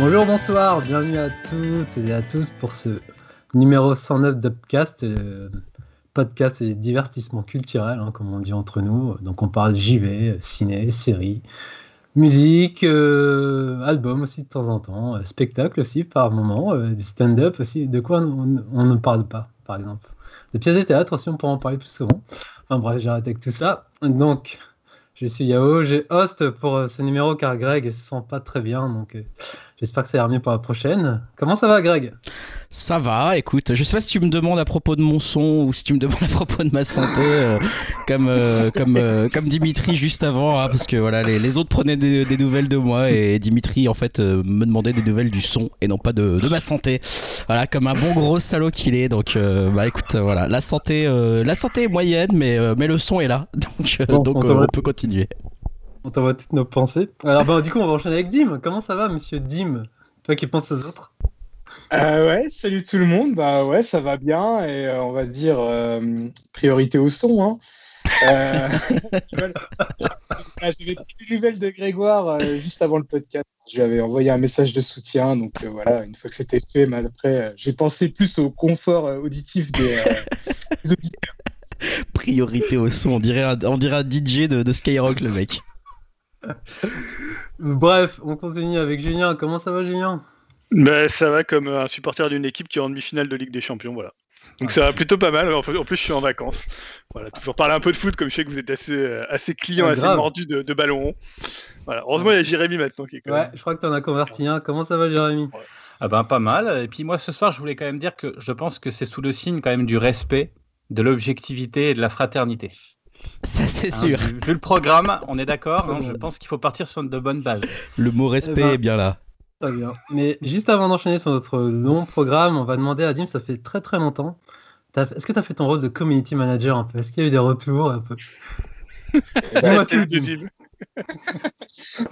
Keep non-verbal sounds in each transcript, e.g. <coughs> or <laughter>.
Bonjour, bonsoir, bienvenue à toutes et à tous pour ce numéro 109 d'Upcast, podcast et divertissement culturel, hein, comme on dit entre nous. Donc on parle JV, ciné, série, musique, euh, album aussi de temps en temps, euh, spectacle aussi par moment, euh, stand-up aussi. De quoi on, ne parle pas, par exemple? De pièces de théâtre aussi, on pourrait en parler plus souvent. Enfin bref, j'arrête avec tout ça. Donc, je suis Yao, j'ai host pour ce numéro car Greg se sent pas très bien, donc euh, j'espère que ça ira mieux pour la prochaine. Comment ça va Greg? Ça va, écoute, je sais pas si tu me demandes à propos de mon son ou si tu me demandes à propos de ma santé, euh, comme, euh, comme, euh, comme Dimitri juste avant, hein, parce que voilà, les, les autres prenaient des, des nouvelles de moi et Dimitri en fait me demandait des nouvelles du son et non pas de, de ma santé. Voilà, comme un bon gros salaud qu'il est, donc bah écoute, voilà, la santé, la santé est moyenne, mais, mais le son est là, <laughs> donc, Bon, donc on peut continuer. On t'envoie toutes nos pensées. Alors bah, du coup, on va enchaîner avec Dim. Comment ça va, monsieur Dim? Toi qui penses aux autres? Euh, ouais, salut tout le monde. Bah ouais, ça va bien et euh, on va dire euh, priorité au son. Hein. <laughs> Voilà. J'avais pris des nouvelles de Grégoire euh, juste avant le podcast. Je lui avais envoyé un message de soutien. Donc euh, voilà, une fois que c'était fait, mais après, euh, j'ai pensé plus au confort euh, auditif des, euh, des auditeurs. Priorité au son, on dirait un, on dirait un DJ de, de Skyrock le mec. <laughs> Bref, on continue avec Julien. Comment ça va, Julien? Ben, ça va comme un supporter d'une équipe qui est en demi-finale de Ligue des Champions, voilà. Donc ça va plutôt pas mal. En plus, en plus, je suis en vacances. Voilà, toujours parler un peu de foot, comme je sais que vous êtes assez, euh, assez client, assez mordu de, de ballon. Voilà. Heureusement, il y a Jérémy maintenant qui est quand Ouais, même. je crois que t'en as converti un. Comment ça va, Jérémy? Ah ben pas mal. Et puis moi ce soir je voulais quand même dire que je pense que c'est sous le signe quand même du respect, de l'objectivité et de la fraternité. Ça c'est Hein, sûr. vu, vu le programme, on est d'accord. hein, je pense qu'il faut partir sur de bonnes bases. Le mot respect Eh ben, est bien là. Très bien. Mais juste avant d'enchaîner sur notre long programme, on va demander à Dim, ça fait très très longtemps. T'as- Est-ce que tu as fait ton rôle de community manager un peu? Est-ce qu'il y a eu des retours un peu? <laughs> Dis-moi tout, Dim. <laughs>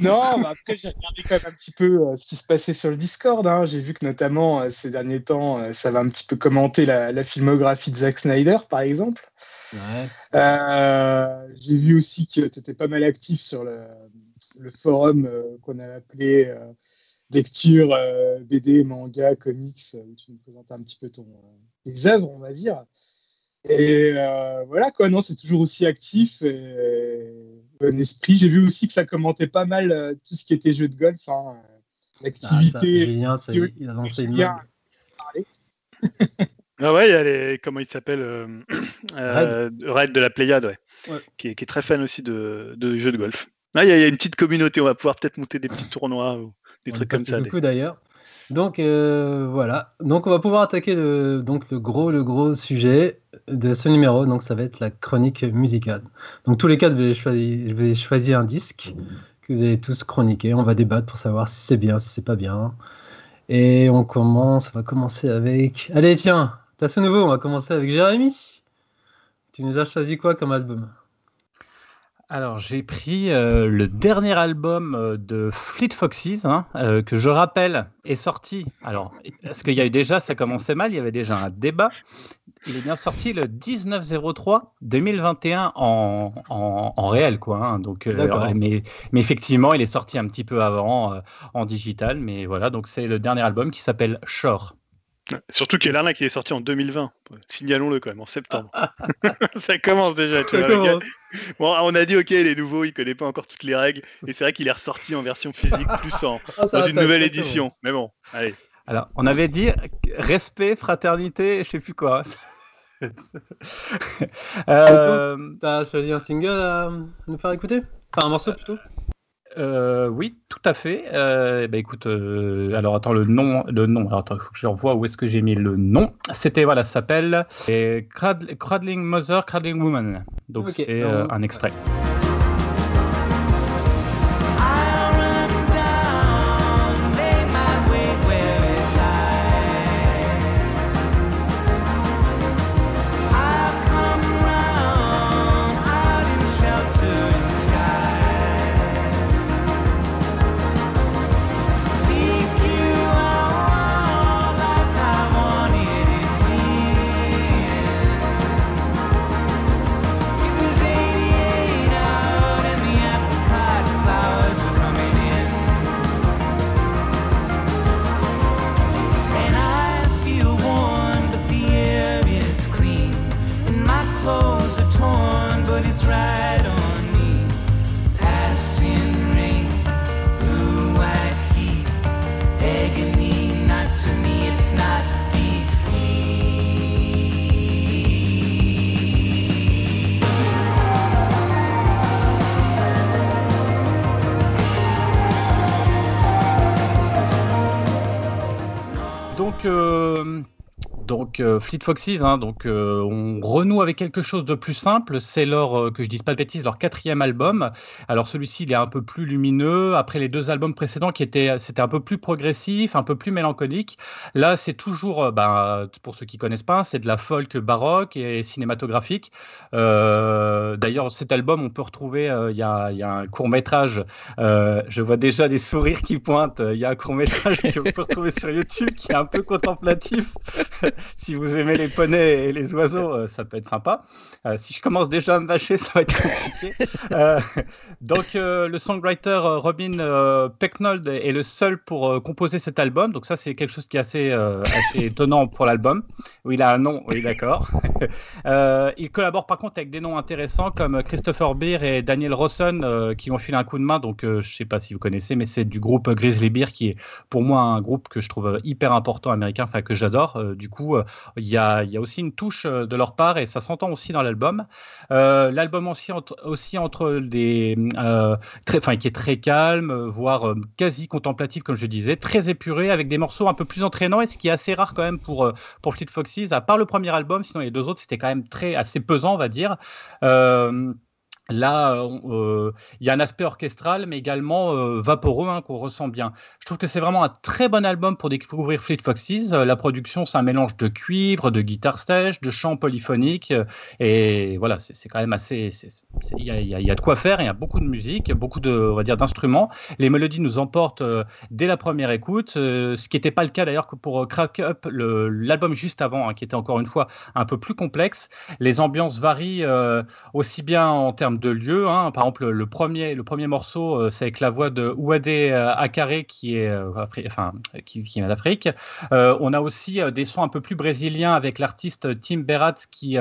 Non, bah après, j'ai regardé quand même un petit peu euh, ce qui se passait sur le Discord. hein. J'ai vu que notamment euh, ces derniers temps, euh, ça va un petit peu commenter la, la filmographie de Zack Snyder, par exemple. Ouais. Euh, j'ai vu aussi que tu étais pas mal actif sur le, le forum euh, qu'on a appelé euh, lecture euh, BD, manga, comics, où tu nous présentes un petit peu ton, euh, tes œuvres, on va dire. Et euh, voilà, quoi, non, c'est toujours aussi actif et bon esprit. J'ai vu aussi que ça commentait pas mal euh, tout ce qui était jeu de golf, hein, euh, Ah, ça, l'activité. Il. Ah ouais, il y a les. Comment il s'appelle <clears throat> euh, Red de la Pléiade, ouais. Ouais. Qui, est, qui est très fan aussi de, de jeux de golf. Là, il y, a- il y a une petite communauté. On va pouvoir peut-être monter des petits tournois ou des On trucs comme ça. beaucoup d'ailleurs. Donc euh, voilà. Donc on va pouvoir attaquer le, donc le gros le gros sujet de ce numéro. Donc ça va être la chronique musicale. Donc tous les quatre, je vais choisir un disque que vous allez tous chroniquer. On va débattre pour savoir si c'est bien, si c'est pas bien. Et on commence. On va commencer avec. Allez tiens, t'as ce nouveau. On va commencer avec Jérémy. Tu nous as choisi quoi comme album? Alors j'ai pris euh, le dernier album euh, de Fleet Foxes, hein, euh, que je rappelle est sorti. Alors, est-ce qu'il y a eu déjà, ça commençait mal, il y avait déjà un débat. Il est bien sorti le 19-03-2021 en, en, en réel, quoi. hein. donc, euh, mais, mais effectivement, il est sorti un petit peu avant en digital. Mais voilà, donc c'est le dernier album qui s'appelle Shore. Surtout qu'il y a l'arnaque qui est sorti en 2020. Signalons-le quand même, en septembre. <laughs> <laughs> ça commence déjà, tu vois. commence. Bon, on a dit, ok, il est nouveau, il connaît pas encore toutes les règles. Et c'est vrai qu'il est ressorti en version physique, plus en, Ah, dans une nouvelle édition. Mais bon, allez. Alors, on avait dit respect, fraternité, je sais plus quoi. <laughs> Euh, T'as choisi un single à nous faire écouter? Enfin un morceau plutôt? Euh, oui, tout à fait. Euh, eh ben, écoute, euh, alors attends le nom, le nom. Alors attends, il faut que je revoie où est-ce que j'ai mis le nom. C'était voilà, ça s'appelle Crad- Cradling Mother, Cradling Woman. Donc c'est un extrait. It donc Fleet Foxes, hein, donc on renoue avec quelque chose de plus simple. C'est leur, que je dise pas de bêtises, leur quatrième album. Alors celui-ci, il est un peu plus lumineux. Après les deux albums précédents, qui étaient, c'était un peu plus progressif, un peu plus mélancolique. Là, c'est toujours, ben, pour ceux qui connaissent pas, c'est de la folk baroque et cinématographique. D'ailleurs, cet album, on peut retrouver, il y, a, y, a, un court métrage. je vois déjà des sourires qui pointent. Il y a un court métrage vous pouvez retrouver sur YouTube qui est un peu contemplatif. <laughs> si vous aimez les poneys et les oiseaux, euh, ça peut être sympa. Euh, si je commence déjà à me vacher, <laughs> ça va être compliqué. Euh, donc, le songwriter Robin Pecknold est le seul pour composer cet album. Donc, ça, c'est quelque chose qui est assez, assez étonnant pour l'album. Oui, il a un nom, oui, d'accord. <laughs> il collabore par contre avec des noms intéressants comme Christopher Beer et Daniel Rawson qui ont filé un coup de main. Donc, je ne sais pas si vous connaissez, mais c'est du groupe Grizzly Beer qui est pour moi un groupe que je trouve hyper important américain, enfin que j'adore. du coup, il y a, y, a, aussi une touche de leur part et ça s'entend aussi dans l'album. l'album aussi, entre, aussi entre des, très, enfin qui est très calme, voire quasi contemplatif comme je disais, très épuré avec des morceaux un peu plus entraînants et ce qui est assez rare quand même pour pour Fleet Foxes. À part le premier album, sinon les deux autres c'était quand même très assez pesant, on va dire. Là, euh, il y a un aspect orchestral, mais également euh, vaporeux hein, qu'on ressent bien. Je trouve que c'est vraiment un très bon album pour découvrir Fleet Foxes. Euh, la production, c'est un mélange de cuivre, de guitare stage, de chants polyphoniques. et voilà, c'est quand même assez. Il y, a de quoi faire. Il y a beaucoup de musique, beaucoup de, on va dire, d'instruments. Les mélodies nous emportent dès la première écoute, ce qui n'était pas le cas d'ailleurs que pour Crack Up, l'album juste avant, hein, qui était encore une fois un peu plus complexe. Les ambiances varient aussi bien en termes de lieux. Hein. Par exemple, le premier, le premier morceau, euh, c'est avec la voix de Ouadé euh, Akare, qui est, euh, enfin, qui, vient d'Afrique. on a aussi des sons un peu plus brésiliens avec l'artiste Tim Berat qui,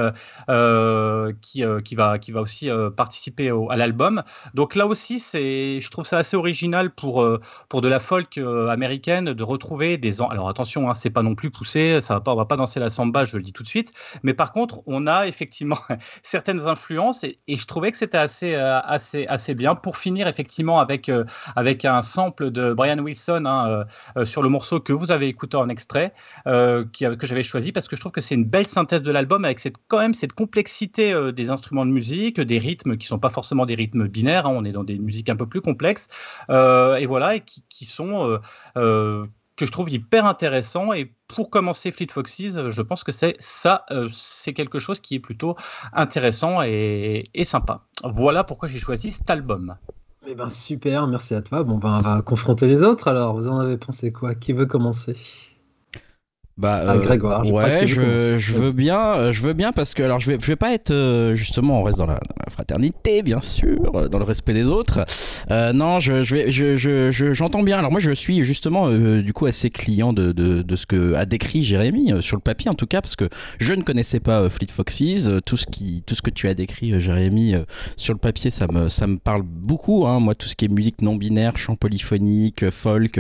qui, qui, va, qui va aussi participer à l'album. Donc là aussi, je trouve ça assez original pour, pour de la folk américaine de retrouver des. Alors attention, hein, c'est pas non plus poussé, ça va pas, on va pas danser la samba, je le dis tout de suite. Mais par contre, on a effectivement <laughs> certaines influences et, et je trouvais que c'était assez, euh, assez, assez bien. Pour finir, effectivement, avec, euh, avec un sample de Brian Wilson hein, euh, sur le morceau que vous avez écouté en extrait, que j'avais choisi, parce que je trouve que c'est une belle synthèse de l'album avec cette, quand même cette complexité des instruments de musique, des rythmes qui sont pas forcément des rythmes binaires, hein. on est dans des musiques un peu plus complexes, et voilà, et qui sont que je trouve hyper intéressant. Et pour commencer Fleet Foxes, je pense que c'est ça, euh, c'est quelque chose qui est plutôt intéressant et, et sympa. Voilà pourquoi j'ai choisi cet album. Eh ben super, merci à toi. Bon ben on va confronter les autres alors. Vous en avez pensé quoi? Qui veut commencer? Bah, ah, Grégoire, ouais, je, je, veux bien, euh, je veux bien parce que alors je vais, je vais pas être euh, justement, on reste dans la, fraternité, bien sûr, euh, dans le respect des autres. Euh, non, je, je vais, je, je, j'entends bien. Alors moi, je suis justement du coup assez client de, de, de, ce que a décrit Jérémy sur le papier en tout cas, parce que je ne connaissais pas Fleet Foxes. Tout ce qui, tout ce que tu as décrit, Jérémy, sur le papier, ça me, ça me parle beaucoup. Hein. Moi, tout ce qui est musique non binaire, chant polyphonique, folk,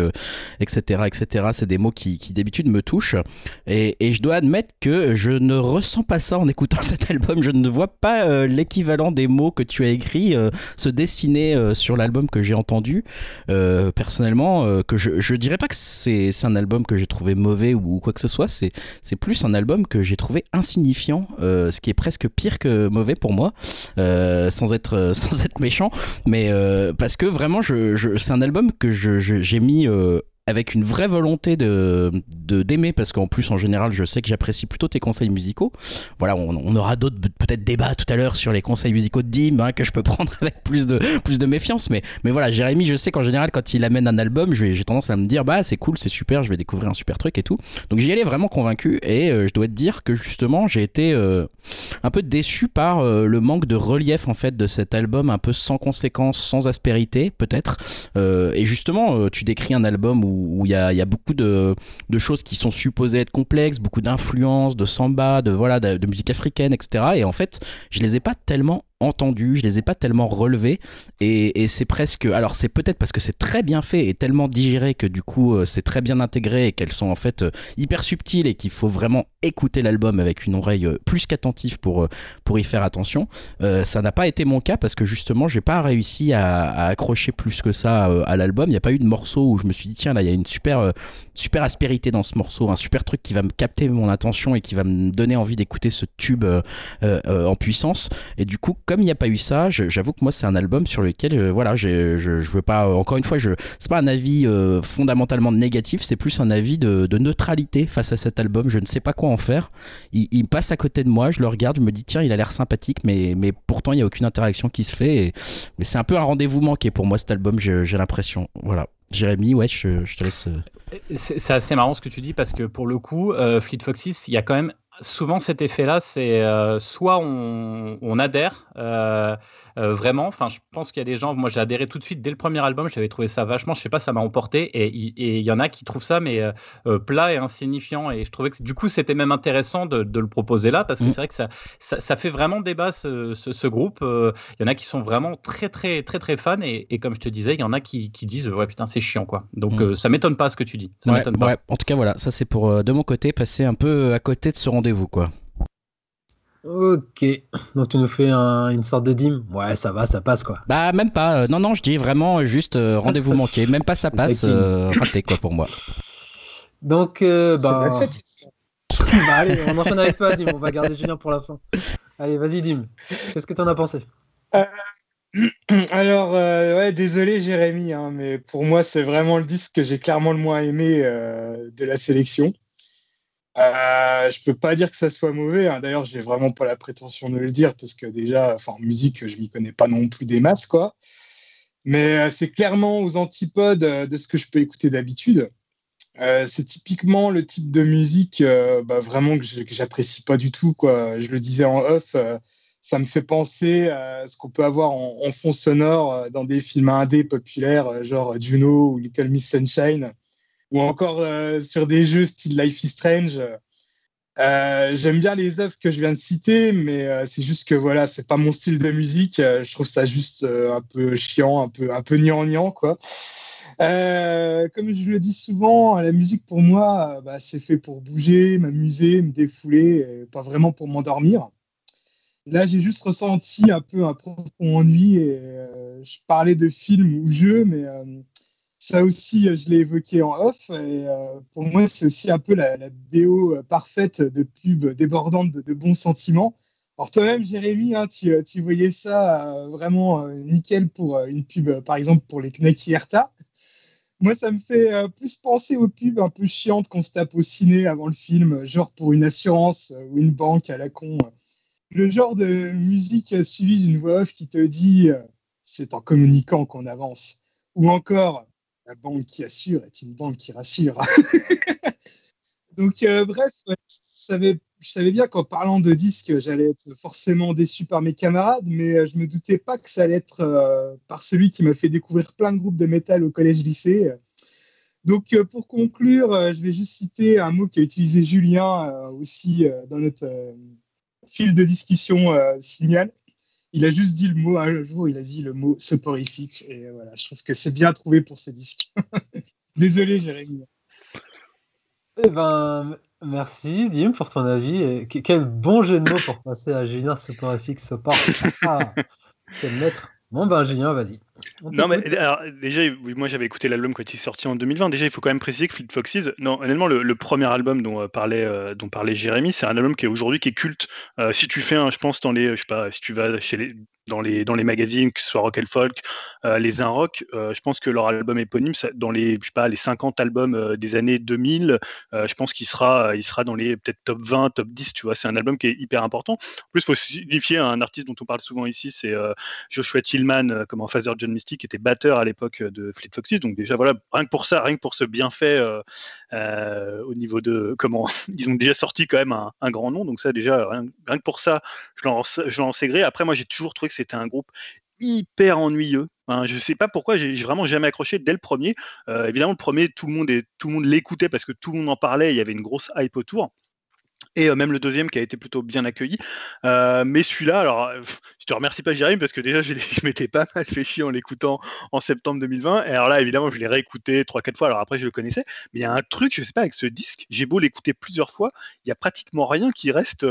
etc., etc., c'est des mots qui, qui d'habitude me touchent. Et, je dois admettre que je ne ressens pas ça en écoutant <laughs> cet album. Je ne vois pas euh, l'équivalent des mots que tu as écrits euh, se dessiner euh, sur l'album que j'ai entendu. personnellement, que je, je dirais pas que c'est un album que j'ai trouvé mauvais ou, quoi que ce soit. C'est plus un album que j'ai trouvé insignifiant, ce qui est presque pire que mauvais pour moi, sans être <laughs> sans être méchant. Mais parce que vraiment, c'est un album que j'ai mis avec une vraie volonté de d'aimer parce qu'en plus en général je sais que j'apprécie plutôt tes conseils musicaux. Voilà on, aura d'autres peut-être débats tout à l'heure sur les conseils musicaux de Dim hein, que je peux <laughs> prendre avec plus de plus de méfiance mais mais voilà Jérémy je sais qu'en général quand il amène un album j'ai tendance à me dire bah c'est cool c'est super je vais découvrir un super truc et tout. Donc j'y allais vraiment convaincu et euh, je dois te dire que justement j'ai été euh, un peu déçu par euh, le manque de relief en fait de cet album un peu sans conséquence sans aspérité peut-être. Et justement tu décris un album où où il y a, beaucoup de, choses qui sont supposées être complexes, beaucoup d'influences, de samba, de, voilà, de, musique africaine, etc. Et en fait, je les ai pas tellement entendus, je les ai pas tellement relevés et, c'est presque alors c'est peut-être parce que c'est très bien fait et tellement digéré que du coup c'est très bien intégré et qu'elles sont en fait hyper subtiles et qu'il faut vraiment écouter l'album avec une oreille plus qu'attentive pour pour y faire attention. ça n'a pas été mon cas parce que justement j'ai pas réussi à, accrocher plus que ça à l'album. Il n'y a pas eu de morceau où je me suis dit tiens là il y a une super super aspérité dans ce morceau, un super truc qui va me capter mon attention et qui va me donner envie d'écouter ce tube euh, euh, en puissance. Et du coup, comme il n'y a pas eu ça, j'avoue que moi, c'est un album sur lequel, euh, voilà, je, je veux pas, encore une fois, je, c'est pas un avis fondamentalement négatif, c'est plus un avis de, neutralité face à cet album. Je ne sais pas quoi en faire. Il, passe à côté de moi, je le regarde, je me dis, tiens, il a l'air sympathique, mais, mais pourtant, il n'y a aucune interaction qui se fait. mais c'est un peu un rendez-vous manqué pour moi, cet album, j'ai l'impression. Voilà. Jérémy, ouais, je te laisse. C'est assez marrant ce que tu dis parce que pour le coup, Fleet Foxes, il y a quand même souvent cet effet-là, c'est euh, soit on, adhère euh, euh, vraiment. Enfin, je pense qu'il y a des gens. Moi, j'ai adhéré tout de suite dès le premier album. J'avais trouvé ça vachement. Je sais pas, ça m'a emporté. Et il y en a qui trouvent ça mais plat et insignifiant. Et je trouvais que du coup, c'était même intéressant de, le proposer là parce que mmh. c'est vrai que ça, ça, fait vraiment débat ce, groupe. Il y en a qui sont vraiment très très très très fans. Et, comme je te disais, il y en a qui, disent ouais putain c'est chiant quoi. Donc mmh. ça m'étonne pas ce que tu dis. Ça m'étonne pas. En tout cas voilà, ça c'est pour de mon côté passer un peu à côté de ce rendez vous quoi. Ok, donc tu nous fais une sorte de dîme Ouais, ça va, ça passe quoi. Bah, même pas. Euh, non, non, je dis vraiment juste euh, rendez-vous <laughs> manqué. Même pas ça passe, euh, raté quoi pour moi. Donc, bah. <laughs> bah. allez, on enchaîne avec toi, Dim. On va garder Julien pour la fin. Allez, vas-y, Dim. Qu'est-ce que t'en as pensé? <clears throat> Alors, ouais, désolé Jérémy, hein, mais pour moi, c'est vraiment le disque que j'ai clairement le moins aimé de la sélection. Euh, je peux pas dire que ça soit mauvais. Hein. D'ailleurs, j'ai vraiment pas la prétention de le dire parce que déjà, en musique, je m'y connais pas non plus des masses, quoi. Mais euh, c'est clairement aux antipodes euh, de ce que je peux écouter d'habitude. Euh, c'est typiquement le type de musique bah, vraiment que j'apprécie pas du tout, quoi. Je le disais en off, ça me fait penser à ce qu'on peut avoir en, en, fond sonore dans des films indés populaires, genre Juno ou Little Miss Sunshine ou encore euh, sur des jeux style Life is Strange. Euh, j'aime bien les œuvres que je viens de citer, mais euh, c'est juste que voilà, c'est pas mon style de musique. je trouve ça juste un peu chiant, un peu un peu gnangnan quoi. comme je le dis souvent, la musique pour moi, bah, c'est fait pour bouger, m'amuser, me défouler, pas vraiment pour m'endormir. Là, j'ai juste ressenti un peu un profond ennui et je parlais de films ou jeux, mais ça aussi, euh, je l'ai évoqué en off. Et euh, pour moi, c'est aussi un peu la, BO euh, parfaite de pub débordante de, bons sentiments. Alors toi-même, Jérémy, hein, tu, voyais ça vraiment nickel pour une pub, par exemple pour les Knacky Herta. Moi, ça me fait plus penser aux pubs un peu chiantes qu'on se tape au ciné avant le film, genre pour une assurance ou une banque à la con. Le genre de musique suivie d'une voix off qui te dit c'est en communiquant qu'on avance. Ou encore la banque qui assure est une banque qui rassure. <laughs> Donc, euh, bref, je savais, bien qu'en parlant de disques, j'allais être forcément déçu par mes camarades, mais euh, je me doutais pas que ça allait être euh, par celui qui m'a fait découvrir plein de groupes de métal au collège-lycée. Donc, pour conclure, je vais juste citer un mot qu'a utilisé Julien aussi dans notre fil de discussion signal il a juste dit le mot un jour, il a dit le mot soporifique. Et voilà, je trouve que c'est bien trouvé pour ces disques. <laughs> Désolé, Jérémy. Eh ben, merci, Dim, pour ton avis. quel bon jeu de mots pour passer à Julien soporifique, sopor. Ah, quel maître. Bon, ben, Julien, vas-y. Non, mais alors, déjà, moi j'avais écouté l'album quand il est sorti en 2020. Déjà, il faut quand même préciser que Fleet Foxes, non, honnêtement, le, premier album dont euh, parlait, euh, dont parlait Jérémy, c'est un album qui est aujourd'hui qui est culte. Euh, si tu fais un, je pense, dans les, je sais pas, si tu vas chez les, dans les, dans les magazines, que ce soit Rock and Folk, les Un Rock, je pense que leur album éponyme, dans les, je sais pas, les 50 albums des années 2000, je pense qu'il sera, il sera dans les peut-être top 20, top 10, tu vois, c'est un album qui est hyper important. En plus, il faut signifier un artiste dont on parle souvent ici, c'est Joshua Tillman, comme en Father John qui était batteur à l'époque de Fleet Foxes. Donc déjà, voilà, rien que pour ça, rien que pour ce bienfait au niveau de, comment, <laughs> ils ont déjà sorti quand même un, grand nom. Donc ça, déjà, rien, que pour ça, je l'en sais gré. Après, moi, j'ai toujours trouvé que c'était un groupe hyper ennuyeux. je ne sais pas pourquoi, j'ai vraiment jamais accroché dès le premier. Euh, évidemment, le premier, tout le monde, tout le monde l'écoutait parce que tout le monde en parlait, il y avait une grosse hype autour. Et même le deuxième qui a été plutôt bien accueilli. mais celui-là, alors, je te remercie pas, Jérémy, parce que déjà, <laughs> je, m'étais pas mal fait chier en l'écoutant en septembre 2020. Et alors là, évidemment, je l'ai réécouté 3-4 fois. Alors après, je le connaissais. Mais il y a un truc, je sais pas, avec ce disque, j'ai beau l'écouter plusieurs fois, il y a pratiquement rien qui reste,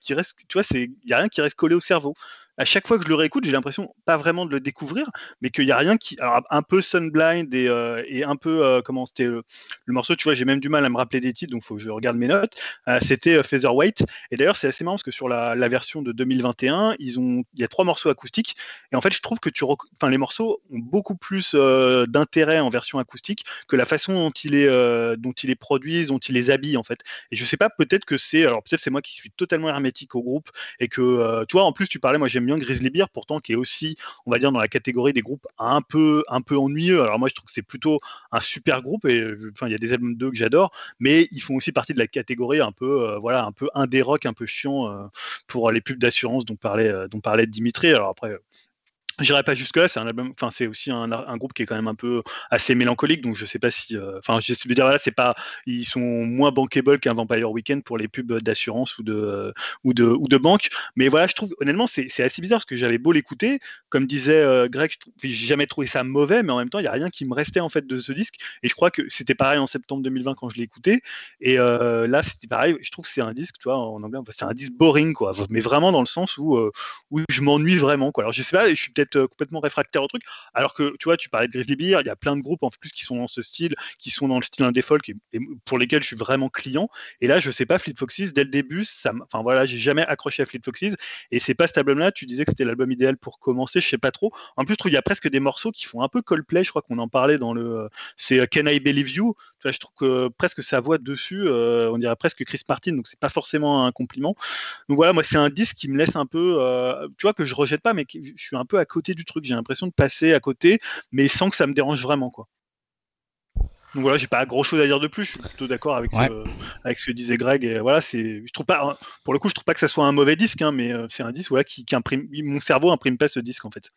qui reste tu vois, il y a rien qui reste collé au cerveau à chaque fois que je le réécoute, j'ai l'impression pas vraiment de le découvrir, mais qu'il n'y a rien qui. Alors, un peu Sunblind et, euh, et un peu. Euh, comment c'était le, morceau, tu vois, j'ai même du mal à me rappeler des titres, donc faut que je regarde mes notes. Euh, c'était Featherweight. Et d'ailleurs, c'est assez marrant parce que sur la, version de 2021, ils ont, il y a trois morceaux acoustiques. Et en fait, je trouve que tu enfin, les morceaux ont beaucoup plus d'intérêt en version acoustique que la façon dont il est, dont il est produit, dont il les habille, en fait. Et je sais pas, peut-être que c'est. Alors, peut-être c'est moi qui suis totalement hermétique au groupe et que, tu vois, en plus, tu parlais, moi, j'aime bien Grizzly pourtant qui est aussi, on va dire, dans la catégorie des groupes un peu, un peu ennuyeux. Alors moi, je trouve que c'est plutôt un super groupe et enfin, il y a des albums d'eux que j'adore, mais ils font aussi partie de la catégorie un peu, euh, voilà, un peu indé rock, un peu chiant euh, pour les pubs d'assurance dont parlait, euh, dont parlait Dimitri. Alors après, J'irai pas jusque là, c'est aussi un, groupe qui est quand même un peu assez mélancolique, donc je sais pas si, euh, enfin je veux dire là c'est pas, ils sont moins bankable qu'un Vampire Weekend pour les pubs d'assurance ou de ou de ou de banque, mais voilà je trouve honnêtement c'est assez bizarre parce que j'avais beau l'écouter, comme disait euh, Greg, j'ai jamais trouvé ça mauvais, mais en même temps il y a rien qui me restait en fait de ce disque, et je crois que c'était pareil en septembre 2020 quand je l'ai écouté, et euh, là c'était pareil, je trouve que c'est un disque, tu vois en anglais c'est un disque boring quoi, mais vraiment dans le sens où où je m'ennuie vraiment quoi. Alors je sais pas, je suis peut-être euh, complètement réfractaire au truc. Alors que tu vois, tu parlais de Grizzly Beer, il y a plein de groupes en plus qui sont dans ce style, qui sont dans le style indé folk et, pour lesquels je suis vraiment client. Et là, je sais pas, Fleet Foxes, dès le début, ça, enfin voilà, j'ai jamais accroché à Fleet Foxes. Et c'est pas cet album-là. Tu disais que c'était l'album idéal pour commencer, je sais pas trop. En plus, je il y a presque des morceaux qui font un peu Coldplay. Je crois qu'on en parlait dans le, euh, c'est euh, Can I Believe You? Je trouve que presque sa voix dessus, on dirait presque Chris Martin. Donc c'est pas forcément un compliment. Donc voilà, moi c'est un disque qui me laisse un peu, tu vois, que je rejette pas, mais je suis un peu à côté du truc. J'ai l'impression de passer à côté, mais sans que ça me dérange vraiment, quoi. Donc voilà, j'ai pas grand chose à dire de plus. Je suis plutôt d'accord avec, euh, avec ce que disait Greg. Et voilà, c'est, je trouve pas, pour le coup, je trouve pas que ça soit un mauvais disque, hein, mais euh, c'est un disque voilà, qui, imprime, mon cerveau imprime pas ce disque en fait.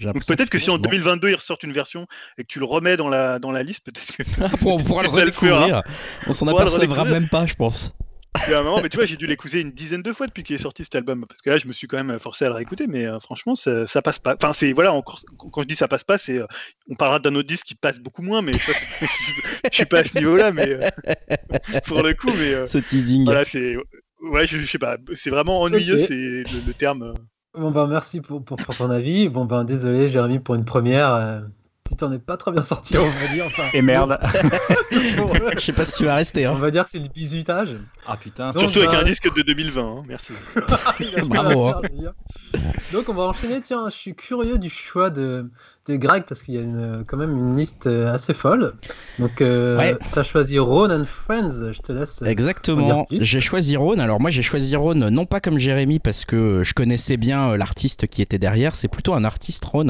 Donc peut-être que, si en 2022 ils ressortent une version et que tu le remets dans la, dans la liste, peut-être que. <laughs> on pourra le <laughs> redécouvrir. On s'en apercevra même pas, je pense mais tu vois, j'ai dû l'écouter une dizaine de fois depuis qu'il est sorti cet album. Parce que là, je me suis quand même forcé à le réécouter, mais euh, franchement, ça, ça, passe pas. Enfin, c'est voilà, encore, quand je dis ça passe pas, c'est. Euh, on parlera d'un autre disque qui passe beaucoup moins, mais je, <laughs> je suis pas à ce niveau-là, mais euh, pour le coup, mais. ce teasing. Voilà, c'est. Ouais, je, sais pas, c'est vraiment ennuyeux, c'est le, terme. Bon ben merci pour, pour, pour, ton avis. Bon ben désolé Jérémy pour une première tu t'en es pas très bien sorti, on va dire. <laughs> Et merde. <laughs> <laughs> Je sais pas si tu vas rester. Hein. On va dire que c'est le bisutage. Ah putain. Surtout avec un disque de 2020, hein. merci. Bravo. Hein. Donc on va enchaîner. Tiens, je suis curieux du choix de, de Greg parce qu'il y a quand même une liste euh, assez folle. Donc, euh, tu as choisi Ron and Friends. Je te laisse. Euh, Exactement. J'ai choisi Ron. Alors, moi, j'ai choisi Ron non pas comme Jérémy parce que je connaissais bien l'artiste qui était derrière. C'est plutôt un artiste Ron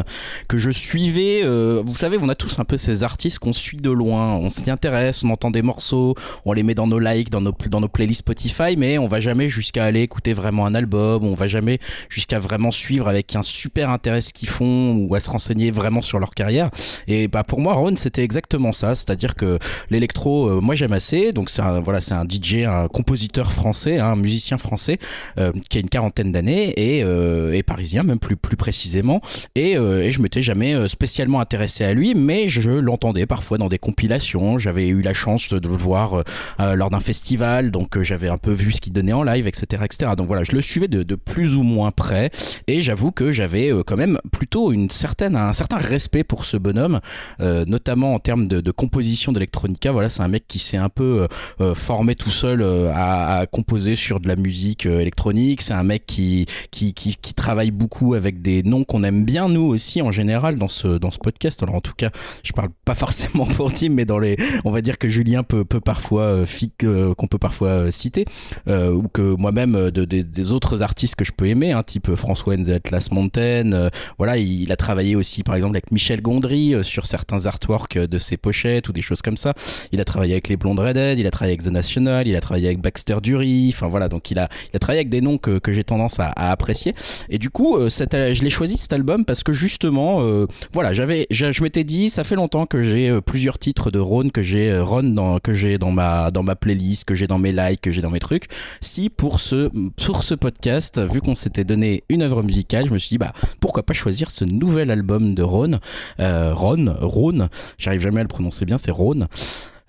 que je suivais. vous savez, on a tous un peu ces artistes qu'on suit de loin. On s'y intéresse, on entend des morceaux, on les met dans nos likes, dans nos, dans nos playlists Spotify, mais on va jamais jusqu'à aller écouter vraiment un album. On va jamais jusqu'à vraiment suivre avec un super intérêt ce qu'ils font ou à se renseigner vraiment sur leur carrière. Et bah pour moi, Ron, c'était exactement ça. C'est-à-dire que l'électro, euh, moi j'aime assez. Donc c'est un, voilà, c'est un DJ, un compositeur français, un musicien français euh, qui a une quarantaine d'années et, euh, et, parisien, même plus, plus précisément. Et, et je m'étais jamais spécialement intéressé à lui, mais je l'entendais parfois dans des compilations. J'avais eu la chance de, le voir lors d'un festival, donc j'avais un peu vu ce qu'il donnait en live, etc., etc. Donc voilà, je le suivais de, de plus ou moins près. Et j'avoue que j'avais quand même plutôt une certaine, un certain respect pour ce bonhomme, euh, notamment en termes de, composition d'électronica. Voilà, c'est un mec qui s'est un peu euh, euh, formé tout seul à, composer sur de la musique électronique. C'est un mec qui, qui, travaille beaucoup avec des noms qu'on aime bien, nous aussi, en général, dans ce, dans ce podcast. Alors, en tout cas, je parle pas forcément <laughs> pour Tim, mais dans les, on va dire que Julien peut, peut parfois, qu'on peut parfois citer, ou que moi-même, de, des autres artistes que je peux aimer, hein, type François Enz Atlas Mountain, voilà, il, il, a travaillé aussi, par exemple, avec Michel Gondry euh, sur certains artworks euh, de ses pochettes ou des choses comme ça. Il a travaillé avec les Blondes Redhead, il a travaillé avec The National, il a travaillé avec Baxter Dury. Enfin voilà, donc il a, il a travaillé avec des noms que, j'ai tendance à, apprécier. Et du coup, euh, je l'ai choisi cet album parce que justement, voilà, j'avais, je, je m'étais dit, ça fait longtemps que j'ai plusieurs titres de Rhône que j'ai Ron dans que j'ai dans ma dans ma playlist, que j'ai dans mes likes, que j'ai dans mes trucs. Si pour ce pour ce podcast, vu qu'on s'était donné une œuvre musicale, je me suis dit bah pourquoi pas choisir ce nouvel album de Rhône, Ron, Rhône, j'arrive jamais à le prononcer bien, c'est Rhône.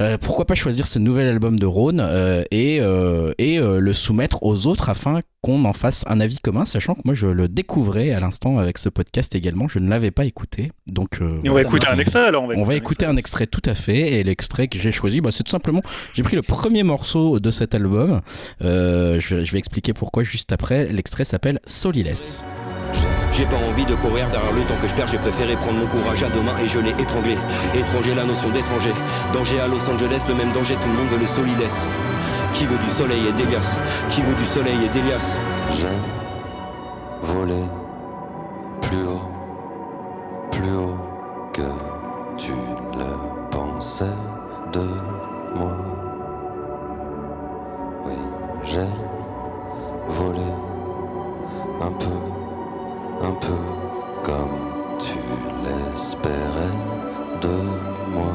Euh, pourquoi pas choisir ce nouvel album de Rhône euh, et, euh, et le soumettre aux autres afin qu'on en fasse un avis commun, sachant que moi je le découvrais à l'instant avec ce podcast également, je ne l'avais pas écouté. Donc, on va écouter un extrait alors. On va, écouter, un, extrait. tout à fait, et l'extrait que j'ai choisi, bah, c'est tout simplement, j'ai pris le premier morceau de cet album, je, je, vais expliquer pourquoi juste après, l'extrait s'appelle Soliless. J'ai pas envie de courir derrière le temps que je perds, j'ai préféré prendre mon courage à deux mains et je l'ai étranglé. Étranger, la notion d'étranger. Danger à Los Angeles, le même danger, tout le monde veut le solilès. Qui veut du soleil et d'Elias? Qui veut du soleil et d'Elias? J'ai volé plus haut, plus haut que tu le pensais de moi. Oui, j'ai volé un peu un peu comme tu l'espérais de moi.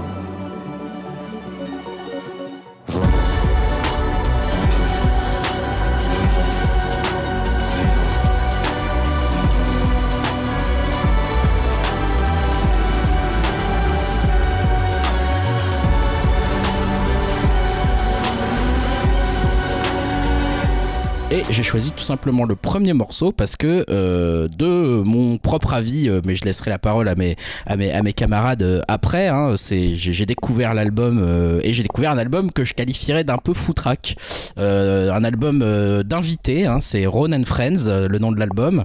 Et j'ai choisi tout simplement le premier morceau parce que euh, de mon propre avis, euh, mais je laisserai la parole à mes à mes, à mes camarades euh, après. Hein, j'ai découvert l'album et j'ai découvert un album que je qualifierais d'un peu foutraque, un album d'invité. Hein, c'est Ron and Friends, le nom de l'album.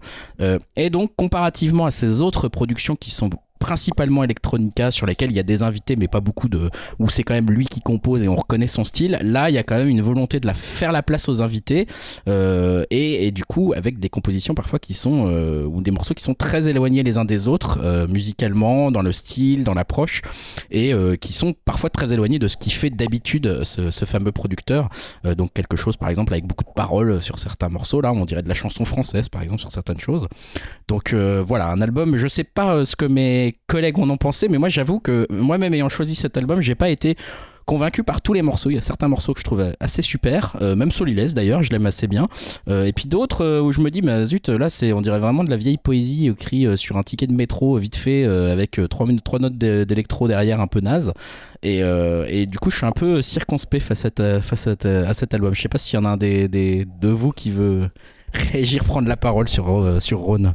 et donc comparativement à ces autres productions qui sont principalement Electronica sur lesquels il y a des invités mais pas beaucoup de où c'est quand même lui qui compose et on reconnaît son style. Là il y a quand même une volonté de la faire la place aux invités euh, et, du coup avec des compositions parfois qui sont euh, ou des morceaux qui sont très éloignés les uns des autres euh, musicalement dans le style dans l'approche et qui sont parfois très éloignés de ce qui fait d'habitude ce, ce, fameux producteur. Donc quelque chose par exemple avec beaucoup de paroles sur certains morceaux là on dirait de la chanson française par exemple sur certaines choses. Donc voilà un album je sais pas ce que mes collègues en ont pensé, mais moi j'avoue que moi-même ayant choisi cet album, j'ai pas été convaincu par tous les morceaux. Il y a certains morceaux que je trouve assez super, euh, même Solilès d'ailleurs, je l'aime assez bien. Euh, et puis d'autres euh, où je me dis, mais zut, là c'est, on dirait vraiment de la vieille poésie écrite sur un ticket de métro vite fait avec trois, notes d'électro derrière un peu naze. Et, du coup, je suis un peu circonspect face à, face à, cet album. Je sais pas s'il y en a un des, des, de vous qui veut réagir, prendre la parole sur, sur Rhône.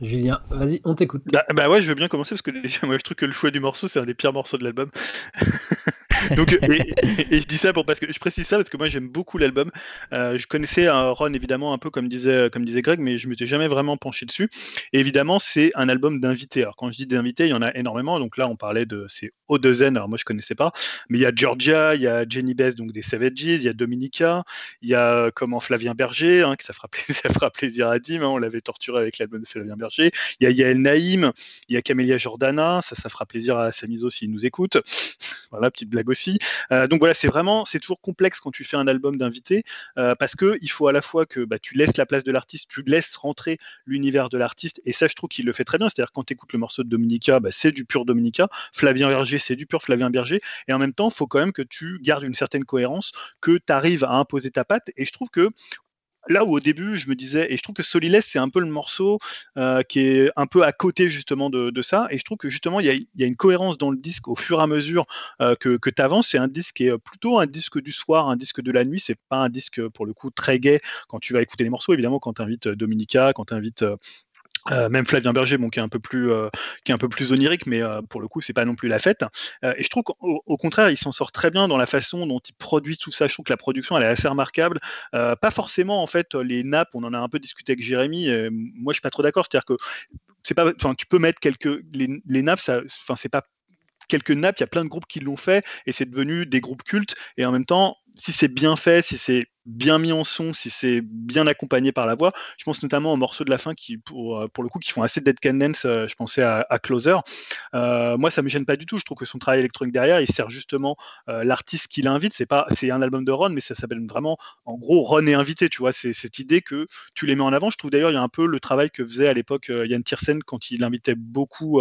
Julien, vas-y, on t'écoute. Bah, bah, ouais, je veux bien commencer parce que déjà, moi je trouve que le choix du morceau, c'est un des pires morceaux de l'album. <laughs> Donc, et, je dis ça pour parce que je précise ça parce que moi j'aime beaucoup l'album. Euh, je connaissais un Ron évidemment un peu comme disait comme disait Greg, mais je m'étais jamais vraiment penché dessus. Et évidemment, c'est un album d'invités. Alors quand je dis d'invités, il y en a énormément. Donc là, on parlait de c'est O2N. Alors moi je connaissais pas, mais il y a Georgia, il y a Jenny Bess donc des Savages, il y a Dominica, il y a comment Flavien Berger, hein, que ça fera plaisir, <laughs> ça fera plaisir à Dim. Hein, on l'avait torturé avec l'album de Flavien Berger. Il y a Yael Naïm, il y a Camélia Jordana. Ça, ça fera plaisir à Samizo s'il nous écoute. <laughs> Voilà, petite blague aussi. Euh, donc voilà, c'est vraiment, c'est toujours complexe quand tu fais un album d'invité euh, parce que il faut à la fois que bah, tu laisses la place de l'artiste, tu laisses rentrer l'univers de l'artiste, et ça, je trouve qu'il le fait très bien. C'est-à-dire quand tu écoutes le morceau de Dominica, bah, c'est du pur Dominica. Flavien Berger, c'est du pur Flavien Berger, et en même temps, il faut quand même que tu gardes une certaine cohérence, que tu arrives à imposer ta patte. Et je trouve que là où au début je me disais, et je trouve que Soliless c'est un peu le morceau euh, qui est un peu à côté justement de, ça, et je trouve que justement il y a, une cohérence dans le disque au fur et à mesure euh, que, que tu avances. C'est un disque qui est plutôt un disque du soir, un disque de la nuit, c'est pas un disque pour le coup très gai quand tu vas écouter les morceaux. Évidemment, quand tu invites Dominica, quand tu invites euh, même Flavien Berger, bon, qui est un peu plus, euh, qui est un peu plus onirique, mais euh, pour le coup, c'est pas non plus la fête. et je trouve qu'au contraire, il s'en sort très bien dans la façon dont il produit tout ça. Je trouve que la production, elle est assez remarquable. pas forcément, en fait, les nappes. On en a un peu discuté avec Jérémy. moi, je suis pas trop d'accord. C'est-à-dire que c'est pas, enfin, tu peux mettre quelques les, les nappes, enfin, c'est pas quelques nappes. Il y a plein de groupes qui l'ont fait et c'est devenu des groupes cultes. Et en même temps, si c'est bien fait, si c'est bien mis en son, si c'est bien accompagné par la voix. Je pense notamment aux morceaux de la fin qui, pour, pour le coup, qui font assez dead cadence. je pensais à, Closer. moi, ça me gêne pas du tout. Je trouve que son travail électronique derrière, il sert justement l'artiste qui l'invite. C'est pas, c'est un album de Ron, mais ça s'appelle vraiment, en gros, Ron est invité. Tu vois, c'est cette idée que tu les mets en avant. Je trouve d'ailleurs, il y a un peu le travail que faisait à l'époque Yann Tiersen quand il invitait beaucoup,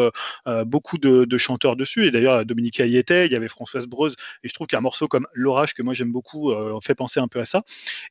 beaucoup de, chanteurs dessus. Et d'ailleurs, Dominique y était, il y avait Françoise Breuse. Et je trouve qu'un morceau comme L'Orage, que moi j'aime beaucoup, fait penser un peu à ça.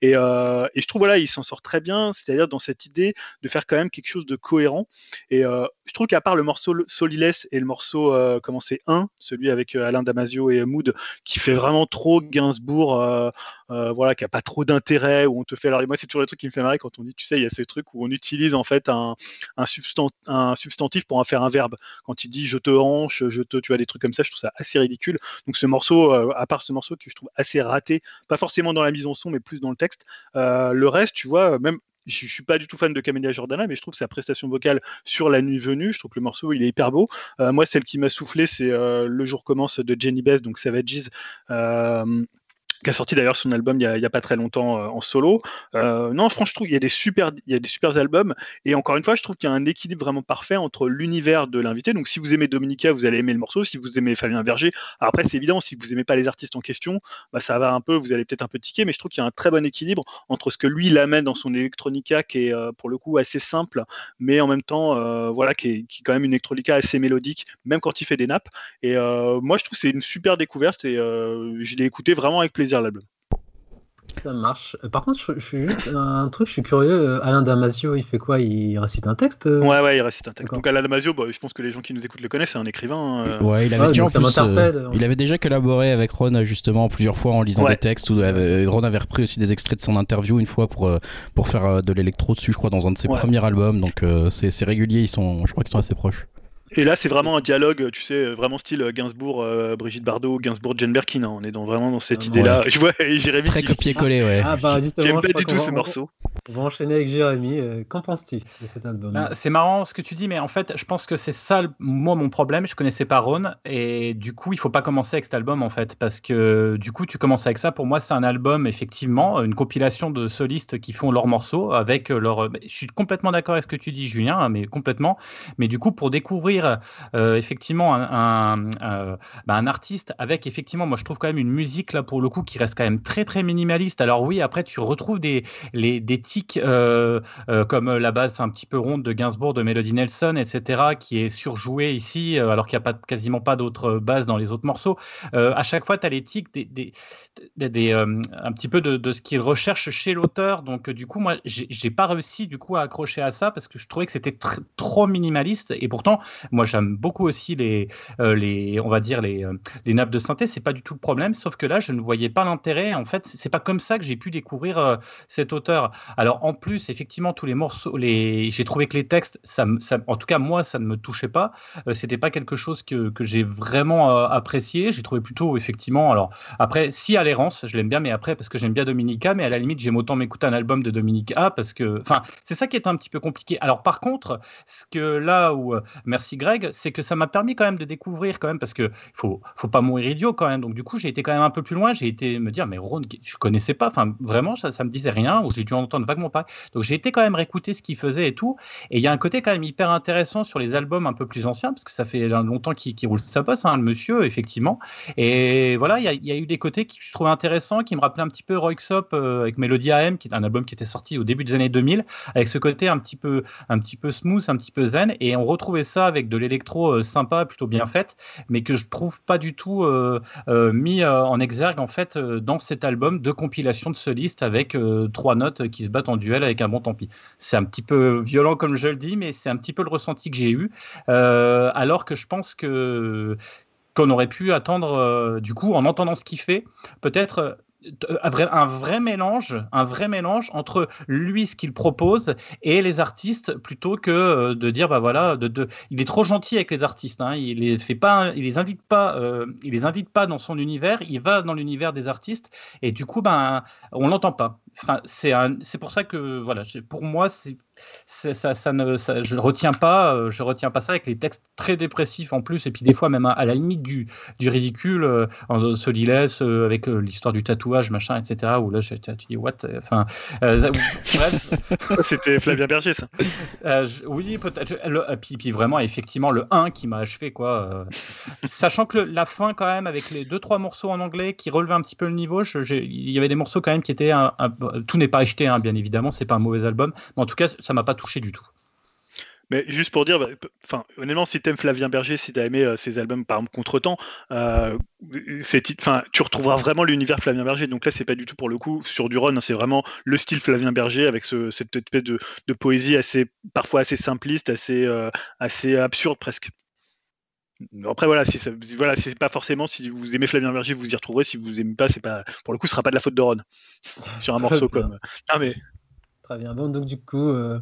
Et, je trouve, voilà, il s'en sort très bien, c'est-à-dire dans cette idée de faire quand même quelque chose de cohérent. Et je trouve qu'à part le morceau Soliless et le morceau, comment c'est 1, celui avec Alain Damasio et Mood, qui fait vraiment trop Gainsbourg, voilà, qui a pas trop d'intérêt, où on te fait. Alors, moi, c'est toujours le truc qui me fait marrer quand on dit, tu sais, il y a ce truc où on utilise en fait un, un, substantif pour en faire un verbe. Quand il dit je te hanche, je te, tu vois, des trucs comme ça, je trouve ça assez ridicule. Donc, ce morceau, à part ce morceau que je trouve assez raté, pas forcément dans la mise en son, mais plus dans le texte, le reste, tu vois, même je, suis pas du tout fan de Camélia Jordana, mais je trouve sa prestation vocale sur La Nuit Venue, je trouve que le morceau il est hyper beau. moi, celle qui m'a soufflé, c'est Le jour commence de Jenny Bess, donc Savages qui a sorti d'ailleurs son album il n'y a, pas très longtemps euh, en solo. Euh, non, franchement, je trouve qu'il y a des super, y a des super albums. Et encore une fois, je trouve qu'il y a un équilibre vraiment parfait entre l'univers de l'invité. Donc, si vous aimez Dominica, vous allez aimer le morceau. Si vous aimez Fabien Verger, après, c'est évident, si vous aimez pas les artistes en question, bah, ça va un peu, vous allez peut-être un peu tiquer. Mais je trouve qu'il y a un très bon équilibre entre ce que lui, il amène dans son electronica, qui est euh, pour le coup assez simple, mais en même temps, voilà, qui est, qui est, quand même une electronica assez mélodique, même quand il fait des nappes. Et moi, je trouve que c'est une super découverte et je l'ai écouté vraiment avec plaisir l'album. Ça marche. Euh, par contre, je, suis juste un truc, je suis curieux. Euh, Alain Damasio, il fait quoi? Il récite un texte euh? Ouais, ouais, il récite un texte. Donc Alain Damasio, bah, je pense que les gens qui nous écoutent le connaissent, c'est un écrivain. Ouais, il avait, déjà, il avait déjà collaboré avec Ron justement plusieurs fois en lisant des textes. Où, Ron avait repris aussi des extraits de son interview une fois pour, pour faire de l'électro dessus, je crois, dans un de ses premiers albums. Donc c'est régulier, ils sont, je crois qu'ils sont assez proches. Et là, c'est vraiment un dialogue, tu sais, vraiment style Gainsbourg, euh, Brigitte Bardot, Gainsbourg, Jane Birkin. Hein. On est dans, vraiment dans cette ah, idée-là. Ouais. <laughs> Jérémy. Très copié-collé, ouais. Ah, bah, J'aime pas du tout ces morceaux. On va enchaîner avec Jérémy. Euh, qu'en penses-tu de cet album? Ah, C'est marrant ce que tu dis, mais en fait, je pense que c'est ça, moi, mon problème. Je connaissais pas Ron. Et du coup, il faut pas commencer avec cet album, en fait. Parce que du coup, tu commences avec ça. Pour moi, c'est un album, effectivement, une compilation de solistes qui font leurs morceaux avec leur. Je suis complètement d'accord avec ce que tu dis, Julien, mais complètement. Mais du coup, pour découvrir. Euh, effectivement un, euh, bah, un, artiste avec effectivement, moi je trouve quand même une musique là pour le coup qui reste quand même très très minimaliste. Alors oui, après tu retrouves des, les, des tics euh, comme la base un petit peu ronde de Gainsbourg, de Melody Nelson, etc., qui est surjouée ici, alors qu'il n'y a pas, quasiment pas d'autres bases dans les autres morceaux. à chaque fois, tu as les tics des, des, des un petit peu de, de ce qu'il recherche chez l'auteur. Donc du coup, moi, j'ai pas réussi du coup à accrocher à ça parce que je trouvais que c'était trop minimaliste. Et pourtant, moi j'aime beaucoup aussi les, euh, les on va dire les, euh, les nappes de synthèse, c'est pas du tout le problème. Sauf que là, je ne voyais pas l'intérêt. En fait, c'est pas comme ça que j'ai pu découvrir euh, cet auteur. Alors en plus, effectivement, tous les morceaux, les, j'ai trouvé que les textes, ça, ça, en tout cas moi, ça ne me touchait pas. C'était pas quelque chose que, que j'ai vraiment apprécié. J'ai trouvé plutôt effectivement. Alors après, si à l'errance, je l'aime bien, mais après parce que j'aime bien Dominica, mais à la limite, j'aime autant m'écouter un album de Dominica parce que, enfin, c'est ça qui est un petit peu compliqué. Alors par contre, ce que là où merci Greg, c'est que ça m'a permis quand même de découvrir quand même parce que faut faut pas mourir idiot quand même. Donc du coup, j'ai été quand même un peu plus loin. J'ai été me dire mais Ron, je connaissais pas. Enfin vraiment, ça, ça me disait rien ou j'ai dû entendre vaguement parler. Donc j'ai été quand même réécouter ce qu'il faisait et tout. Et il y a un côté quand même hyper intéressant sur les albums un peu plus anciens parce que ça fait longtemps qu'il roule sa bosse, hein, le monsieur effectivement. Et voilà, il y, a, eu des côtés que je trouvais intéressants, qui me rappelaient un petit peu Roy Xop euh, avec Melody AM, qui est un album qui était sorti au début des années 2000, avec ce côté un petit peu un petit peu smooth, un petit peu zen. Et on retrouvait ça avec de l'électro euh, sympa, plutôt bien faite, mais que je trouve pas du tout euh, euh, mis en exergue en fait dans cet album de compilation de solistes avec trois notes qui se battent en duel avec un bon tant pis. C'est un petit peu violent comme je le dis, mais c'est un petit peu le ressenti que j'ai eu, alors que je pense que qu'on aurait pu attendre, du coup, en entendant ce qu'il fait, peut-être un vrai, mélange, un vrai mélange entre lui ce qu'il propose et les artistes plutôt que euh, de dire bah voilà de, de il est trop gentil avec les artistes hein, il les fait pas il les invite pas euh, il les invite pas dans son univers il va dans l'univers des artistes et du coup ben on l'entend pas. C'est c'est pour ça que voilà pour moi c'est ça, ça, ne, je ne retiens pas, euh, je retiens pas ça avec les textes très dépressifs en plus, et puis des fois même à, la limite du, du ridicule, euh, en Solilès, euh, avec l'histoire du tatou tatouage, machin, etc. Où là, tu dis what Enfin, euh, <laughs> C'était Flavien Berger, ça. Euh, oui, peut-être. Puis, puis, vraiment, effectivement, le 1 qui m'a achevé, quoi. sachant que la fin, quand même, avec les deux trois morceaux en anglais qui relevaient un petit peu le niveau, il y avait des morceaux quand même qui étaient. Un, tout n'est pas acheté, hein, bien évidemment, c'est pas un mauvais album, mais en tout cas, ça m'a pas touché du tout. Mais juste pour dire, bah, enfin, honnêtement, si t'aimes Flavien Berger, si t'as aimé euh, ses albums, par exemple Contretemps, euh, enfin, tu retrouveras vraiment l'univers Flavien Berger. Donc là, c'est pas du tout pour le coup sur du run, hein, c'est vraiment le style Flavien Berger avec ce, cette espèce de, de, poésie assez, parfois assez simpliste, assez, euh, assez absurde presque. Après voilà, si ça, voilà, c'est pas forcément si vous aimez Flavien Berger, vous y retrouverez. Si vous aimez pas, c'est pas pour le coup, ce sera pas de la faute de Ron <laughs> sur un morceau <laughs> comme. Non mais. Très bien. Bon, donc du coup, euh,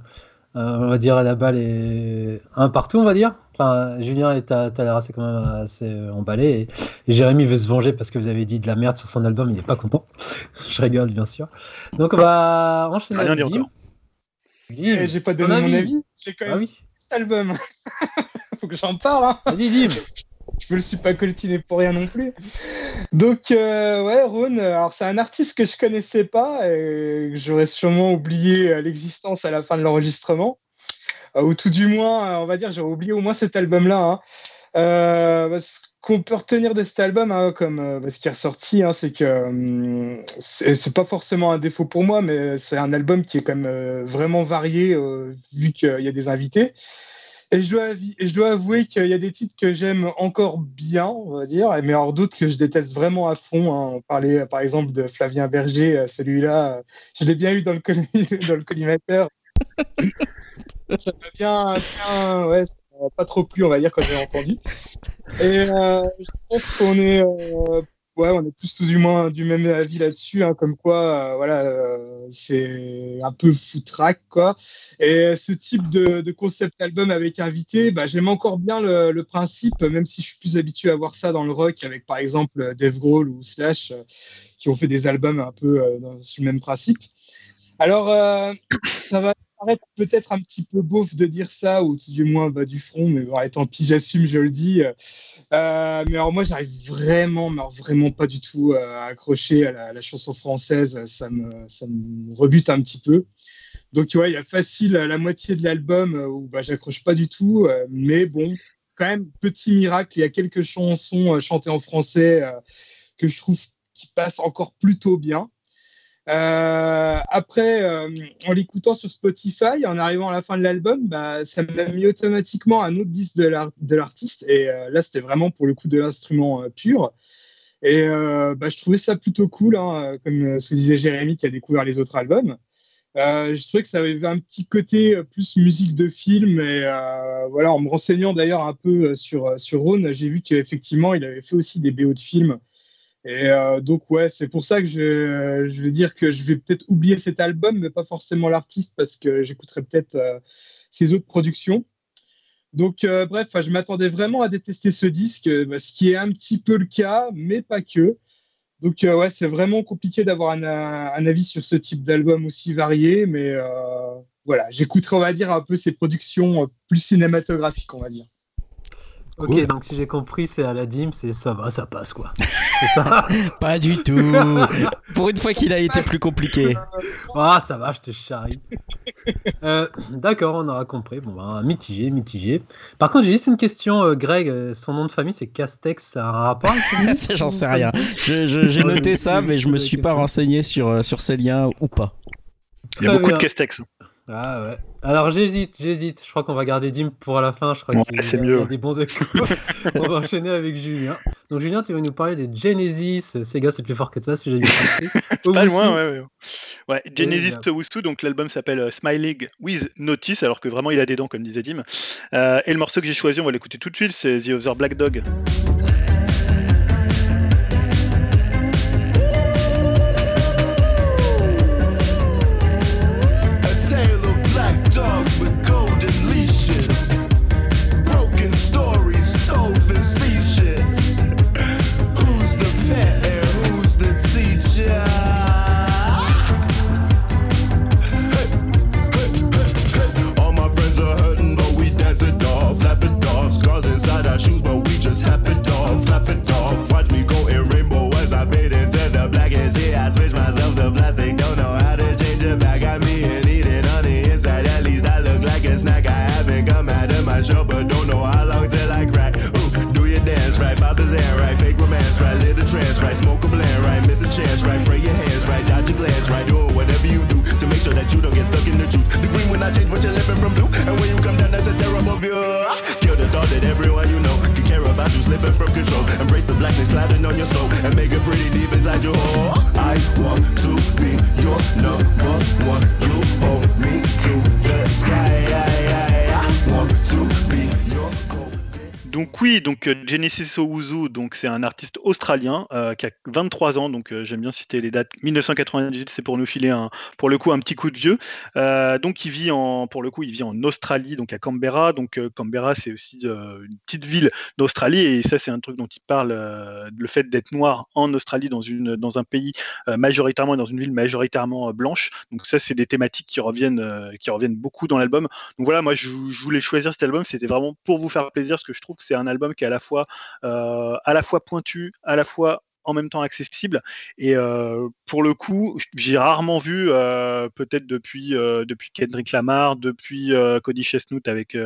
euh, on va dire à la balle est un partout, on va dire. Enfin, Julien, t'as as, l'air assez quand même assez euh, emballé. Et, Jérémy veut se venger parce que vous avez dit de la merde sur son album, il est pas content. <laughs> Je rigole, bien sûr. Donc on va enchaîner avec Dim. Eh, j'ai pas donné mon avis. J'ai quand ah même ah oui. cet album. <laughs> Faut que j'en parle. Hein. Vas-y, Dim. <laughs> je me le suis pas coltiné pour rien non plus. Donc, euh, ouais, Ron, alors c'est un artiste que je connaissais pas et que j'aurais sûrement oublié l'existence à la fin de l'enregistrement. Euh, ou tout du moins, on va dire, j'aurais oublié au moins cet album-là. Hein. Euh, qu'on peut retenir de cet album, hein, comme ce qui est ressorti, hein, c'est que c'est pas forcément un défaut pour moi, mais c'est un album qui est quand même vraiment varié vu qu'il y a des invités. Et je dois, je dois avouer qu'il y a des titres que j'aime encore bien, on va dire, mais alors d'autres que je déteste vraiment à fond. Hein. On parlait par exemple de Flavien Berger, euh, celui-là, je l'ai bien eu dans le, <laughs> dans le collimateur. <laughs> ça m'a bien, bien ouais, ça pas trop plu, on va dire, quand j'ai entendu. Et euh, je pense qu'on est euh, ouais, on est plus tout du moins du même avis là-dessus, hein, comme quoi, euh, voilà, euh, c'est un peu foutraque, quoi. Et ce type de, concept album avec invité, bah, j'aime encore bien le, principe, même si je suis plus habitué à voir ça dans le rock avec, par exemple, Dave Grohl ou Slash, euh, qui ont fait des albums un peu sur le même principe. Alors, ça va paraître peut-être un petit peu beauf de dire ça, ou du moins bah, du front, mais bon, tant pis, j'assume, je le dis. Euh, mais alors moi, j'arrive vraiment, mais vraiment pas du tout euh, à accrocher à la, chanson française. Ça me, ça me rebute un petit peu. Donc, tu vois, il y a facile la moitié de l'album où bah, j'accroche pas du tout. Euh, mais bon, quand même, petit miracle, il y a quelques chansons chantées en français que je trouve qui passent encore plutôt bien. Euh, après, euh, en l'écoutant sur Spotify, en arrivant à la fin de l'album, bah, ça m'a mis automatiquement un autre disque de l'artiste. Et euh, là, c'était vraiment pour le coup de l'instrument pur. Et bah, je trouvais ça plutôt cool, hein, comme ce que disait Jérémy qui a découvert les autres albums. je trouvais que ça avait un petit côté plus musique de film. Et voilà, en me renseignant d'ailleurs un peu sur, sur Ron, j'ai vu qu'effectivement, il avait fait aussi des BO de films. Et euh, donc, ouais, c'est pour ça que je, je, vais dire que je vais peut-être oublier cet album, mais pas forcément l'artiste, parce que j'écouterai peut-être euh, ses autres productions. Donc, euh, bref, je m'attendais vraiment à détester ce disque, bah, ce qui est un petit peu le cas, mais pas que. Donc, ouais, c'est vraiment compliqué d'avoir un, un, avis sur ce type d'album aussi varié, mais voilà, j'écouterai, on va dire, un peu ses productions plus cinématographiques, on va dire. Ok, donc si j'ai compris, c'est Aladdin, c'est ça va, ça passe quoi. <laughs> C'est ça <laughs> Pas du tout. Pour une fois qu'il a été plus compliqué. Ah, ça va, je te charrie. Euh, d'accord, on aura compris. Bon, bah, mitigé, mitigé. Par contre, j'ai juste une question, euh, Greg. Euh, son nom de famille, c'est Castex. Ça a un rapport <laughs> J'en sais rien. J'ai noté ça, mais je me suis pas renseigné sur, sur ces liens ou pas. Il y a beaucoup de Castex. Ah ouais. Alors j'hésite, j'hésite. Je crois qu'on va garder Dim pour la fin. Je crois qu'il y a des bons échos. <laughs> On va enchaîner avec Julien. Donc Julien, tu vas nous parler de Genesis. Sega, c'est plus fort que toi, si j'ai bien compris. <laughs> Pas loin, ouais, ouais. ouais Genesis Owusu, donc l'album s'appelle euh, Smiling with Notice, alors que vraiment il a des dents, comme disait Dim. Euh, et le morceau que j'ai choisi, on va l'écouter tout de suite, c'est The Other Black Dog. Donc euh, Genesis Owuzu, donc c'est un artiste australien euh, qui a 23 ans, donc euh, j'aime bien citer les dates. 1998, c'est pour nous filer un, pour le coup un petit coup de vieux. Euh, donc il vit en, pour le coup, il vit en Australie, donc à Canberra. Donc Canberra, c'est aussi une petite ville d'Australie et ça c'est un truc dont il parle, le fait d'être noir en Australie dans une, dans un pays majoritairement dans une ville majoritairement blanche. Donc ça c'est des thématiques qui reviennent, qui reviennent beaucoup dans l'album. Donc voilà, moi je, voulais choisir cet album, c'était vraiment pour vous faire plaisir, parce que je trouve que c'est un album qui est à la fois, à la fois pointu, à la fois en même temps accessible. Et euh, pour le coup, j'ai rarement vu, euh, peut-être depuis, euh, depuis Kendrick Lamar, depuis Cody Chestnut avec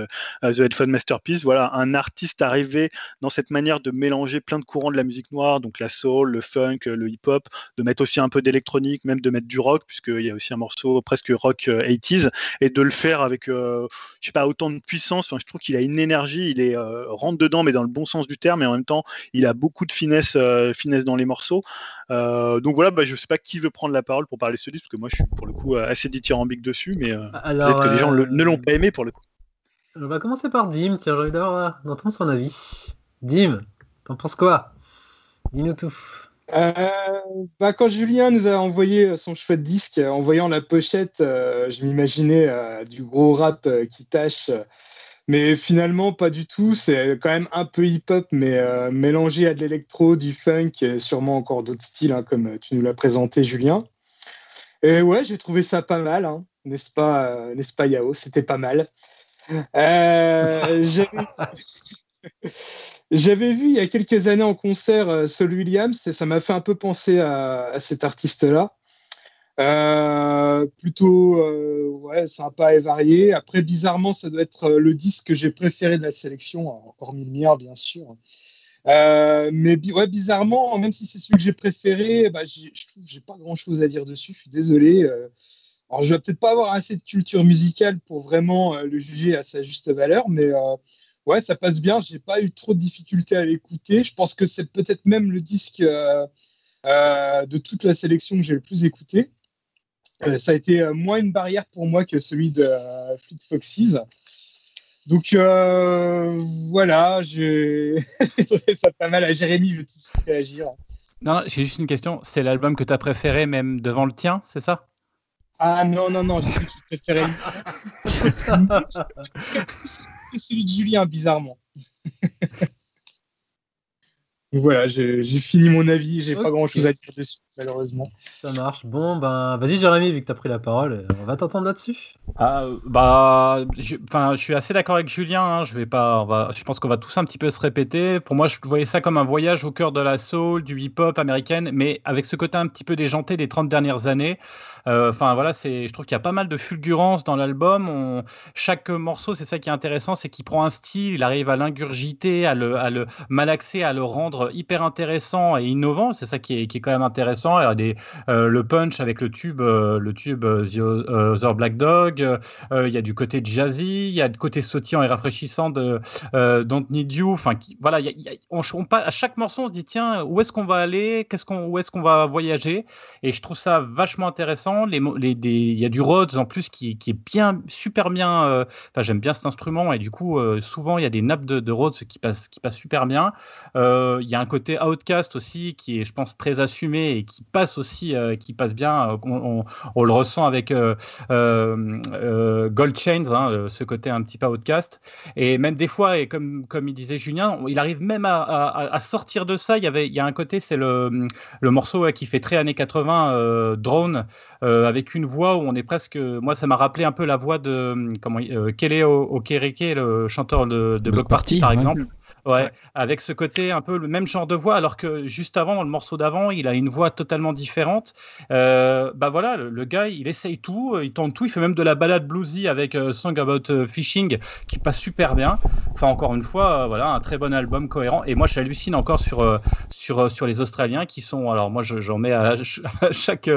The Headphone Masterpiece, voilà, un artiste arrivé dans cette manière de mélanger plein de courants de la musique noire, donc la soul, le funk, le hip-hop, de mettre aussi un peu d'électronique, même de mettre du rock, puisqu'il y a aussi un morceau presque rock euh, 80s, et de le faire avec, je sais pas, autant de puissance. Enfin, je trouve qu'il a une énergie, il est rentre dedans, mais dans le bon sens du terme, et en même temps, il a beaucoup de finesse, finesse dans les morceaux. Euh, donc voilà, bah, je sais pas qui veut prendre la parole pour parler de ce disque, parce que moi, je suis pour le coup assez dithyrambique dessus, mais euh, Alors, peut-être que les gens euh, le- ne l'ont pas aimé pour le coup. On va commencer par Dim. Tiens, j'ai envie d'avoir- d'entendre son avis. Dim, t'en penses quoi? Dis-nous tout. Euh, bah, quand Julien nous a envoyé son chouette disque, euh, en voyant la pochette, euh, je m'imaginais euh, du gros rap euh, qui tâche. Euh, mais finalement, pas du tout. C'est quand même un peu hip-hop, mais euh, mélangé à de l'électro, du funk, et sûrement encore d'autres styles, hein, comme tu nous l'as présenté, Julien. Et ouais, j'ai trouvé ça pas mal, hein. n'est-ce pas, euh, n'est-ce pas, Yao? C'était pas mal. Euh, <laughs> j'avais- vu il y a quelques années en concert euh, Saul Williams et ça m'a fait un peu penser à cet artiste-là. Euh, plutôt euh, ouais, sympa et varié. Après, bizarrement, ça doit être euh, le disque que j'ai préféré de la sélection, hormis le mien, bien sûr. Euh, mais ouais, bizarrement, même si c'est celui que j'ai préféré, bah, je trouve que j'ai pas grand-chose à dire dessus. Je suis désolé. alors, je vais peut-être pas avoir assez de culture musicale pour vraiment le juger à sa juste valeur, mais ouais, ça passe bien. J'ai pas eu trop de difficultés à l'écouter. Je pense que c'est peut-être même le disque de toute la sélection que j'ai le plus écouté. Euh, ça a été euh, moins une barrière pour moi que celui de euh, Fleet Foxes. Donc voilà, j'ai <laughs> trouvé ça pas mal. À Jérémy, je veux tout de suite réagir. Non, j'ai juste une question. C'est l'album que tu as préféré même devant le tien, c'est ça? Ah non, non, non, j'ai préférais <laughs> C'est celui de Julien, bizarrement. <laughs> Voilà, j'ai fini mon avis, j'ai pas grand chose à dire dessus, malheureusement. Ça marche. Bon, ben, vas-y, Jérémy, vu que t'as pris la parole, euh, on va t'entendre là-dessus. Ah, euh, bah, je, enfin, je suis assez d'accord avec Julien. hein, je vais pas, on va, je pense qu'on va tous un petit peu se répéter. Pour moi, je voyais ça comme un voyage au cœur de la soul, du hip-hop américaine, mais avec ce côté un petit peu déjanté des 30 dernières années. Euh, Enfin voilà, c'est, je trouve qu'il y a pas mal de fulgurance dans l'album. Chaque morceau, c'est ça qui est intéressant, c'est qu'il prend un style, il arrive à l'ingurgiter, à le, à le malaxer, à le rendre hyper intéressant et innovant. C'est ça qui est, qui est quand même intéressant. Il y a le punch avec le tube, euh, le tube euh, The euh, Other Black Dog. Il y a du côté jazzy, il y a du côté sautillant et rafraîchissant de Don't Need You. Enfin, voilà, a- à chaque morceau, on se dit tiens, où est-ce qu'on va aller? Où est-ce qu'on va voyager? Et je trouve ça vachement intéressant. Il y a du Rhodes en plus qui, est bien, super bien. j'aime bien cet instrument et du coup, souvent il y a des nappes de, de Rhodes qui passent, super bien. Il y a un côté outcast aussi qui est, je pense, très assumé et qui passe aussi, euh, qui passe bien. Euh, On, on- on le ressent avec euh, Gold Chains, hein, ce côté un petit peu outcast. Et même des fois, et comme, comme il disait Julien, il arrive même à, à- à sortir de ça. Il y, avait, il y a un côté, c'est le, le morceau ouais, qui fait très années 80, euh, Drone, euh, avec une voix où on est presque. Moi, ça m'a rappelé un peu la voix de comment euh, Kelly Okereke, le chanteur de, de Block Party, par ouais. exemple. Ouais, avec ce côté un peu le même genre de voix, alors que juste avant, dans le morceau d'avant, il a une voix totalement différente. Euh, bah voilà, le, le gars, il essaye tout, euh, il tente tout, il fait même de la balade bluesy avec euh, Song About euh, Fishing qui passe super bien. Enfin, encore une fois, euh, voilà, un très bon album cohérent. Et moi, j'hallucine encore sur, sur, sur les Australiens qui sont. Alors, moi, je- j'en mets à, <laughs> ch- à chaque,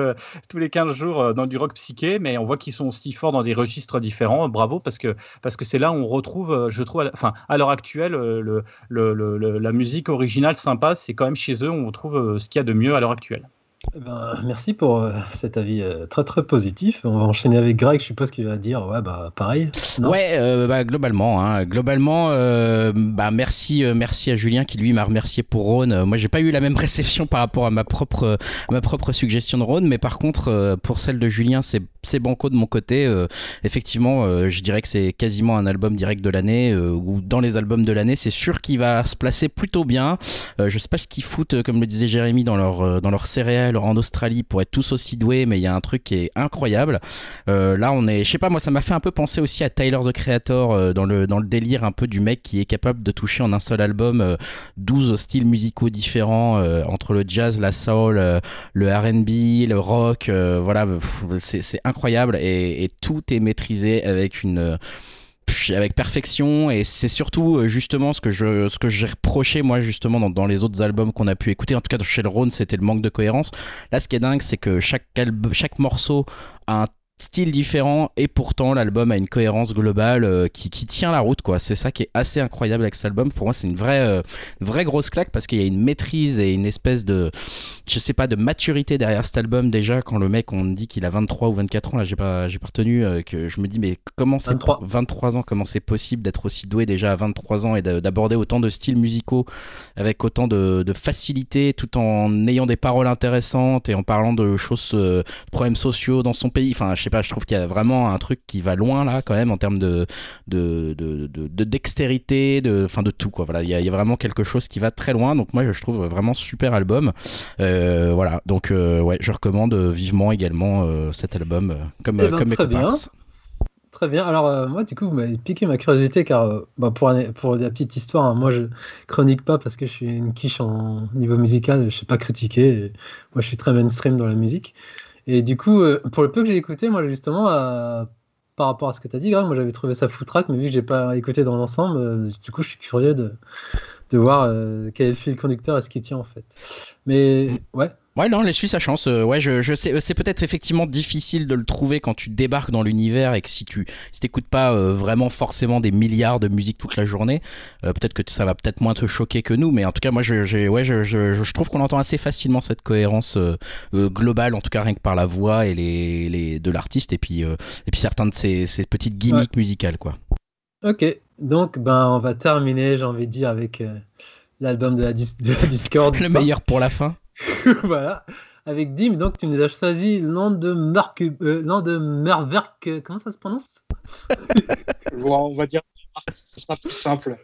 tous les 15 jours dans du rock psyché, mais on voit qu'ils sont aussi forts dans des registres différents. Bravo, parce que parce que c'est là où on retrouve, je trouve, à enfin, à l'heure actuelle, le, le- la musique originale sympa, c'est quand même chez eux on trouve euh, ce qu'il y a de mieux à l'heure actuelle. Eh ben, merci pour euh, cet avis euh, très très positif. On va enchaîner avec Greg, je suppose qu'il va dire ouais bah pareil. Ouais, euh, bah, globalement, hein, globalement, bah merci, merci à Julien qui lui m'a remercié pour Rhône. Moi, j'ai pas eu la même <laughs> réception par rapport à ma propre, ma propre suggestion de Rhône, mais par contre, pour celle de Julien, c'est banco de mon côté. Effectivement, je dirais que c'est quasiment un album direct de l'année ou dans les albums de l'année. C'est sûr qu'il va se placer plutôt bien. Je sais pas ce qu'ils foutent, comme le disait Jérémy, dans leur dans leur céréales en Australie pour être tous aussi doués, mais il y a un truc qui est incroyable. Euh, là, on est, je sais pas, moi, ça m'a fait un peu penser aussi à Tyler the Creator euh, dans le dans le délire un peu du mec qui est capable de toucher en un seul album euh, 12 styles musicaux différents euh, entre le jazz, la soul, le R&B, le rock. voilà, c'est incroyable et tout est maîtrisé avec une avec perfection. Et c'est surtout euh, justement ce que je ce que j'ai reproché moi justement dans, dans les autres albums qu'on a pu écouter. En tout cas chez le Rhône c'était le manque de cohérence. Là ce qui est dingue c'est que chaque chaque morceau a un style différent et pourtant l'album a une cohérence globale euh, qui, qui tient la route quoi. C'est ça qui est assez incroyable avec cet album. Pour moi c'est une vraie euh, vraie grosse claque parce qu'il y a une maîtrise et une espèce de je sais pas de maturité derrière cet album déjà quand le mec on dit qu'il a 23 ou 24 ans là j'ai pas j'ai pas retenu euh, que je me dis mais comment c'est 23. 23 ans comment c'est possible d'être aussi doué déjà à 23 ans et de- d'aborder autant de styles musicaux avec autant de, de facilité tout en ayant des paroles intéressantes et en parlant de choses problèmes sociaux dans son pays. Enfin je sais pas je trouve qu'il y a vraiment un truc qui va loin là quand même en termes de de, de, de, de dextérité de enfin de tout quoi voilà il y, a, il y a vraiment quelque chose qui va très loin donc moi je trouve vraiment super album euh, voilà donc euh, ouais je recommande vivement également euh, cet album comme Eh ben, comme mes très bien. Très bien. Alors, moi, du coup, vous m'avez piqué ma curiosité car, bah, pour, pour la petite histoire, hein, moi, je chronique pas parce que je suis une quiche en niveau musical, je sais pas critiquer. et moi, je suis très mainstream dans la musique. Et du coup, euh, pour le peu que j'ai écouté, moi, justement, euh, par rapport à ce que tu as dit, moi, j'avais trouvé ça foutraque, mais vu que j'ai pas écouté dans l'ensemble, euh, du coup, je suis curieux de, de voir quel est le fil conducteur et ce qui tient, en fait. Mais, ouais. Ouais, non, les Suisses, sa chance. Euh, ouais, je, je sais, c'est peut-être effectivement difficile de le trouver quand tu débarques dans l'univers et que si tu si t'écoutes pas euh, vraiment forcément des milliards de musique toute la journée, euh, peut-être que ça va peut-être moins te choquer que nous. Mais en tout cas, moi, je, j'ai- ouais, je, je, je trouve qu'on entend assez facilement cette cohérence globale, en tout cas rien que par la voix et les, les de l'artiste et puis et puis certains de ces, ces petites gimmicks musicales, quoi. Ok, donc ben on va terminer, j'ai envie de dire, avec l'album de la, dis- de la Discord. Le meilleur pour la fin. <laughs> voilà. Avec Dim, donc tu nous as choisi Land de euh, de Merwerk, euh, comment ça se prononce? <laughs> Bon, on va dire ce sera plus simple.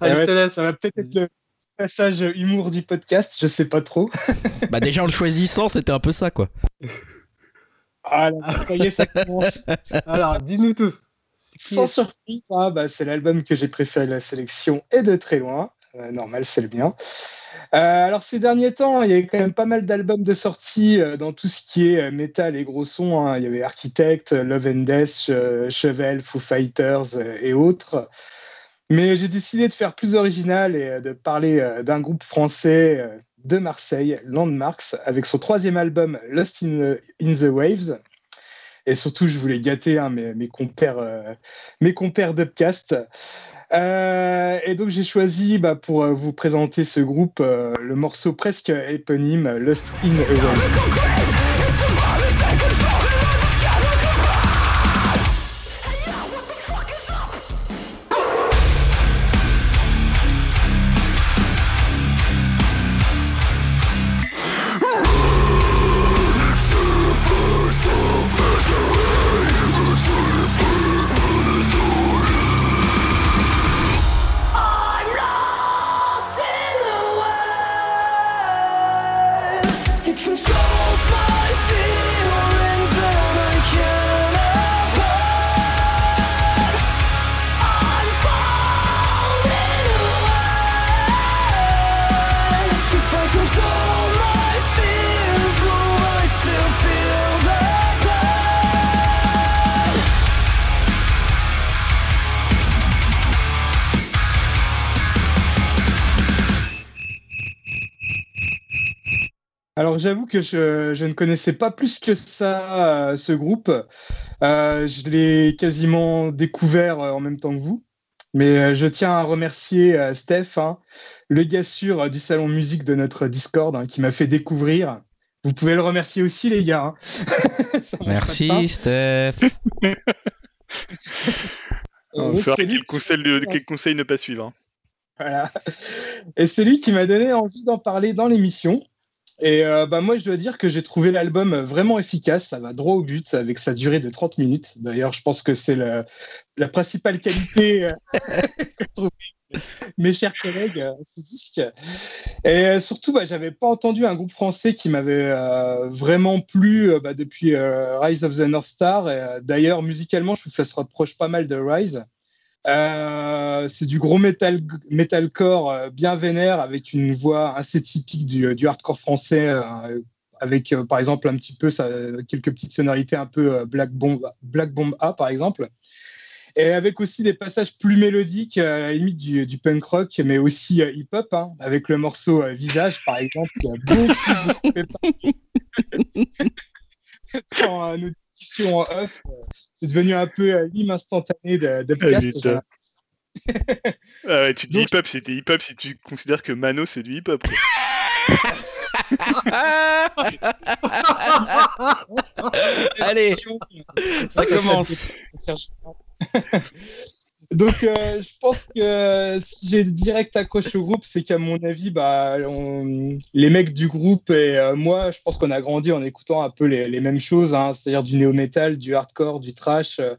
Allez, <laughs> Eh je te ouais, ça-. Ça va peut-être être le passage humour du podcast, je sais pas trop. Bah déjà en le choisissant, c'était un peu ça, quoi. Ah, là, ça y est, ça commence. Alors, dis-nous tout. Sans surprise, hein, bah, c'est l'album que j'ai préféré de la sélection et de très loin. Euh, normal, c'est le mien. Euh, alors, ces derniers temps, il y a eu quand même pas mal d'albums de sortie euh, dans tout ce qui est euh, métal et gros sons. hein. Il y avait Architect, Love and Death, Chevel, Foo Fighters et autres. Mais j'ai décidé de faire plus original et de parler d'un groupe français de Marseille, Landmarks, avec son troisième album Lost in the, Waves. Et surtout, je voulais gâter hein, mes, mes compères, mes compères d'Upcast. Euh, et donc, j'ai choisi bah, pour euh, vous présenter ce groupe euh, le morceau presque éponyme Lost in a Wave. J'avoue que je, je ne connaissais pas plus que ça euh, ce groupe. Euh, je l'ai quasiment découvert euh, en même temps que vous. Mais je tiens à remercier Steph, hein, le gars sûr du salon musique de notre Discord, hein, qui m'a fait découvrir. Vous pouvez le remercier aussi, les gars. hein. <laughs> Merci Steph. On lui quel conseil, de- quel conseil ne pas suivre. hein. Voilà. Et c'est lui qui m'a donné envie d'en parler dans l'émission. Et euh, bah, moi, je dois dire que j'ai trouvé l'album vraiment efficace. Ça va droit au but avec sa durée de 30 minutes. D'ailleurs, je pense que c'est la principale qualité euh, <laughs> que trouvent mes chers collègues euh, ce disque. Et euh, surtout, bah, j'avais pas entendu un groupe français qui m'avait vraiment plu bah, depuis Rise of the North Star. D'ailleurs, musicalement, je trouve que ça se rapproche pas mal de Rise. Euh, c'est du gros metal, metalcore euh, bien vénère avec une voix assez typique du, du hardcore français, euh, avec euh, par exemple un petit peu ça, quelques petites sonorités un peu euh, Black Bomb, Black Bomb A par exemple. Et avec aussi des passages plus mélodiques, euh, à la limite du, du punk rock, mais aussi euh, hip-hop, hein, avec le morceau euh, Visage par exemple, qui a beaucoup, beaucoup <laughs> <laughs> euh, nos discussions en off, euh, c'est devenu un peu euh, l'hymne instantané de, de Ah. Ah ouais, tu dis Donc- hip-hop, c'était hip-hop si tu considères que Mano c'est du hip-hop. Allez, <laughs> ça commence. <laughs> Donc, euh, je pense que si j'ai direct accroché au groupe, c'est qu'à mon avis, bah, les mecs du groupe et euh, moi, je pense qu'on a grandi en écoutant un peu les, mêmes choses, hein, c'est-à-dire du néo-metal, du hardcore, du trash. euh,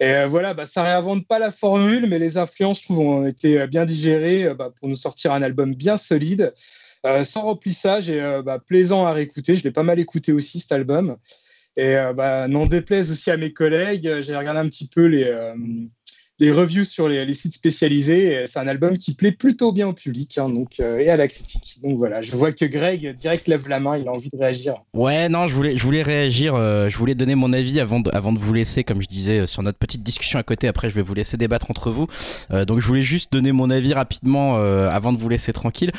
et voilà, bah, ça réinvente pas la formule, mais les influences, je trouve, ont été bien digérées bah, pour nous sortir un album bien solide, sans remplissage et bah, plaisant à réécouter. Je l'ai pas mal écouté aussi, cet album. Et bah, n'en déplaise aussi à mes collègues, j'ai regardé un petit peu les, les reviews sur les, sites spécialisés. C'est un album qui plaît plutôt bien au public hein, donc, euh, et à la critique. Donc voilà, je vois que Greg direct lève la main, il a envie de réagir. Ouais, non, je voulais, je voulais réagir, euh, je voulais donner mon avis avant de, avant de vous laisser, comme je disais, euh, sur notre petite discussion à côté. Après, je vais vous laisser débattre entre vous. Donc, je voulais juste donner mon avis rapidement avant de vous laisser tranquille.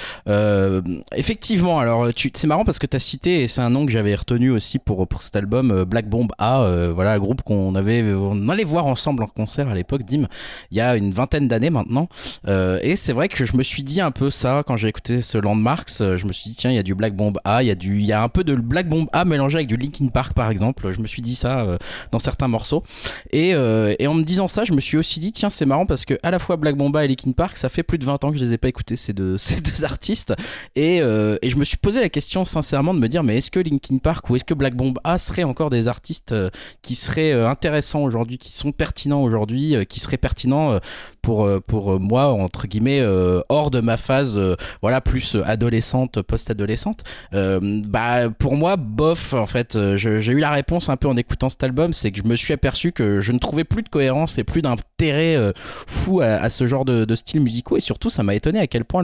Effectivement, alors, c'est marrant parce que tu as cité, et c'est un nom que j'avais retenu aussi pour, pour cet album, Black Bomb A, voilà, le groupe qu'on avait, on allait voir ensemble en concert à l'époque, Dim, il y a une vingtaine d'années maintenant. Euh, et c'est vrai que je me suis dit un peu ça quand j'ai écouté ce Landmarks. euh, Je me suis dit, tiens, il y a du Black Bomb A, il y, a du, y a un peu de Black Bomb A mélangé avec du Linkin Park par exemple. Je me suis dit ça euh, dans certains morceaux. Et, en me disant ça, je me suis aussi dit, tiens, c'est marrant parce que à la fois Black Bomba et Linkin Park, ça fait plus de 20 ans que je les ai pas écoutés, ces deux, <laughs> ces deux artistes. Et, et je me suis posé la question sincèrement de me dire, mais est-ce que Linkin Park ou est-ce que Black Bomba seraient encore des artistes qui seraient intéressants aujourd'hui, qui sont pertinents aujourd'hui, qui seraient pertinents euh, pour, euh, pour euh, moi, entre guillemets, euh, hors de ma phase, voilà, plus adolescente, post-adolescente. Bah, pour moi, bof, en fait, j'ai eu la réponse un peu en écoutant cet album, c'est que je me suis aperçu que je ne trouvais plus de cohérence et plus d'intérêt fou à, ce genre de, de styles musicaux. Et surtout, ça m'a étonné à quel point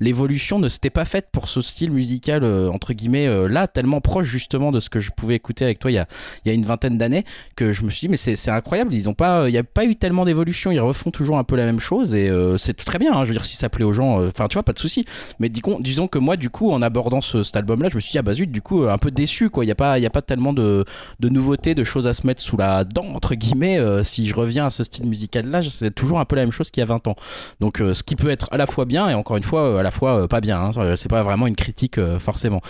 l'évolution ne s'était pas faite pour ce style musical, entre guillemets, là, tellement proche justement de ce que je pouvais écouter avec toi il y a, il y a une vingtaine d'années, que je me suis dit, mais c'est incroyable, ils ont pas, il n'y a pas eu tellement d'évolution, ils refont toujours un peu la même chose et euh, c'est très bien, hein, je veux dire, si ça plaît aux gens, euh, enfin, tu vois, pas de souci. Mais disons, que moi, du coup, en abordant ce, cet album-là, je me suis dit, ah bah zut, du coup, euh, un peu déçu, quoi. Il n'y a, pas- y a pas tellement de, nouveautés, de choses à se mettre sous la dent, entre guillemets. si je reviens à ce style musical-là, c'est toujours un peu la même chose qu'il y a 20 ans. Donc, ce qui peut être à la fois bien et encore une fois, à la fois pas bien. hein. c'est pas vraiment une critique, forcément.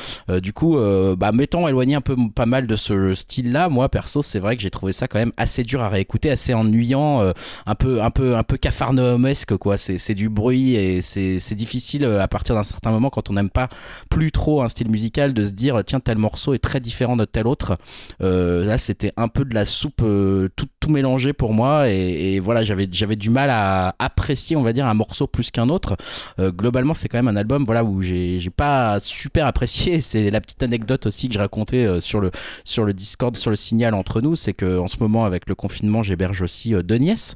Du coup, bah, m'étant éloigné un peu pas mal de ce style-là, moi, perso, c'est vrai que j'ai trouvé ça quand même assez dur à réécouter, assez ennuyant, un peu, un peu, un peu cafarnaumesque, quoi. C'est, du bruit et c'est, difficile euh, à partir d'un certain moment quand on n'aime pas plus trop un style musical de se dire tiens tel morceau est très différent de tel autre. Euh, là, c'était un peu de la soupe euh, tout, tout mélangé pour moi et, voilà, j'avais, du mal à apprécier, on va dire, un morceau plus qu'un autre. Globalement, c'est quand même un album, voilà, où j'ai, pas super apprécié. <laughs> C'est la petite anecdote aussi que je racontais sur le sur le Discord, sur le signal entre nous, c'est que en ce moment avec le confinement, j'héberge aussi deux nièces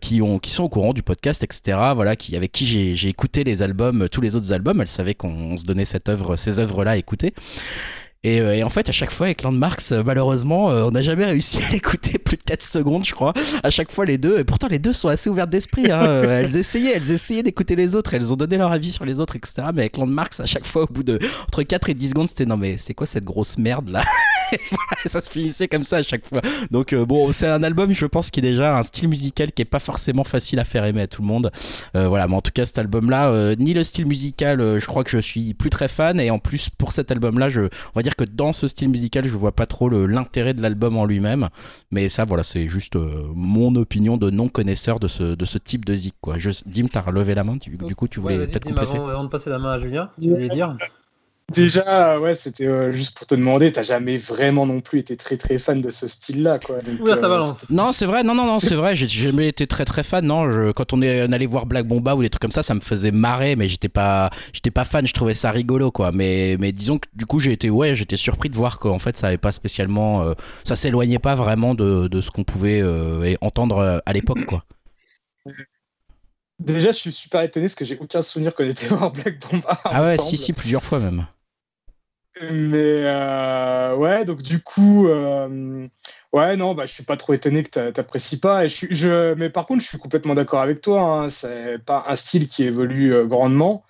qui ont qui sont au courant du podcast, etc. Voilà, qui avec qui j'ai, j'ai écouté les albums, tous les autres albums. Elles savaient qu'on se donnait cette œuvre, ces œuvres-là à écouter. Et, euh, et en fait, à chaque fois, avec Landmarks, euh, malheureusement, euh, on n'a jamais réussi à <laughs> l'écouter plus de 4 secondes, je crois. À chaque fois, les deux. Et pourtant, les deux sont assez ouvertes d'esprit. Hein. Euh, <laughs> elles essayaient, elles essayaient d'écouter les autres. Elles ont donné leur avis sur les autres, etc. Mais avec Landmarks, à chaque fois, au bout de entre 4 et 10 secondes, c'était non, mais c'est quoi cette grosse merde là? Voilà, Ça se finissait comme ça à chaque fois. Donc, euh, bon, c'est un album, je pense, qui est déjà un style musical qui est pas forcément facile à faire aimer à tout le monde. Euh, voilà, mais en tout cas, cet album-là, euh, ni le style musical, euh, je crois que je suis plus très fan. Et en plus, pour cet album-là, je, on va dire que dans ce style musical, je vois pas trop l'intérêt de l'album en lui-même. Mais ça, voilà, c'est juste euh, mon opinion de non-connaisseur de ce, de ce type de zik, quoi. Je, Dim, t'as relevé la main, tu- du coup, tu voulais Ouais, peut-être compléter avant, avant de passer la main à Julien, tu voulais dire Déjà, ouais, c'était euh, juste pour te demander, t'as jamais vraiment non plus été très très fan de ce style-là, quoi. Donc, Oula, ça euh, balance. Non, c'est vrai, non, non, non, c'est vrai, j'ai jamais été très très fan, non, je, quand on est on allait voir Black Bomba ou des trucs comme ça, ça me faisait marrer, mais j'étais pas, j'étais pas fan, je trouvais ça rigolo, quoi, mais, mais disons que du coup, j'ai été, ouais, j'étais surpris de voir qu'en fait, ça avait pas spécialement, euh, ça s'éloignait pas vraiment de, de ce qu'on pouvait euh, entendre à l'époque, quoi. Déjà, je suis super étonné parce que j'ai aucun souvenir qu'on était voir Black Bomba. Ah ouais, ensemble. si, si, plusieurs fois même. Mais euh, ouais, donc du coup, euh, ouais, non, bah, je suis pas trop étonné que t'a- t'apprécies pas. Et je, mais par contre, je suis complètement d'accord avec toi. Hein, c'est pas un style qui évolue euh, grandement.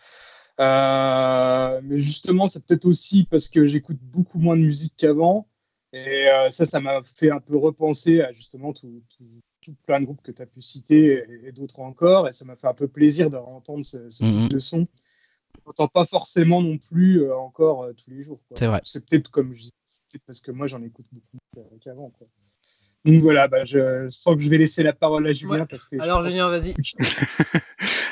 Mais justement, c'est peut-être aussi parce que j'écoute beaucoup moins de musique qu'avant. Et ça, ça m'a fait un peu repenser à justement tout, tout, tout plein de groupes que tu as pu citer et, et d'autres encore. Et ça m'a fait un peu plaisir de entendre ce, ce Mhm. type de son. On n'entend pas forcément non plus euh, encore euh, tous les jours. C'est vrai. C'est peut-être comme je peut-être parce que moi j'en écoute beaucoup moins qu'avant. quoi. Donc voilà, bah, je sens que je vais laisser la parole à Julien Ouais. parce que je Alors, Julien, vas-y. <laughs>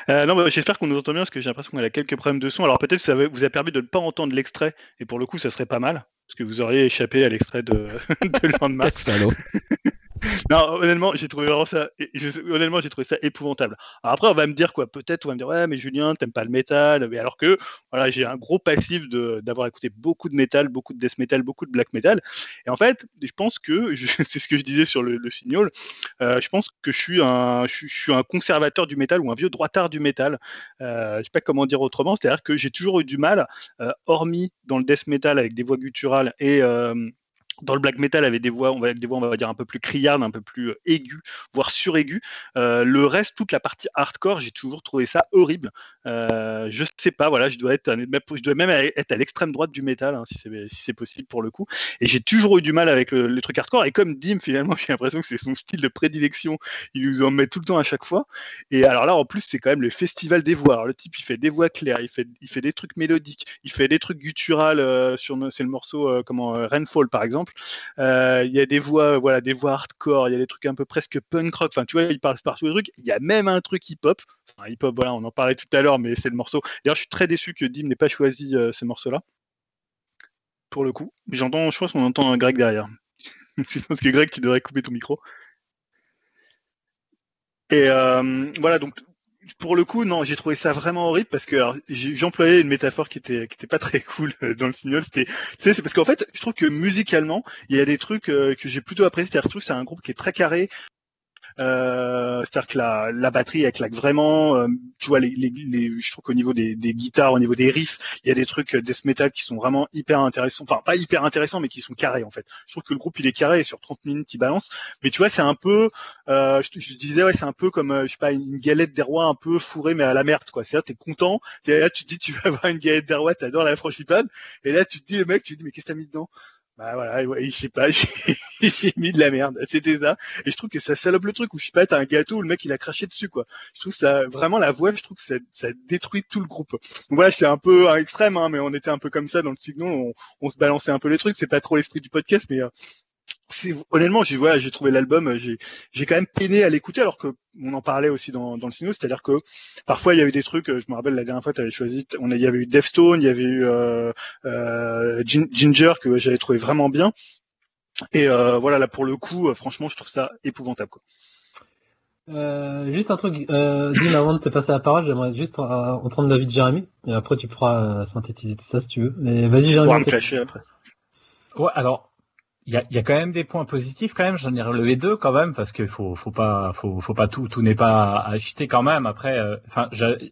Euh, non, bah, j'espère qu'on nous entend bien parce que j'ai l'impression qu'on a quelques problèmes de son. Alors peut-être que ça vous a permis de ne pas entendre l'extrait et pour le coup, ça serait pas mal parce que vous auriez échappé à l'extrait de, <laughs> de Landmark. Salaud. <laughs> Non, honnêtement, j'ai trouvé ça. honnêtement, j'ai trouvé ça épouvantable. Après, on va me dire quoi Peut-être, on va me dire ouais, mais Julien, t'aimes pas le métal. Mais alors que, voilà, j'ai un gros passif d'avoir écouté beaucoup de métal, beaucoup de death metal, beaucoup de black metal. Et en fait, je pense que <laughs> c'est ce que je disais sur le, le signal. euh, je pense que je suis un, je, je suis un conservateur du métal ou un vieux droitard du métal. Euh, je sais pas comment dire autrement. C'est-à-dire que j'ai toujours eu du mal, euh, hormis dans le death metal avec des voix gutturales et euh, dans le black metal avec des voix, des voix, on va dire un peu plus criardes, un peu plus euh, aiguës, voire suraigus. Euh, le reste, toute la partie hardcore, j'ai toujours trouvé ça horrible. Euh, je sais pas, voilà, je dois être, je dois même être à l'extrême droite du métal, hein, si c'est si c'est possible pour le coup. Et j'ai toujours eu du mal avec le, le truc hardcore. Et comme Dim, finalement, <laughs> j'ai l'impression que c'est son style de prédilection. Il nous en met tout le temps à chaque fois. Et alors là, en plus, c'est quand même le festival des voix. Le type, il fait des voix claires, il fait, des trucs mélodiques, il fait des trucs gutturales. euh, sur c'est le morceau comment Rainfall par exemple. Euh, Il y a des voix, voilà, des voix hardcore. Il y a des trucs un peu presque punk rock. Enfin, tu vois, il passe par tous les trucs. Il y a même un truc hip hop. Enfin, hip hop, voilà, on en parlait tout à l'heure, mais c'est le morceau. D'ailleurs, je suis très déçu que Dim n'ait pas choisi euh, ce morceau-là. Pour le coup, j'entends, je pense qu'on entend un Greg derrière. <laughs> je pense que Greg, tu devrais couper ton micro. Et euh, voilà, donc pour le coup, non, j'ai trouvé ça vraiment horrible parce que j'employais une métaphore qui était qui était pas très <laughs> cool euh, dans le signal. C'était, c'est parce qu'en fait, je trouve que musicalement, il y a des trucs euh, que j'ai plutôt apprécié. C'est-à-dire, je trouve que c'est un groupe qui est très carré. Euh, c'est-à-dire que la, la batterie elle claque vraiment. euh, tu vois, les, les, les- je trouve qu'au niveau des, des guitares, au niveau des riffs, il y a des trucs euh, death metal qui sont vraiment hyper intéressants. Enfin, pas hyper intéressants, mais qui sont carrés en fait. Je trouve que le groupe il est carré et sur 30 minutes il balance. Mais tu vois, c'est un peu, euh, je, je disais ouais, c'est un peu comme euh, je sais pas une galette des rois un peu fourrée mais à la merde quoi. C'est-à-dire t'es content, t'es là tu te dis tu vas <laughs> avoir une galette des rois, t'adores la frangipane, et là tu te dis le mec, tu te dis mais qu'est-ce que t'as mis dedans? Bah voilà, ouais, je sais pas, <laughs> j'ai mis de la merde, c'était ça. Et je trouve que ça salope le truc, ou je sais pas, t'as un gâteau où le mec il a craché dessus, quoi. Je trouve ça, vraiment la voix, je trouve que ça, ça détruit tout le groupe. Donc voilà, c'est un peu un extrême, hein, mais on était un peu comme ça dans le signal, on, on se balançait un peu les trucs, c'est pas trop l'esprit du podcast, mais euh, honnêtement, j'ai voilà, j'ai trouvé l'album, euh, j'ai j'ai quand même peiné à l'écouter, alors que on en parlait aussi dans, dans le signal, c'est-à-dire que parfois il y a eu des trucs, euh, je me rappelle la dernière fois, tu avais choisi, on a, il y avait eu Defstone, il y avait eu euh, euh, Gin- Ginger que j'avais trouvé vraiment bien. Et euh, voilà, là pour le coup, euh, franchement, je trouve ça épouvantable. Quoi. Euh, juste un truc, euh, Dim, avant de te passer la parole, j'aimerais juste euh, entendre l'avis de Jérémy. Et après, tu pourras euh, synthétiser tout ça si tu veux. Mais vas-y, Jérémy. clasher après. Ouais, alors, il y a, y a, quand même des points positifs quand même. J'en ai relevé deux quand même parce qu'il faut, faut pas, faut, faut pas tout, tout n'est pas à acheter quand même. Après, euh, enfin,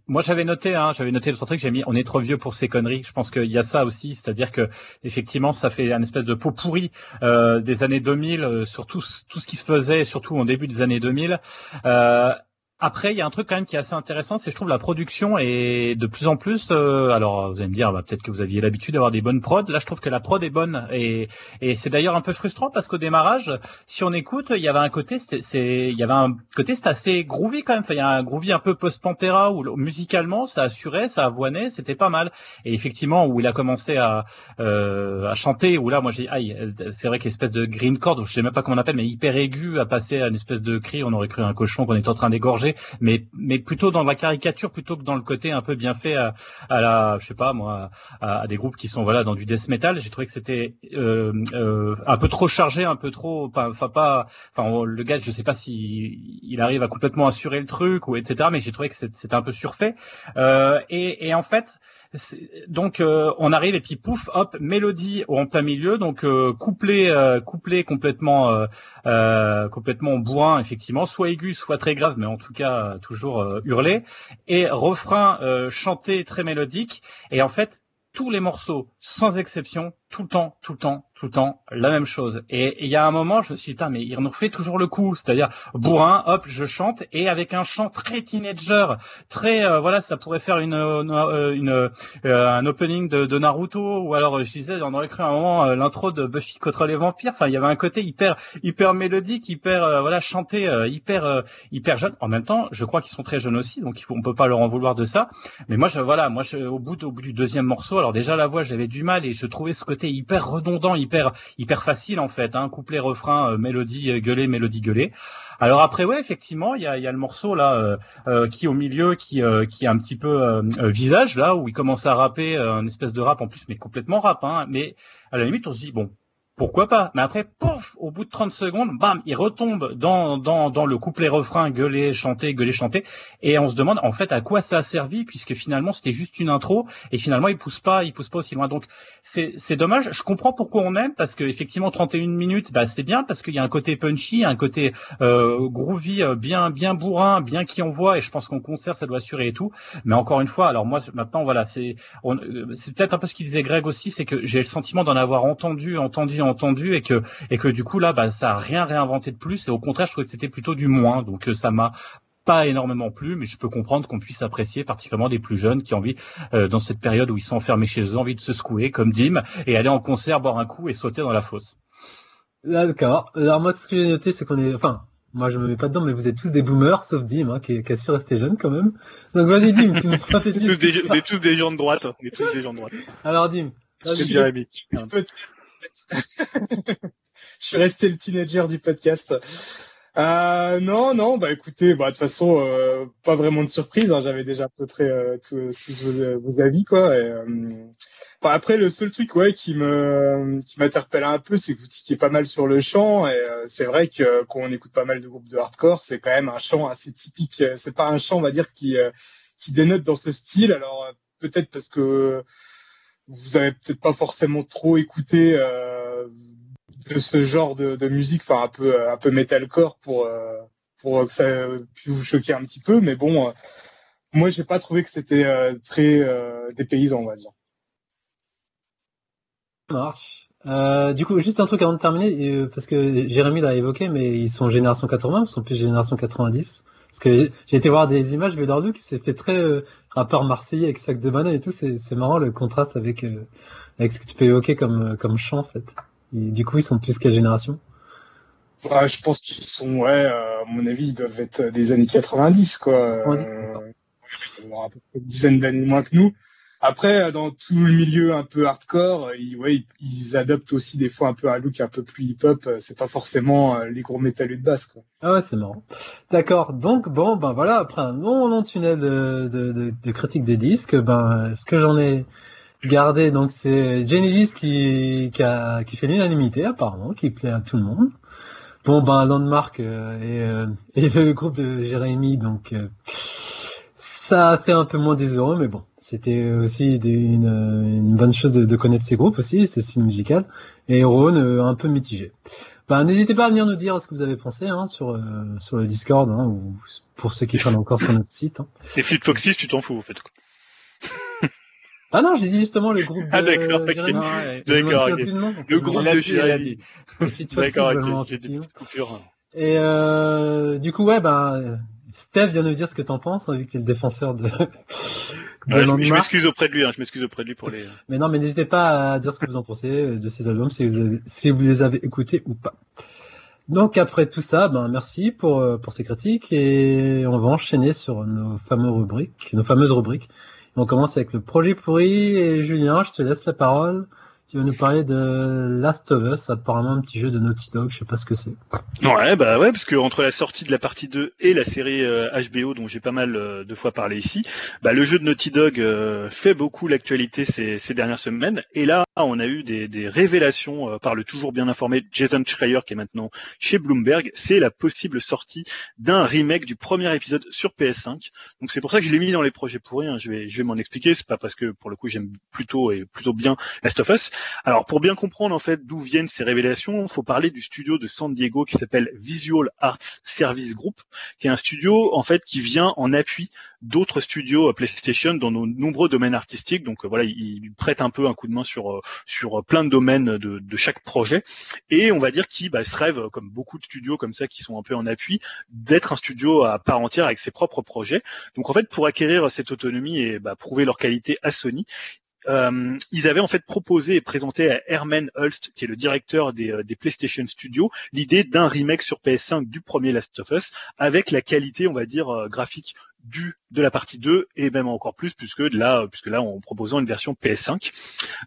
moi j'avais noté, hein, j'avais noté le truc, j'ai mis, on est trop vieux pour ces conneries. Je pense qu'il y a ça aussi, c'est-à-dire que effectivement, ça fait un espèce de pot pourri euh, des années 2000 euh, sur tout, tout, ce qui se faisait, surtout en début des années 2000. Euh, après, il y a un truc quand même qui est assez intéressant, c'est je trouve la production est de plus en plus. Euh, alors, vous allez me dire, bah, peut-être que vous aviez l'habitude d'avoir des bonnes prods. Là, je trouve que la prod est bonne et, et c'est d'ailleurs un peu frustrant parce qu'au démarrage, si on écoute, il y avait un côté, c'est, il y avait un côté, assez groovy quand même. Il y a un groovy un peu post-Pantera où musicalement, ça assurait, ça avoinait, c'était pas mal. Et effectivement, où il a commencé à, euh, à chanter, où là, moi, j'ai, aïe, c'est vrai qu'espèce de green chord, je sais même pas comment on appelle, mais hyper aigu, à passer à une espèce de cri, on aurait cru un cochon qu'on était en train d'égorger mais mais plutôt dans la caricature plutôt que dans le côté un peu bien fait à, à la, je sais pas moi, à, des groupes qui sont voilà dans du death metal. J'ai trouvé que c'était euh, euh, un peu trop chargé, un peu trop, enfin pas, enfin le gars, je sais pas si il arrive à complètement assurer le truc ou etc. Mais j'ai trouvé que c'était un peu surfait. Euh, et, et en fait, donc euh, on arrive et puis pouf, hop, mélodie en plein milieu, donc euh, couplet, euh, complètement, complètement bourrin effectivement, soit aigu, soit très grave, mais en tout cas toujours hurlé, et refrain chanté très mélodique. Et en fait, tous les morceaux, sans exception, tout le temps, tout le temps, tout le temps la même chose. Et il y a un moment, je me suis dit, mais il nous fait toujours le coup, c'est-à-dire bourrin, hop, je chante et avec un chant très teenager, très euh, voilà, ça pourrait faire une, euh, une, euh, un opening de, de, Naruto ou alors je disais, on aurait cru un moment l'intro de Buffy contre les vampires. Enfin, il y avait un côté hyper hyper mélodique, hyper voilà chanté, hyper hyper jeune. En même temps, je crois qu'ils sont très jeunes aussi, donc il faut, on peut pas leur en vouloir de ça. Mais moi, je voilà, moi, je, au bout au bout du deuxième morceau, alors déjà la voix, j'avais du mal et je trouvais ce côté hyper redondant, hyper hyper facile en fait, hein, couplet refrain, euh, mélodie euh, gueulée, mélodie gueulée. Alors après ouais effectivement il y a, y a, le morceau là euh, qui au milieu qui qui a un petit peu visage là où il commence à rapper un espèce de rap en plus mais complètement rap hein, mais à la limite on se dit bon pourquoi pas Mais après, pouf, au bout de 30 secondes, bam, il retombe dans, dans, dans le couplet refrain, gueuler, chanter, gueuler, chanter, et on se demande en fait à quoi ça a servi, puisque finalement c'était juste une intro, et finalement il pousse pas, il pousse pas aussi loin. Donc c'est, c'est dommage. Je comprends pourquoi on aime, parce que effectivement 31 minutes, bah c'est bien, parce qu'il y a un côté punchy, un côté euh, groovy, euh, bien bien bourrin, bien qui envoie, et je pense qu'en concert ça doit assurer et tout. Mais encore une fois, alors moi maintenant voilà, c'est, euh, c'est peut-être un peu ce qu'il disait Greg aussi, c'est que j'ai le sentiment d'en avoir entendu, entendu entendu et que et que du coup là bah ça a rien réinventé de plus et au contraire je trouvais que c'était plutôt du moins donc euh, ça m'a pas énormément plu, mais je peux comprendre qu'on puisse apprécier particulièrement des plus jeunes qui ont envie, euh, dans cette période où ils sont enfermés chez eux, envie de se secouer comme Dim et aller en concert, boire un coup et sauter dans la fosse. D'accord. Alors moi, ce que j'ai noté, c'est qu'on est, enfin, moi je me mets pas dedans, mais vous êtes tous des boomers, sauf Dim, hein, qui, qui a su rester jeune quand même. Donc vas-y Dim, tu nous stratégies. <laughs> On est tous des gens de droite. On est tous des gens de droite. Alors Dim. C'est Jérémy. je <laughs> suis resté le teenager du podcast. Euh, non, non, bah écoutez, bah de toute façon, euh, pas vraiment de surprise. Hein, J'avais déjà à peu près euh, tous vos, avis, quoi. Euh, après, le seul truc, ouais, qui me qui m'interpelle un peu, c'est que vous tiquez pas mal sur le chant. Et c'est vrai que quand on écoute pas mal de groupes de hardcore, c'est quand même un chant assez typique. C'est pas un chant, on va dire, qui dénote dans ce style. Alors peut-être parce que vous avez peut-être pas forcément trop écouté euh, de ce genre de, musique, enfin un peu un peu metalcore pour euh, pour que ça puisse vous choquer un petit peu, mais bon, euh, moi j'ai pas trouvé que c'était euh, très dépaysant, on va dire. Ça marche. du coup, juste un truc avant de terminer, parce que Jérémy l'a évoqué, mais ils sont génération 80, ils sont plus génération 90. Parce que j'ai été voir des images, mais leur look s'est fait très euh, rappeur marseillais avec sac de banane et tout. C'est marrant le contraste avec euh, avec ce que tu peux évoquer comme comme chant en fait. Et du coup, ils sont plus quelle génération? Ouais, Je pense qu'ils sont, ouais, euh, à mon avis, ils doivent être des années 90 quoi. 90, ils doivent avoir à peu près une dizaine d'années moins que nous. Après, euh, dans tout le milieu un peu hardcore, ils, ouais, ils, adoptent aussi des fois un peu un look un peu plus hip-hop. Euh, c'est pas forcément euh, les gros métalleux de base, quoi. Ah ouais, c'est marrant. D'accord. Donc bon, ben voilà, après un long, long tunnel de, de, de, de critique de disques, ben ce que j'en ai gardé, donc c'est Genesis qui, qui, a, qui fait l'unanimité apparemment, qui plaît à tout le monde. Bon, ben Landmark et, et <laughs> le groupe de Jérémy, donc ça a fait un peu moins des euros, mais bon, c'était aussi des- une, une bonne chose de, de connaître ces groupes aussi, ce style musical. Et Rhône, euh, un peu mitigé. Bah, n'hésitez pas à venir nous dire ce que vous avez pensé hein, sur, euh, sur le Discord, hein, ou pour ceux qui <laughs> traînent encore sur notre site. hein. Les Flip tu t'en fous, en fait. <laughs> Ah non, j'ai dit justement le groupe <laughs> de Ah, d'accord, ok. Jérémy. Non, ouais. Je me D'accord, souviens ok. plus de nom. Le groupe de Jérémy. D'accord, ok. J'ai des petites coupures. Et euh, du coup, ouais, ben, Steph vient nous dire ce que t'en penses, hein, vu que t'es le défenseur de, de Ouais, je m'excuse auprès de lui, hein, je m'excuse auprès de lui pour les. Mais non, mais n'hésitez pas à dire ce que vous en pensez euh, de ces albums, si vous, avez- si vous les avez écoutés ou pas. Donc après tout ça, ben merci pour euh, pour ces critiques et on va enchaîner sur nos fameuses rubriques, nos fameuses rubriques. On commence avec le projet pourri et Julien, je te laisse la parole. Tu vas nous parler de Last of Us, apparemment un petit jeu de Naughty Dog, je sais pas ce que c'est. Ouais, bah ouais, parce que entre la sortie de la partie 2 et la série euh, HBO dont j'ai pas mal euh, de fois parlé ici, bah le jeu de Naughty Dog euh, fait beaucoup l'actualité ces, dernières semaines. Et là, on a eu des, révélations euh, par le toujours bien informé Jason Schreier qui est maintenant chez Bloomberg. C'est la possible sortie d'un remake du premier épisode sur PS5. Donc c'est pour ça que je l'ai mis dans les projets pourris. hein. Je vais, je vais m'en expliquer. C'est pas parce que pour le coup j'aime plutôt et plutôt bien Last of Us. Alors pour bien comprendre en fait d'où viennent ces révélations, il faut parler du studio de San Diego qui s'appelle Visual Arts Service Group, qui est un studio en fait qui vient en appui d'autres studios euh, PlayStation dans nos nombreux domaines artistiques. Donc euh, voilà, il, il prête un peu un coup de main sur euh, sur plein de domaines de, chaque projet. Et on va dire qu'il bah, se rêve, euh, comme beaucoup de studios comme ça qui sont un peu en appui, d'être un studio à part entière avec ses propres projets. Donc en fait, pour acquérir cette autonomie et bah, prouver leur qualité à Sony, euh, ils avaient en fait proposé et présenté à Herman Hulst, qui est le directeur des, euh, des PlayStation Studios, l'idée d'un remake sur PS5 du premier Last of Us, avec la qualité, on va dire, euh, graphique du de la partie 2 et même encore plus puisque là puisque là en proposant une version PS5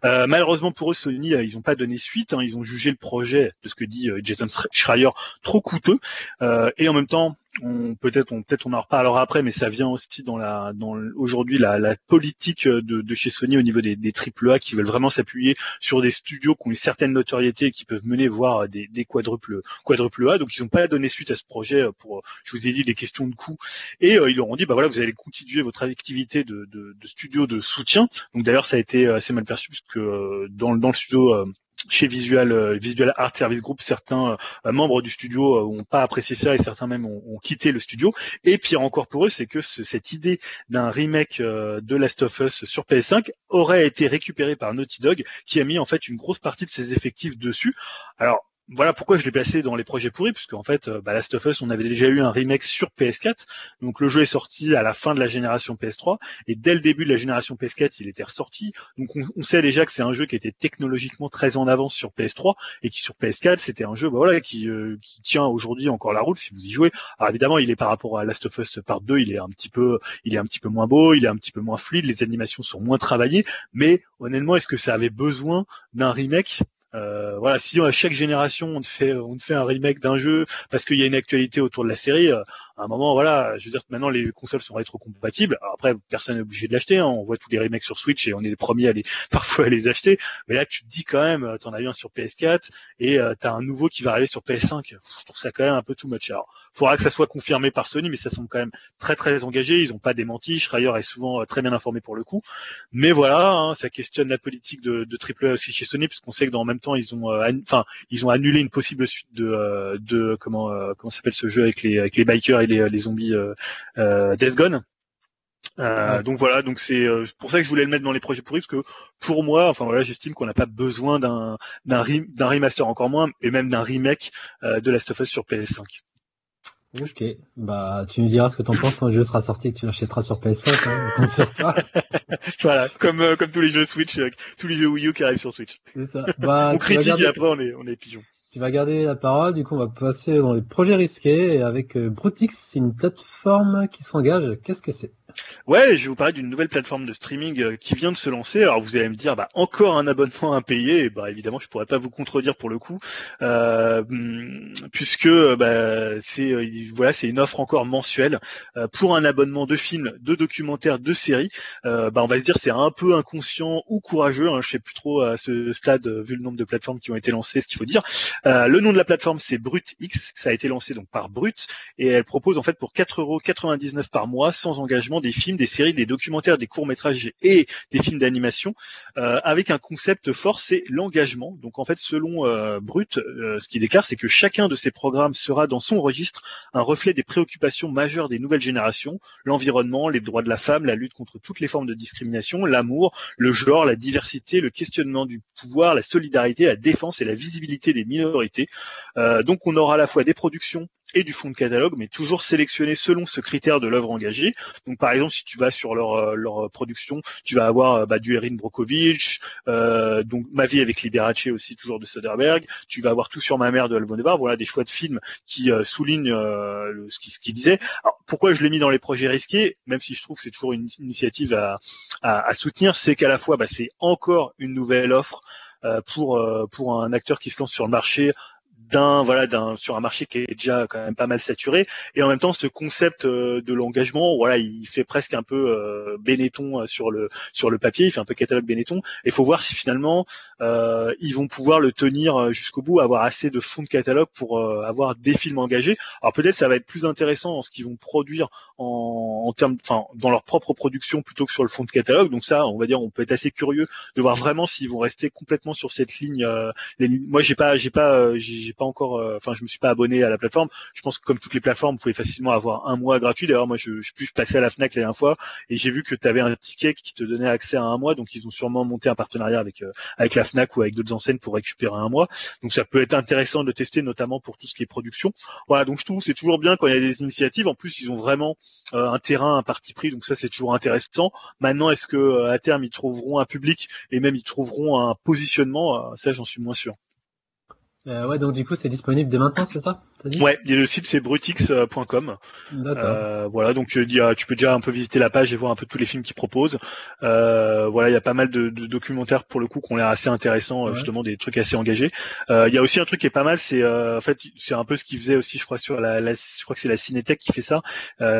Euh, malheureusement pour eux Sony euh, ils n'ont pas donné suite hein, ils ont jugé le projet de ce que dit euh, Jason Schreier trop coûteux. Euh, et en même temps on peut-être on peut-être on en reparlera après mais ça vient aussi dans la dans aujourd'hui la, la politique de, de chez Sony au niveau des, des AAA qui veulent vraiment s'appuyer sur des studios qui ont une certaine notoriété et qui peuvent mener voir des, des quadruples quadruple A. Donc ils n'ont pas donné suite à ce projet euh, pour je vous ai dit des questions de coûts. Et euh, ils leur ont dit bah voilà vous allez continuer votre activité de, studio de soutien donc d'ailleurs ça a été assez mal perçu puisque euh, dans, le- studio euh, chez Visual euh, Art Service Group, certains euh, membres du studio euh, ont pas apprécié ça et certains même ont, quitté le studio. Et pire encore pour eux, c'est que ce- cette idée d'un remake euh, de Last of Us sur PS5 aurait été récupérée par Naughty Dog, qui a mis en fait une grosse partie de ses effectifs dessus. Alors voilà pourquoi je l'ai placé dans les projets pourris, puisque en fait, euh, bah, Last of Us, on avait déjà eu un remake sur PS4, donc le jeu est sorti à la fin de la génération PS3, et dès le début de la génération PS4, il était ressorti. Donc on, sait déjà que c'est un jeu qui était technologiquement très en avance sur PS3, et qui sur PS4, c'était un jeu, bah, euh, qui tient aujourd'hui encore la route si vous y jouez. Alors évidemment, il est par rapport à Last of Us Part 2, il est un il est un petit peu moins beau, il est un petit peu moins fluide, les animations sont moins travaillées, mais honnêtement, est-ce que ça avait besoin d'un remake? Euh, voilà, si à chaque génération on te fait on te fait un remake d'un jeu parce qu'il y a une actualité autour de la série, euh, à un moment voilà, je veux dire que maintenant les consoles sont rétrocompatibles. Après personne n'est obligé de l'acheter, hein. on voit tous les remakes sur Switch et on est les premiers à les <laughs> parfois à les acheter. Mais là tu te dis quand même, euh, t'en as eu un sur PS4 et euh, t'as un nouveau qui va arriver sur PS5. Pff, Je trouve ça quand même un peu too much. Alors faudra que ça soit confirmé par Sony, mais ça semble quand même très très engagé. Ils ont pas démenti. Schreier est souvent euh, très bien informé pour le coup. Mais voilà, hein, ça questionne la politique de, de AAA aussi chez Sony, puisqu'on sait que dans en même temps ils ont, euh, enfin, ils ont annulé une possible suite de, de comment, comment s'appelle ce jeu avec les, avec les bikers et les, les zombies, euh, euh, Death Gone. Euh, Ouais. Donc voilà, donc c'est euh, pour ça que je voulais le mettre dans les projets pourris parce que pour moi, enfin voilà, j'estime qu'on n'a pas besoin d'un d'un re- d'un remaster encore moins et même d'un remake euh, de Last of Us sur PS5. Ok, bah tu nous diras ce que t'en penses quand le jeu sera sorti et que tu l'achèteras sur PS5. Hein, sur toi. <laughs> voilà, comme euh, comme tous les jeux Switch, euh, tous les jeux Wii U qui arrivent sur Switch. C'est ça. Bah, <laughs> on critique et après on est on est pigeon. Tu vas garder la parole, du coup on va passer dans les projets risqués avec euh, Brutix, c'est une plateforme qui s'engage. Qu'est-ce que c'est? Ouais, je vais vous parler d'une nouvelle plateforme de streaming euh, qui vient de se lancer. Alors vous allez me dire, bah encore un abonnement payer. Et bah évidemment, je pourrais pas vous contredire pour le coup, euh, puisque bah, c'est euh, voilà, c'est une offre encore mensuelle pour un abonnement de films, de documentaires, de séries. Bah on va se dire c'est un peu inconscient ou courageux. Hein, je sais plus trop à ce stade, vu le nombre de plateformes qui ont été lancées, ce qu'il faut dire. Euh, le nom de la plateforme c'est BrutX, ça a été lancé donc par Brut et elle propose en fait pour 4,99€ par mois sans engagement des films, des séries, des documentaires, des courts métrages et des films d'animation euh, avec un concept fort, c'est l'engagement. Donc en fait selon euh, Brut, euh, ce qu'il déclare c'est que chacun de ces programmes sera dans son registre un reflet des préoccupations majeures des nouvelles générations, l'environnement, les droits de la femme, la lutte contre toutes les formes de discrimination, l'amour, le genre, la diversité, le questionnement du pouvoir, la solidarité, la défense et la visibilité des minorités. Euh, donc on aura à la fois des productions et du fond de catalogue, mais toujours sélectionné selon ce critère de l'œuvre engagée. Donc par exemple, si tu vas sur leur, euh, leur production, tu vas avoir euh, bah, du Erin Brokovich, euh, donc Ma vie avec Liberace aussi, toujours de Soderbergh. Tu vas avoir tout sur ma mère de Almodovar. Voilà des choix de films qui euh, soulignent euh, ce qu'il ce qu'il disait. Alors, pourquoi je l'ai mis dans les projets risqués, même si je trouve que c'est toujours une initiative à, soutenir, c'est qu'à la fois bah, c'est encore une nouvelle offre euh, pour euh, pour un acteur qui se lance sur le marché d'un voilà d'un sur un marché qui est déjà quand même pas mal saturé. Et en même temps ce concept euh, de l'engagement voilà il fait presque un peu euh, Benetton euh, sur le sur le papier. Il fait un peu catalogue Benetton. Et faut voir si finalement euh, ils vont pouvoir le tenir euh, jusqu'au bout avoir assez de fonds de catalogue pour avoir des films engagés. Alors peut-être ça va être plus intéressant dans ce qu'ils vont produire en, en termes enfin dans leur propre production plutôt que sur le fond de catalogue. Donc ça on va dire on peut être assez curieux de voir vraiment s'ils vont rester complètement sur cette ligne les moi j'ai pas j'ai pas j'ai pas encore euh, enfin je me suis pas abonné à la plateforme. Je pense que comme toutes les plateformes vous pouvez facilement avoir un mois gratuit. D'ailleurs moi je je, je passais à la Fnac la dernière fois et j'ai vu que tu avais un ticket qui te donnait accès à un mois. Donc ils ont sûrement monté un partenariat avec euh, avec la Fnac ou avec d'autres enseignes pour récupérer un mois. Donc ça peut être intéressant de tester notamment pour tout ce qui est production. Voilà donc je trouve c'est toujours bien quand il y a des initiatives. En plus ils ont vraiment euh, un terrain un parti pris. Donc ça c'est toujours intéressant. Maintenant est-ce que à terme ils trouveront un public et même ils trouveront un positionnement? Ça j'en suis moins sûr ouais, donc du coup, c'est disponible dès maintenant, c'est ça? Ouais, et le site c'est brutix.com. Euh, voilà, donc euh, y a- tu peux déjà un peu visiter la page et voir un peu tous les films qu'ils proposent. Euh, voilà, il y a pas mal de, de documentaires pour le coup qui ont l'air assez intéressants, Ouais. justement des trucs assez engagés. Euh, Il y a aussi un truc qui est pas mal, c'est en fait c'est un peu ce qu'ils faisaient aussi, je crois sur la, la- je crois que c'est la Cinétech qui fait ça.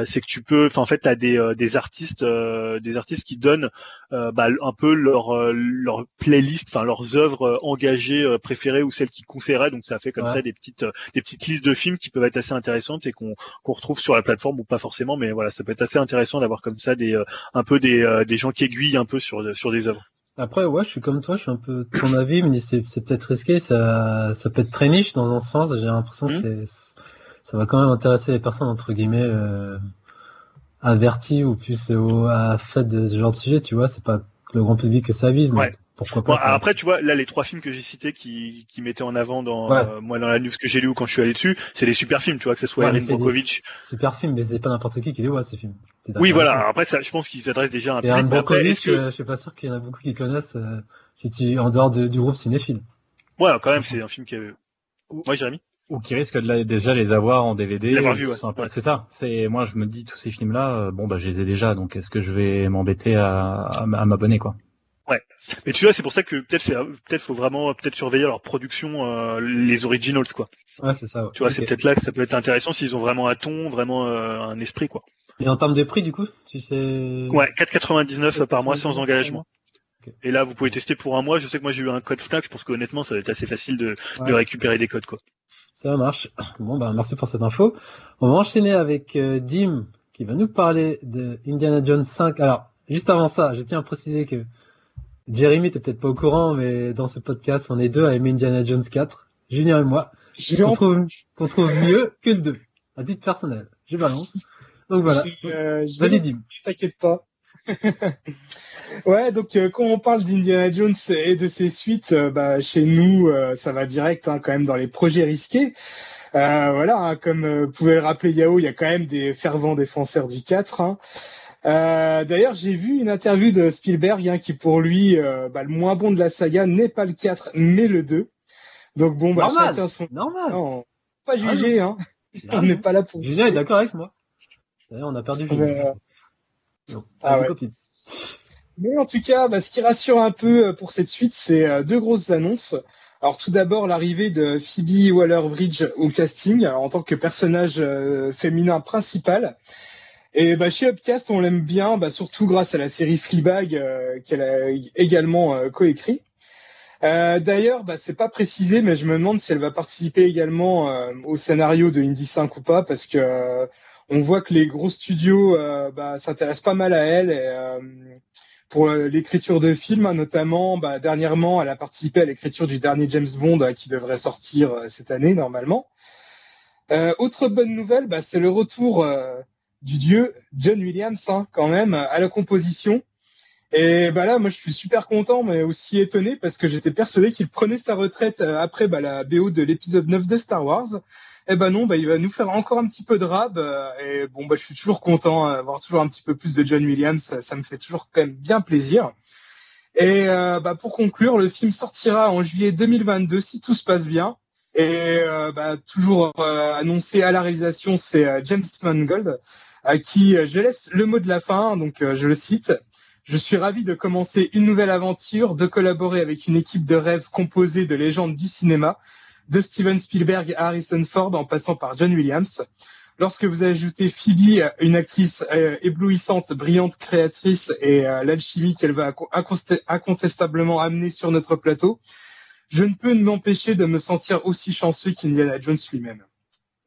C'est que tu peux, enfin en fait t'as des des artistes, des artistes qui donnent bah, un peu leur leur playlist, enfin leurs œuvres engagées préférées ou celles qu'ils conseilleraient. Donc ça fait comme Ouais. ça des petites des petites listes de films qui peuvent être assez intéressantes et qu'on qu'on retrouve sur la plateforme ou pas forcément, mais voilà, ça peut être assez intéressant d'avoir comme ça des euh, un peu des euh, des gens qui aiguillent un peu sur sur des œuvres. Après, ouais, je suis comme toi, je suis un peu de ton avis, mais c'est c'est peut-être risqué, ça, ça peut être très niche dans un sens. J'ai l'impression que Mhm. c'est, ça va quand même intéresser les personnes entre guillemets euh, averties ou plus au, à fait de ce genre de sujet. Tu vois, c'est pas le grand public que ça vise. donc Ouais. Pourquoi pas Bon, ça- après, tu vois, là, les trois films que j'ai cités qui, qui mettaient en avant dans Ouais. euh, moi dans la news que j'ai lu ou quand je suis allé dessus, c'est des super films, tu vois, que ce soit Erin c'est des Brockovich. super film, mais c'est pas n'importe qui qui les voit ces films. Oui, voilà. moi Après, ça, je pense qu'ils s'adressent déjà à un public. après, Brockovich, que... euh, je suis pas sûr qu'il y en a beaucoup qui connaissent euh, si tu en dehors de- du groupe cinéphile. Ouais, quand même, c'est un film qui avait. Ouais, Jérémy. Ou qui risquent de la- déjà les avoir en DVD. Ouais. C'est ça. C'est moi je me dis tous ces films-là, euh, bon bah je les ai déjà, donc est-ce que je vais m'embêter à, à, m- à m'abonner quoi? Mais tu vois, c'est pour ça que peut-être, faut vraiment peut-être surveiller leur production, euh, les originals, quoi. Ouais, c'est ça. ouais. Tu vois, c'est peut-être là que ça peut être intéressant s'ils ont vraiment un ton, vraiment euh, un esprit, quoi. Et en termes de prix, du coup, tu sais? Ouais, 4,99 par mois sans engagement. Et là, vous pouvez tester pour un mois. Je sais que moi, j'ai eu un code Fnac. Je pense qu'honnêtement, ça va être assez facile de, de Ouais. récupérer des codes, quoi. Ça marche. <coughs> Bon, bah, merci pour cette info. On va enchaîner avec euh, Dim, qui va nous parler de Indiana Jones 5. Alors, juste avant ça, je tiens à préciser que Jérémy, t'es peut-être pas au courant, mais dans ce podcast, on est deux à aimer Indiana Jones 4, Junior et moi, qu'on trouve, qu'on trouve mieux que le 2, à titre personnel. Je balance. Donc voilà. euh, Vas-y, Dim. T'inquiète pas. <laughs> ouais, donc euh, quand on parle d'Indiana Jones et de ses suites, euh, bah, chez nous, euh, ça va direct hein, quand même dans les projets risqués. Euh, voilà, hein, comme pouvait le rappeler Yao, il y a quand même des fervents défenseurs du 4. hein. Euh, D'ailleurs, j'ai vu une interview de Spielberg hein, qui, pour lui, euh, bah, le moins bon de la saga n'est pas le 4, mais le 2. Donc bon, bah, Normal. chacun son... Normal. Non, pas juger, hein. <laughs> on Normal. n'est pas là pour... Junior est d'accord avec moi. D'ailleurs, on a perdu Junior. Euh, ah ouais. continue. Mais en tout cas, bah, ce qui rassure un peu euh, pour cette suite, c'est deux grosses annonces. Alors tout d'abord l'arrivée de Phoebe Waller-Bridge au casting en tant que personnage féminin principal. Et bah, chez Upcast, on l'aime bien, bah, surtout grâce à la série Fleabag euh, qu'elle a également euh, coécrit. Euh, D'ailleurs, bah, c'est pas précisé, mais je me demande si elle va participer également euh, au scénario de Indy 5 ou pas, parce que euh, on voit que les gros studios euh, bah, s'intéressent pas mal à elle. Et, pour l'écriture de films, hein, notamment, bah, dernièrement, elle a participé à l'écriture du dernier James Bond qui devrait sortir cette année normalement. Euh, autre bonne nouvelle, bah, c'est le retour euh, du dieu John Williams, hein, quand même, à la composition. Et bah là, moi, je suis super content, mais aussi étonné parce que j'étais persuadé qu'il prenait sa retraite euh, après bah, la BO de l'épisode 9 de Star Wars. Et ben non, bah, il va nous faire encore un petit peu de rab. euh, et bon, bah, je suis toujours content d'avoir toujours un petit peu plus de John Williams. Ça, me fait toujours quand même bien plaisir. Et euh, bah, pour conclure, le film sortira en juillet 2022 si tout se passe bien. Et bah, toujours annoncé à la réalisation, c'est James Mangold, à qui euh, je laisse le mot de la fin. Donc euh, je le cite. Je suis ravi de commencer une nouvelle aventure, de collaborer avec une équipe de rêve composée de légendes du cinéma, de Steven Spielberg à Harrison Ford en passant par John Williams. Lorsque vous ajoutez Phoebe, une actrice euh, éblouissante, brillante, créatrice, et euh, l'alchimie qu'elle va incontestablement amener sur notre plateau, je ne peux m'empêcher de me sentir aussi chanceux qu'Indiana Jones lui-même.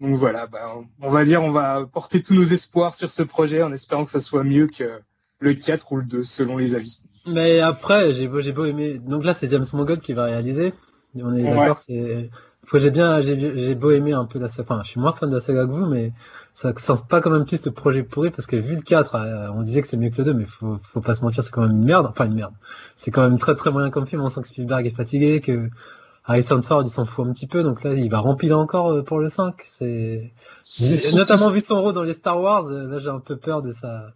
Donc voilà, bah, on va dire, on va porter tous nos espoirs sur ce projet en espérant que ça soit mieux que le 4 ou le 2, selon les avis. Mais après, j'ai beau, j'ai beau aimer. Donc là, c'est James Mangold qui va réaliser. On est Ouais. d'accord, c'est. J'ai bien, j'ai, beau aimer un peu la saga. Enfin, je suis moins fan de la saga que vous, mais ça sent pas quand même plus de projet pourri parce que vu le 4, euh, on disait que c'est mieux que le 2, mais faut, faut pas se mentir, c'est quand même une merde. Enfin, une merde. C'est quand même très très moyen comme film. On sent que Spielberg est fatigué, que Harrison Ford il s'en fout un petit peu. Donc là, il va remplir encore euh, pour le 5. C'est, notamment vu son rôle dans les Star Wars, euh, là j'ai un peu peur de ça.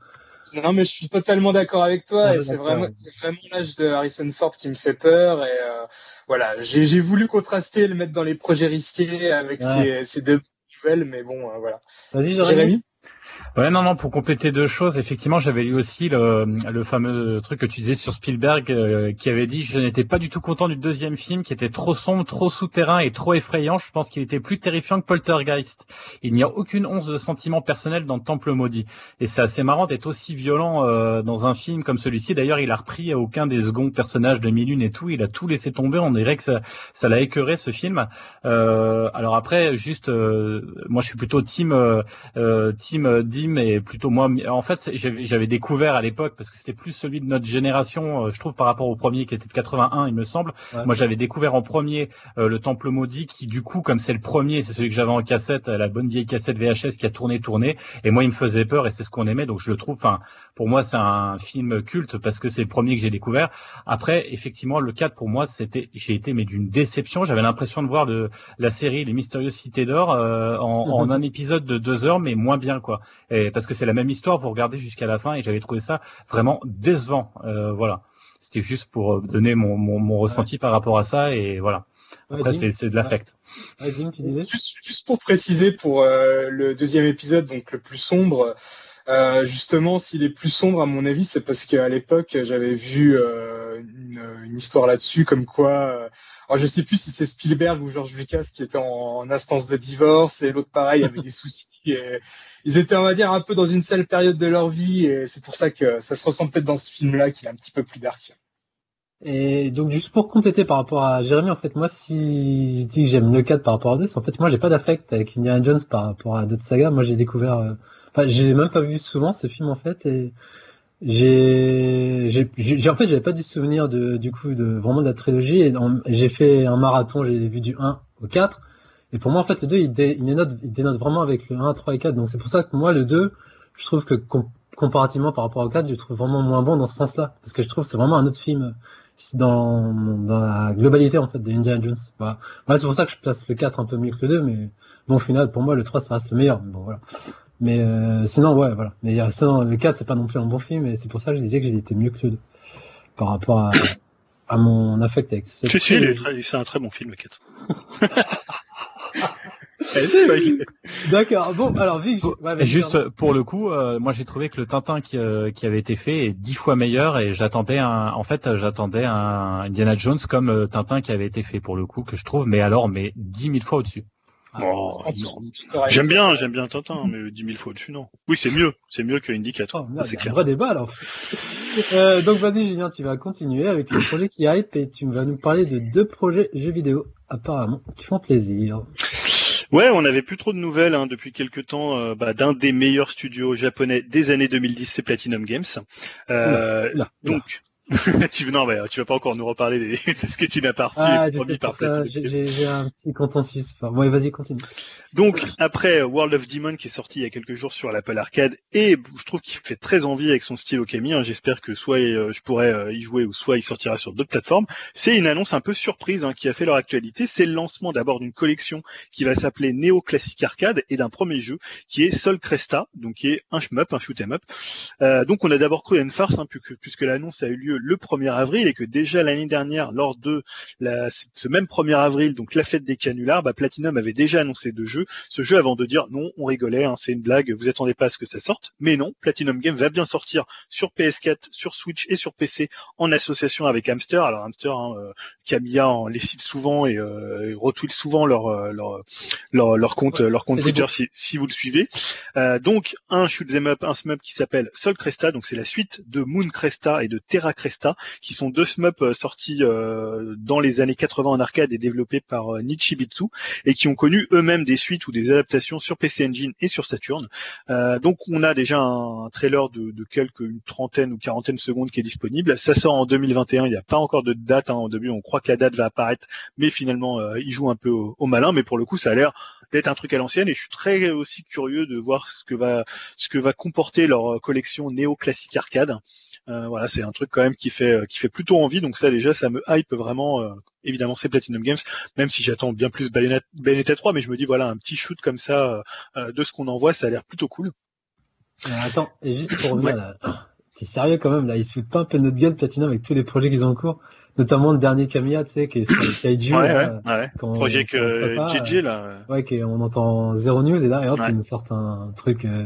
Non, mais je suis totalement d'accord avec toi. Ouais, et c'est vraiment, c'est vraiment l'âge de Harrison Ford qui me fait peur. Et euh, voilà, j'ai j'ai voulu contraster, le mettre dans les projets risqués avec Ouais. ces, ces deux nouvelles, mais bon, euh, voilà. Vas-y, Jérémy? Ouais, non, non, pour compléter deux choses, effectivement, j'avais lu aussi le, le fameux truc que tu disais sur Spielberg, euh, qui avait dit je n'étais pas du tout content du deuxième film, qui était trop sombre, trop souterrain et trop effrayant. Je pense qu'il était plus terrifiant que Poltergeist. Il n'y a aucune once de sentiment personnel dans Temple maudit. Et c'est assez marrant d'être aussi violent euh, dans un film comme celui-ci. D'ailleurs, il a repris aucun des seconds personnages de Milune et tout. Il a tout laissé tomber. On dirait que ça, ça l'a écœuré ce film. Euh, alors après, juste, euh, moi, je suis plutôt team. euh, euh, team Dim et plutôt moi en fait j'avais découvert à l'époque parce que c'était plus celui de notre génération euh, je trouve par rapport au premier qui était de 81 il me semble Ouais. moi j'avais découvert en premier euh, le Temple maudit qui du coup comme c'est le premier c'est celui que j'avais en cassette euh, la bonne vieille cassette VHS qui a tourné tourné et moi il me faisait peur et c'est ce qu'on aimait donc je le trouve enfin pour moi c'est un film culte parce que c'est le premier que j'ai découvert après effectivement le 4 pour moi c'était j'ai été mais d'une déception j'avais l'impression de voir le la série Les Mystérieuses Cités d'Or euh, en, en <laughs> un épisode de deux heures, mais moins bien quoi. Et, parce que c'est la même histoire, vous regardez jusqu'à la fin et j'avais trouvé ça vraiment décevant. Euh, voilà, c'était juste pour euh, donner mon, mon, mon ressenti par rapport à ça et voilà. Après Ouais, c'est c'est de l'affect. Ouais, juste, juste pour préciser pour euh, le deuxième épisode, donc le plus sombre, euh, justement, s'il est plus sombre, à mon avis, c'est parce qu'à l'époque, j'avais vu euh, une, une histoire là-dessus, comme quoi, euh, alors je sais plus si c'est Spielberg ou George Lucas qui était en, en instance de divorce et l'autre pareil avait des soucis. Et ils étaient, on va dire, un peu dans une seule période de leur vie et c'est pour ça que ça se ressent peut-être dans ce film-là, qu'il est un petit peu plus dark. Et donc juste pour compléter par rapport à Jérémy, en fait moi si je dis que j'aime le 4 par rapport à 2, c'est en fait moi j'ai pas d'affect avec Indiana Jones par rapport à d'autres sagas. Moi j'ai découvert, euh, enfin j'ai même pas vu souvent ce film en fait et j'ai, en fait j'avais pas du souvenir de du coup de vraiment de la trilogie. Et j'ai fait un marathon, j'ai vu du 1 au 4 et pour moi en fait le 2 il, dé, il dénote, vraiment avec le 1, 3 et 4 donc c'est pour ça que moi le 2 je trouve que comparativement par rapport au 4 je le trouve vraiment moins bon dans ce sens-là parce que je trouve que c'est vraiment un autre film dans, dans la globalité en fait de Indiana Jones. Voilà, Voilà, c'est pour ça que je place le 4 un peu mieux que le 2, mais bon au final pour moi le 3 ça reste le meilleur. Mais bon voilà. Mais euh, sinon ouais voilà. Mais euh, sinon le 4 c'est pas non plus un bon film et c'est pour ça que je disais que été mieux que le 2 par rapport à, à mon affect avec cette Si, si, c'est un très bon film, le 4. <laughs> <laughs> D'accord. Bon alors ouais, juste pardon. pour le coup, euh, moi j'ai trouvé que le Tintin qui, euh, qui avait été fait est dix fois meilleur et j'attendais un, en fait j'attendais un Indiana Jones comme euh, Tintin qui avait été fait pour le coup que je trouve, mais alors mais dix mille fois au-dessus. Oh, Ah, correct. J'aime bien, j'aime bien Tintin, mais 10 000 fois au-dessus, non. Oui, c'est mieux, c'est mieux que Indy 4. Oh, c'est un vrai débat alors. Euh, donc vas-y Julien, tu vas continuer avec les projets qui hype et tu vas nous parler de deux projets jeux vidéo apparemment qui font plaisir. Ouais, on n'avait plus trop de nouvelles hein, depuis quelques temps euh, bah, d'un des meilleurs studios japonais des années 2010, c'est Platinum Games. Euh, donc, <laughs> tu, non, mais tu vas pas encore nous reparler des- <laughs> de ce que tu n'as pas reçu ah, je sais par ça, j'ai un petit consensus. Enfin, ouais, vas-y, continue. Donc après World of Demon qui est sorti il y a quelques jours sur l'Apple Arcade et je trouve qu'il fait très envie avec son style Okami. hein. J'espère que soit euh, je pourrais euh, y jouer ou soit il sortira sur d'autres plateformes. C'est une annonce un peu surprise hein, qui a fait leur actualité. C'est le lancement d'abord d'une collection qui va s'appeler Neo Classic Arcade et d'un premier jeu qui est Sol Cresta, donc qui est un shmup, un shoot 'em up. Euh, donc on a d'abord cru à une farce hein, puisque, puisque l'annonce a eu lieu le 1er avril et que déjà l'année dernière lors de la, ce même 1er avril, donc la fête des canulars, bah, Platinum avait déjà annoncé deux jeux ce jeu avant de dire non, on rigolait, hein, c'est une blague, vous attendez pas à ce que ça sorte. Mais non, Platinum Game va bien sortir sur PS4, sur Switch et sur PC en association avec Hamster. Alors Hamster, hein, euh, Camilla en les cite souvent et, euh, et retweet souvent leur euh, leur leur, leur compte Ouais, leur compte Twitter si, si vous le suivez. Euh, donc un shoot 'em up, un shmup qui s'appelle Sol Cresta, donc c'est la suite de Moon Cresta et de Terra Cresta, qui sont deux shmups euh, sortis euh, dans les années 80 en arcade et développés par euh, Nichibitsu et qui ont connu eux-mêmes des suites ou des adaptations sur PC Engine et sur Saturn. Donc on a déjà un trailer de, de quelques une trentaine ou quarantaine de secondes qui est disponible. Ça sort en 2021, il n'y a pas encore de date. Hein. Début, on croit que la date va apparaître, mais finalement, euh, il joue un peu au, au malin. Mais pour le coup, ça a l'air d'être un truc à l'ancienne et je suis très aussi curieux de voir ce que va ce que va comporter leur collection néo classique arcade. Euh, voilà, c'est un truc quand même qui fait euh, qui fait plutôt envie. Donc ça déjà, ça me hype vraiment. euh, évidemment, c'est Platinum Games, même si j'attends bien plus Bayonetta, Bayonetta 3, mais je me dis voilà, un petit shoot comme ça de ce qu'on envoie, ça a l'air plutôt cool. Attends, et juste pour revenir <coughs> là, t'es sérieux quand même là, ils se foutent pas un peu de notre gueule Platinum avec tous les projets qu'ils ont en cours, notamment le dernier Camilla, tu sais, qui est sur le Kaiju. <coughs> là, ouais. qu'on- Projet qu'on que JJ là. Ouais, qui- on entend zéro news et là, et hop, Ouais. ils nous sortent un truc euh,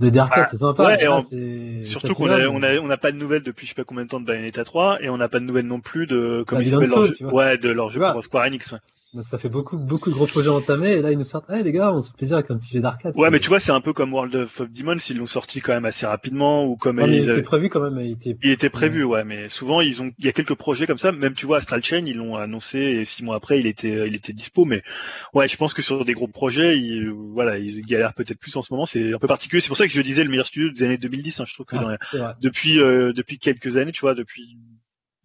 de Dark Bah, c'est sympa. ouais, c'est Surtout qu'on a, Platinum. on a, on n'a pas de nouvelles depuis je sais pas combien de temps de Bayonetta 3 et on n'a pas de nouvelles non plus de comment il Babylon s'appelle leur Soul, jeu- tu vois. ouais de leur jeu pour Square Enix. Ouais, Donc ça fait beaucoup, beaucoup de gros projets entamés et là ils nous sortent, hey les gars, on se fait plaisir avec un petit jeu d'arcade. ouais mais tu vois c'est un peu comme World of Demons ils l'ont sorti quand même assez rapidement ou comme mais ils il avaient- était prévu quand même, il était. Il était prévu, ouais, mais souvent ils ont, il y a quelques projets comme ça. Même tu vois, Astral Chain, ils l'ont annoncé et six mois après, il était, il était dispo. Mais ouais, je pense que sur des gros projets, ils, voilà, ils galèrent peut-être plus en ce moment. C'est un peu particulier. C'est pour ça que je disais le meilleur studio des années 2010. hein. Je trouve que Ah, depuis, euh, depuis quelques années, tu vois, depuis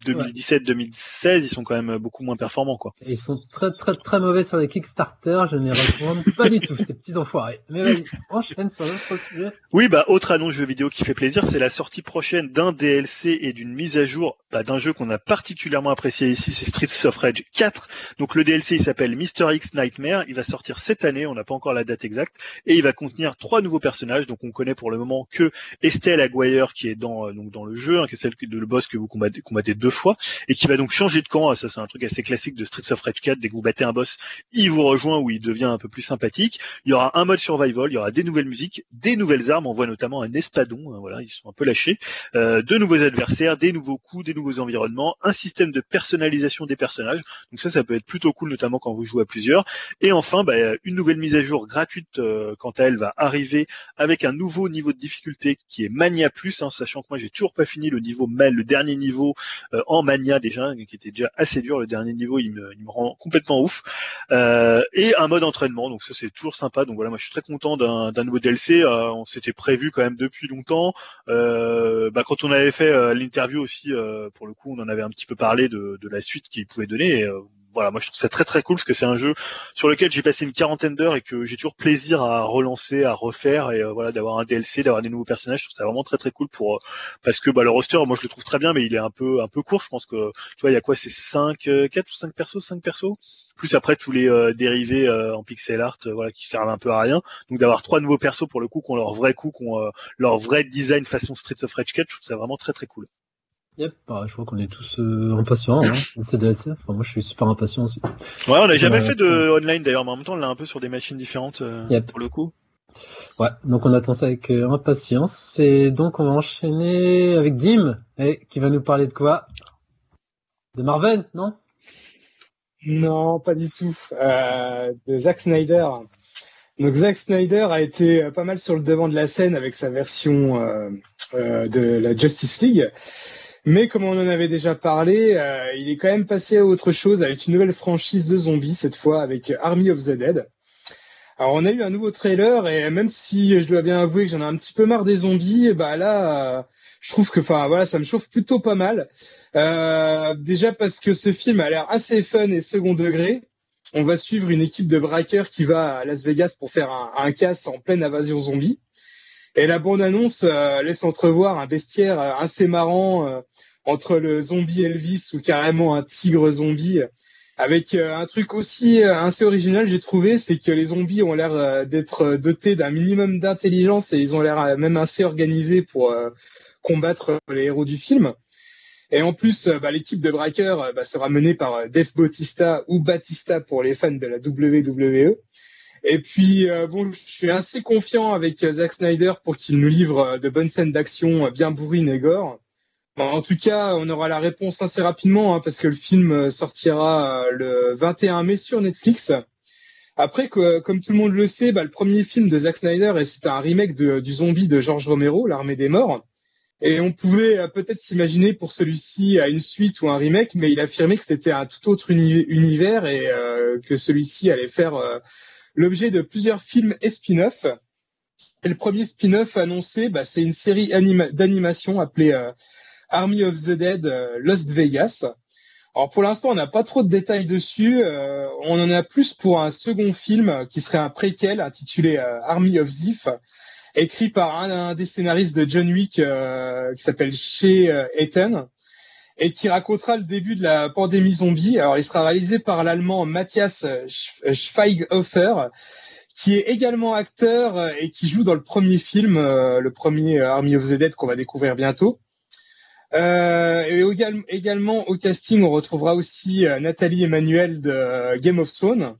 2017-2016, ils sont quand même beaucoup moins performants, quoi. Et Ils sont très très très mauvais sur les Kickstarter, je ne les recommande pas du tout, ces petits enfoirés. Mais vas-y, enchaîne sur l'autre sujet. Oui, bah autre annonce jeu vidéo qui fait plaisir, c'est la sortie prochaine d'un DLC et d'une mise à jour bah, d'un jeu qu'on a particulièrement apprécié ici, c'est Streets of Rage 4. Donc le DLC il s'appelle Mr X Nightmare, il va sortir cette année, on n'a pas encore la date exacte, et il va contenir trois nouveaux personnages. Donc on connaît pour le moment que Estelle Aguirre qui est dans euh, donc dans le jeu, hein, qui est celle que- de le boss que vous combattez, combattez deux fois, et qui va donc changer de camp. Ah, Ça c'est un truc assez classique de Streets of Rage 4. Dès que vous battez un boss, il vous rejoint ou il devient un peu plus sympathique. Il y aura un mode survival, il y aura des nouvelles musiques, des nouvelles armes. On voit notamment un espadon, hein, voilà, ils sont un peu lâchés. Euh, de nouveaux adversaires, des nouveaux coups, des nouveaux environnements, un système de personnalisation des personnages. Donc ça, ça peut être plutôt cool, notamment quand vous jouez à plusieurs. Et enfin, bah, une nouvelle mise à jour gratuite, euh, quant à elle, va arriver avec un nouveau niveau de difficulté qui est Mania Plus, hein, sachant que moi j'ai toujours pas fini le niveau le dernier niveau en Mania déjà, qui était déjà assez dur. Le dernier niveau, il me, rend complètement ouf. Euh, et un mode entraînement, donc ça c'est toujours sympa. Donc voilà, moi je suis très content d'un nouveau DLC. Euh, on s'était prévu quand même depuis longtemps. Euh, bah, quand on avait fait euh, l'interview aussi, euh, pour le coup, on en avait un petit peu parlé de, la suite qu'il pouvait donner. Euh, voilà, moi je trouve ça très très cool parce que c'est un jeu sur lequel j'ai passé une quarantaine d'heures et que j'ai toujours plaisir à relancer, à refaire et euh, voilà d'avoir un DLC, d'avoir des nouveaux personnages. Je trouve ça vraiment très très cool pour euh, parce que bah, le roster, moi je le trouve très bien, mais il est un peu un peu court. Je pense que tu vois, il y a quoi, c'est 5, 4 ou 5 persos, 5 persos? Plus après tous les euh, dérivés euh, en pixel art euh, voilà qui servent un peu à rien donc d'avoir trois nouveaux persos pour le coup qui ont leur vrai coup qui ont euh, leur vrai design façon Streets of Rage 4 je trouve ça vraiment très très cool Yep, bah, je crois qu'on est tous euh, impatients hein, DLC. Enfin, moi je suis super impatient aussi. ouais on n'a jamais Ouais, fait de online d'ailleurs mais en même temps on l'a un peu sur des machines différentes euh, Yep. pour le coup Ouais, donc on attend ça avec euh, impatience. Et donc on va enchaîner avec Dim, et qui va nous parler de quoi? De Marvel, non? Non, pas du tout. Euh, de Zack Snyder. Donc Zack Snyder a été euh, pas mal sur le devant de la scène avec sa version euh, euh, de la Justice League. Mais comme on en avait déjà parlé, euh, il est quand même passé à autre chose avec une nouvelle franchise de zombies, cette fois avec Army of the Dead. Alors on a eu un nouveau trailer et même si je dois bien avouer que j'en ai un petit peu marre des zombies, bah là, euh, je trouve que, enfin voilà, ça me chauffe plutôt pas mal. Euh, déjà parce que ce film a l'air assez fun et second degré. On va suivre une équipe de braqueurs qui va à Las Vegas pour faire un, un casse en pleine invasion zombie. Et la bande-annonce euh, laisse entrevoir un bestiaire euh, assez marrant euh, entre le zombie Elvis ou carrément un tigre zombie. Avec un truc aussi assez original, j'ai trouvé, c'est que les zombies ont l'air d'être dotés d'un minimum d'intelligence et ils ont l'air même assez organisés pour combattre les héros du film. Et en plus, bah, l'équipe de braqueurs bah, sera menée par Dave Bautista ou Batista pour les fans de la WWE. Et puis, euh, bon, je suis assez confiant avec euh, Zack Snyder pour qu'il nous livre euh, de bonnes scènes d'action bien bourrines et gore. En tout cas, on aura la réponse assez rapidement hein, parce que le film sortira le 21 mai sur Netflix. Après, comme tout le monde le sait, bah, le premier film de Zack Snyder, et c'était un remake du zombie de George Romero, L'Armée des Morts. Et on pouvait peut-être s'imaginer pour celui-ci à une suite ou un remake, mais il affirmait que c'était un tout autre uni- univers et que celui-ci allait faire l'objet de plusieurs films et spin-off. Et le premier spin-off annoncé, bah, c'est une série anima- d'animation appelée euh, Army of the Dead euh, Lost Vegas. Alors pour l'instant, on n'a pas trop de détails dessus. Euh, on en a plus pour un second film qui serait un préquel intitulé Army of Zif, écrit par un, des scénaristes de John Wick qui s'appelle Shea Hayton et qui racontera le début de la pandémie zombie. Alors il sera réalisé par l'allemand Matthias Sch- Schweighofer qui est également acteur euh, et qui joue dans le premier film, euh, le premier euh, Army of the Dead qu'on va découvrir bientôt. Euh, et égal- également au casting, on retrouvera aussi euh, Nathalie Emmanuel de euh, Game of Thrones.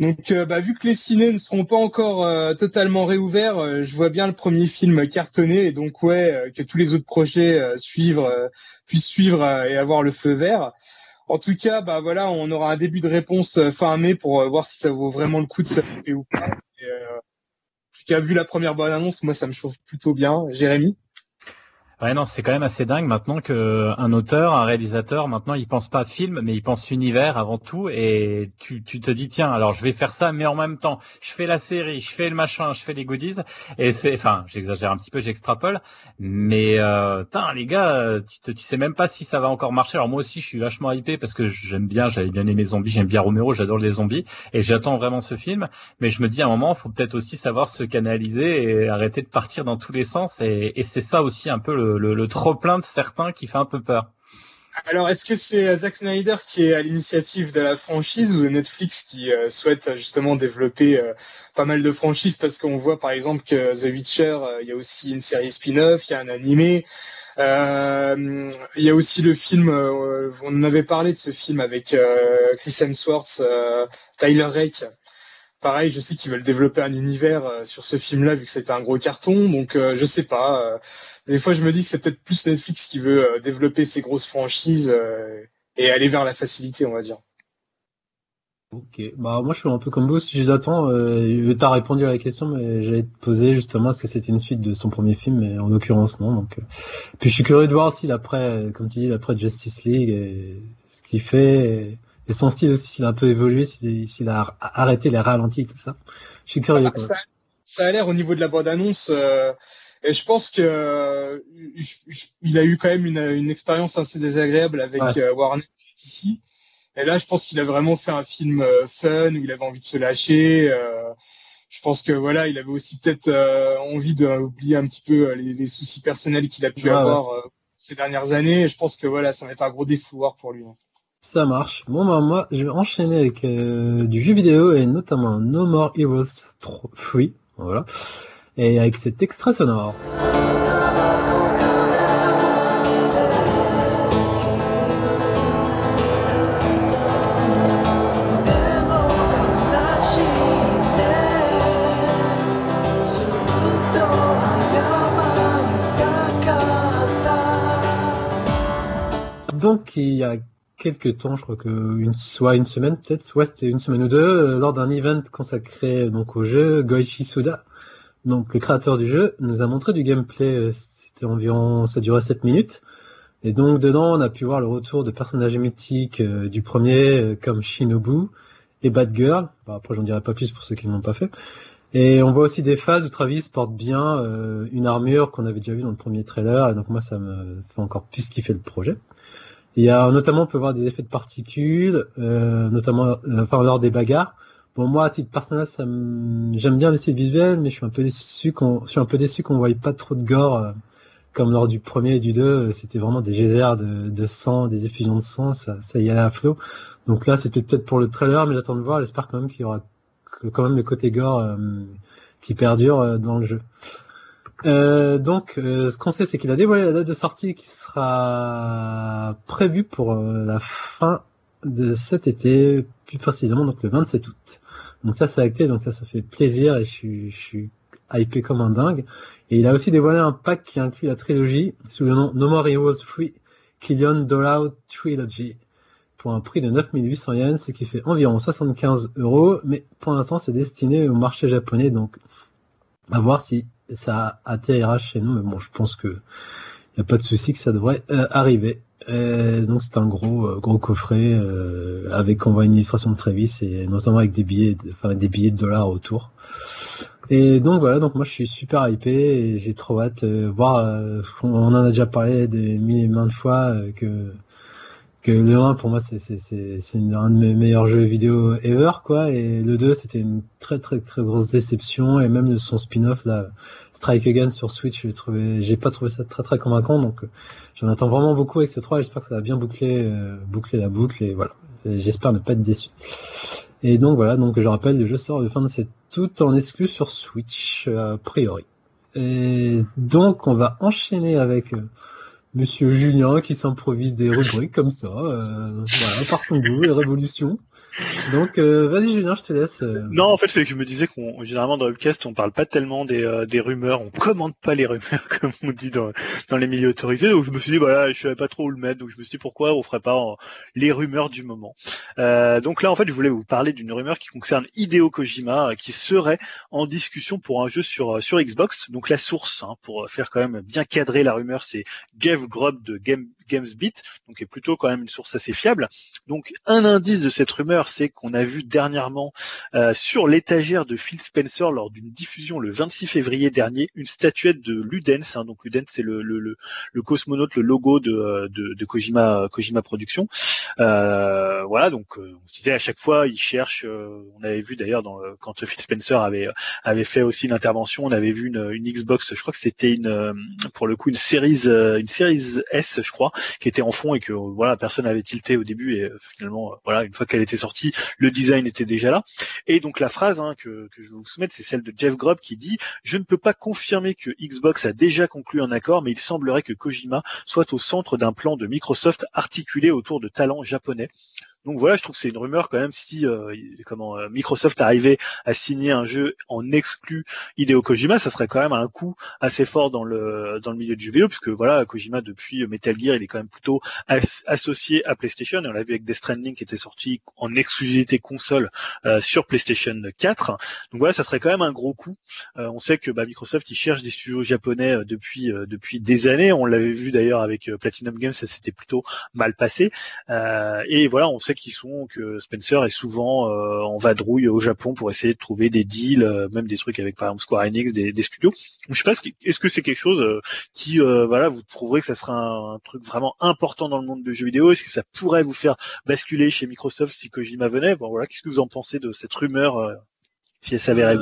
Donc, euh, bah, vu que les ciné ne seront pas encore euh, totalement réouverts, euh, je vois bien le premier film cartonner et donc ouais que tous les autres projets euh, puissent suivre et avoir le feu vert. En tout cas, bah voilà, on aura un début de réponse fin mai pour voir si ça vaut vraiment le coup de se ou pas. Et, en tout cas, vu la première bonne annonce, moi ça me chauffe plutôt bien. Jérémy? Ouais, non, c'est quand même assez dingue maintenant que un auteur, un réalisateur, maintenant, il pense pas film, mais il pense univers avant tout. Et tu, tu te dis, tiens, alors je vais faire ça, mais en même temps, je fais la série, je fais le machin, je fais les goodies. Et c'est, enfin, j'exagère un petit peu, j'extrapole. Mais, euh, les gars, tu, te- tu sais même pas si ça va encore marcher. Alors moi aussi, je suis vachement hypé parce que j'aime bien, j'avais bien aimé Zombies, j'aime bien Romero, j'adore les zombies. Et j'attends vraiment ce film. Mais je me dis, à un moment, faut peut-être aussi savoir se canaliser et arrêter de partir dans tous les sens. Et, et c'est ça aussi un peu le, le, le trop-plein de certains qui fait un peu peur. Alors, est-ce que c'est Zack Snyder qui est à l'initiative de la franchise ou Netflix qui euh, souhaite euh, justement développer euh, pas mal de franchises? Parce qu'on voit par exemple que The Witcher, euh, il y a aussi une série spin-off, il y a un animé. Euh, Il y a aussi le film, euh, on en avait parlé de ce film avec euh, Chris Hemsworth, euh, Tyler Rake. Pareil, je sais qu'ils veulent développer un univers euh, sur ce film-là vu que c'était un gros carton. Donc, euh, je sais pas. Des fois, je me dis que c'est peut-être plus Netflix qui veut euh, développer ses grosses franchises euh, et aller vers la facilité, on va dire. Ok, bah moi je suis un peu comme vous, si j'attends, euh, t'as répondu à la question, mais j'allais te poser justement est-ce que c'était une suite de son premier film, mais en l'occurrence non. Donc, euh, puis je suis curieux de voir aussi l'après, comme tu dis, l'après Justice League, et ce qu'il fait, et, son style aussi, s'il a un peu évolué, s'il a ar- arrêté les ralentis, tout ça. Je suis curieux. Ah, ça, ça a l'air au niveau de la bande-annonce. euh, et je pense que euh, je- je- il a eu quand même une, une expérience assez désagréable avec Ouais. euh, Warner ici. Et là, je pense qu'il a vraiment fait un film euh, fun où il avait envie de se lâcher. euh, je pense que voilà, il avait aussi peut-être euh, envie d'oublier un petit peu les, les soucis personnels qu'il a pu Ouais, avoir euh, ces dernières années. Et je pense que voilà, ça va être un gros défouloir pour lui. hein. Ça marche. Bon bah moi je vais enchaîner avec euh, du jeu vidéo et notamment No More Heroes 3, voilà. Et avec cet extrait sonore. Donc il y a quelques temps, je crois que une, soit une semaine peut-être, soit c'était une semaine ou deux, euh, lors d'un event consacré donc au jeu, Goichi Suda, donc le créateur du jeu, nous a montré du gameplay. euh, C'était environ, ça durait 7 minutes. Et donc dedans, on a pu voir le retour de personnages mythiques euh, du premier, euh, comme Shinobu et Batgirl. Bon, après, j'en dirai pas plus pour ceux qui ne l'ont pas fait. Et on voit aussi des phases où Travis porte bien euh, une armure qu'on avait déjà vue dans le premier trailer. Et donc moi, ça me fait encore plus kiffer le projet. Il y a notamment, on peut voir des effets de particules, euh, notamment euh, enfin, lors des bagarres. Bon, moi, à titre personnel, ça me- j'aime bien le style visuel, mais je suis un peu déçu qu'on, je suis un peu déçu qu'on voyait pas trop de gore, euh, comme lors du premier et du deux. C'était vraiment des geysers de, de sang, des effusions de sang, ça, ça y allait à flot. Donc là, c'était peut-être pour le trailer, mais j'attends de voir. J'espère quand même qu'il y aura quand même le côté gore euh, qui perdure euh, dans le jeu. Euh, donc, ce qu'on sait, c'est qu'il a dévoilé la date de sortie qui sera prévue pour la fin de cet été, plus précisément donc le 27 août. Donc ça, c'est acté, donc ça, ça fait plaisir et je suis, je suis hypé comme un dingue. Et il a aussi dévoilé un pack qui inclut la trilogie sous le nom No More Heroes Free Killian Dollar Trilogy pour un prix de 9800 yens, ce qui fait environ 75 euros. Mais pour l'instant, c'est destiné au marché japonais, donc à voir si ça atterrira chez nous. Mais bon, je pense que y a pas de souci que ça devrait euh, arriver. Euh, donc c'est un gros euh, gros coffret euh, avec on voit une illustration de Travis et notamment avec des billets de- enfin des billets de dollars autour. Et donc voilà, donc moi je suis super hypé et j'ai trop hâte euh, voir euh, on en a déjà parlé des mille et maintes fois euh, que que le 1 pour moi c'est c'est c'est c'est un de mes meilleurs jeux vidéo ever quoi. Et le 2 c'était une très très très grosse déception. Et même son spin-off là Strike Again sur Switch j'ai trouvé j'ai pas trouvé ça très très convaincant. Donc euh, j'en attends vraiment beaucoup avec ce 3 j'espère que ça va bien boucler euh, boucler la boucle. Et voilà. J'espère ne pas être déçu. Et donc voilà. Donc je rappelle le jeu sort le fin de cet août en exclu sur Switch a priori. Et donc on va enchaîner avec euh, Monsieur Julien qui s'improvise des rubriques comme ça, euh, voilà, par son goût, les révolutions. Donc, euh, vas-y Julien, je te laisse. euh. Non, en fait, c'est que je me disais qu'on généralement dans webcast, on parle pas tellement des, euh, des rumeurs, on commande pas les rumeurs <laughs> comme on dit dans, dans les milieux autorisés. Donc je me suis dit voilà, je savais pas trop où le mettre, donc je me suis dit pourquoi on ferait pas euh, les rumeurs du moment. Donc là, en fait, je voulais vous parler d'une rumeur qui concerne Hideo Kojima, qui serait en discussion pour un jeu sur sur Xbox. Donc la source, hein, pour faire quand même bien cadrer la rumeur, c'est Jeff Grubb de Game, Donc est plutôt quand même une source assez fiable. Donc un indice de cette rumeur, c'est qu'on a vu dernièrement euh, sur l'étagère de Phil Spencer lors d'une diffusion le 26 février dernier une statuette de Ludens. hein. donc Ludens c'est le, le, le, cosmonaute, le logo de, euh, Kojima Kojima Productions. Euh, voilà, donc on se disait à chaque fois il cherche. on avait vu d'ailleurs quand Phil Spencer avait fait aussi une intervention, on avait vu une, Xbox, je crois que c'était une pour le coup une série une série S, je crois, qui était en fond et que voilà personne avait tilté au début et euh, finalement euh, voilà une fois qu'elle était sortie, le design était déjà là. Et donc la phrase hein, que, que je vais vous soumettre, c'est celle de Jeff Grubb qui dit je ne peux pas confirmer que Xbox a déjà conclu un accord, mais il semblerait que Kojima soit au centre d'un plan de Microsoft articulé autour de talents japonais. Donc voilà, je trouve que c'est une rumeur quand même si euh, comment euh, Microsoft arrivait à signer un jeu en exclu Hideo Kojima, ça serait quand même un coup assez fort dans le dans le milieu du jeu vidéo puisque voilà Kojima depuis Metal Gear, il est quand même plutôt as- associé à PlayStation et on l'a vu avec Death Stranding qui était sorti en exclusivité console euh, sur PlayStation 4. Donc voilà, ça serait quand même un gros coup. Euh, on sait que bah, Microsoft il cherche des studios japonais euh, depuis euh, depuis des années. On l'avait vu d'ailleurs avec Platinum Games, ça s'était plutôt mal passé. Et voilà, on sait qu'ils sont que Spencer est souvent euh, en vadrouille au Japon pour essayer de trouver des deals, euh, même des trucs avec par exemple Square Enix, des, des studios. Donc, je sais pas, est-ce que c'est quelque chose euh, qui, euh, voilà, vous trouverez que ça sera un, un truc vraiment important dans le monde du jeu vidéo? Est-ce que ça pourrait vous faire basculer chez Microsoft si Kojima venait? Bon, voilà, qu'est-ce que vous en pensez de cette rumeur euh, si elle s'avérait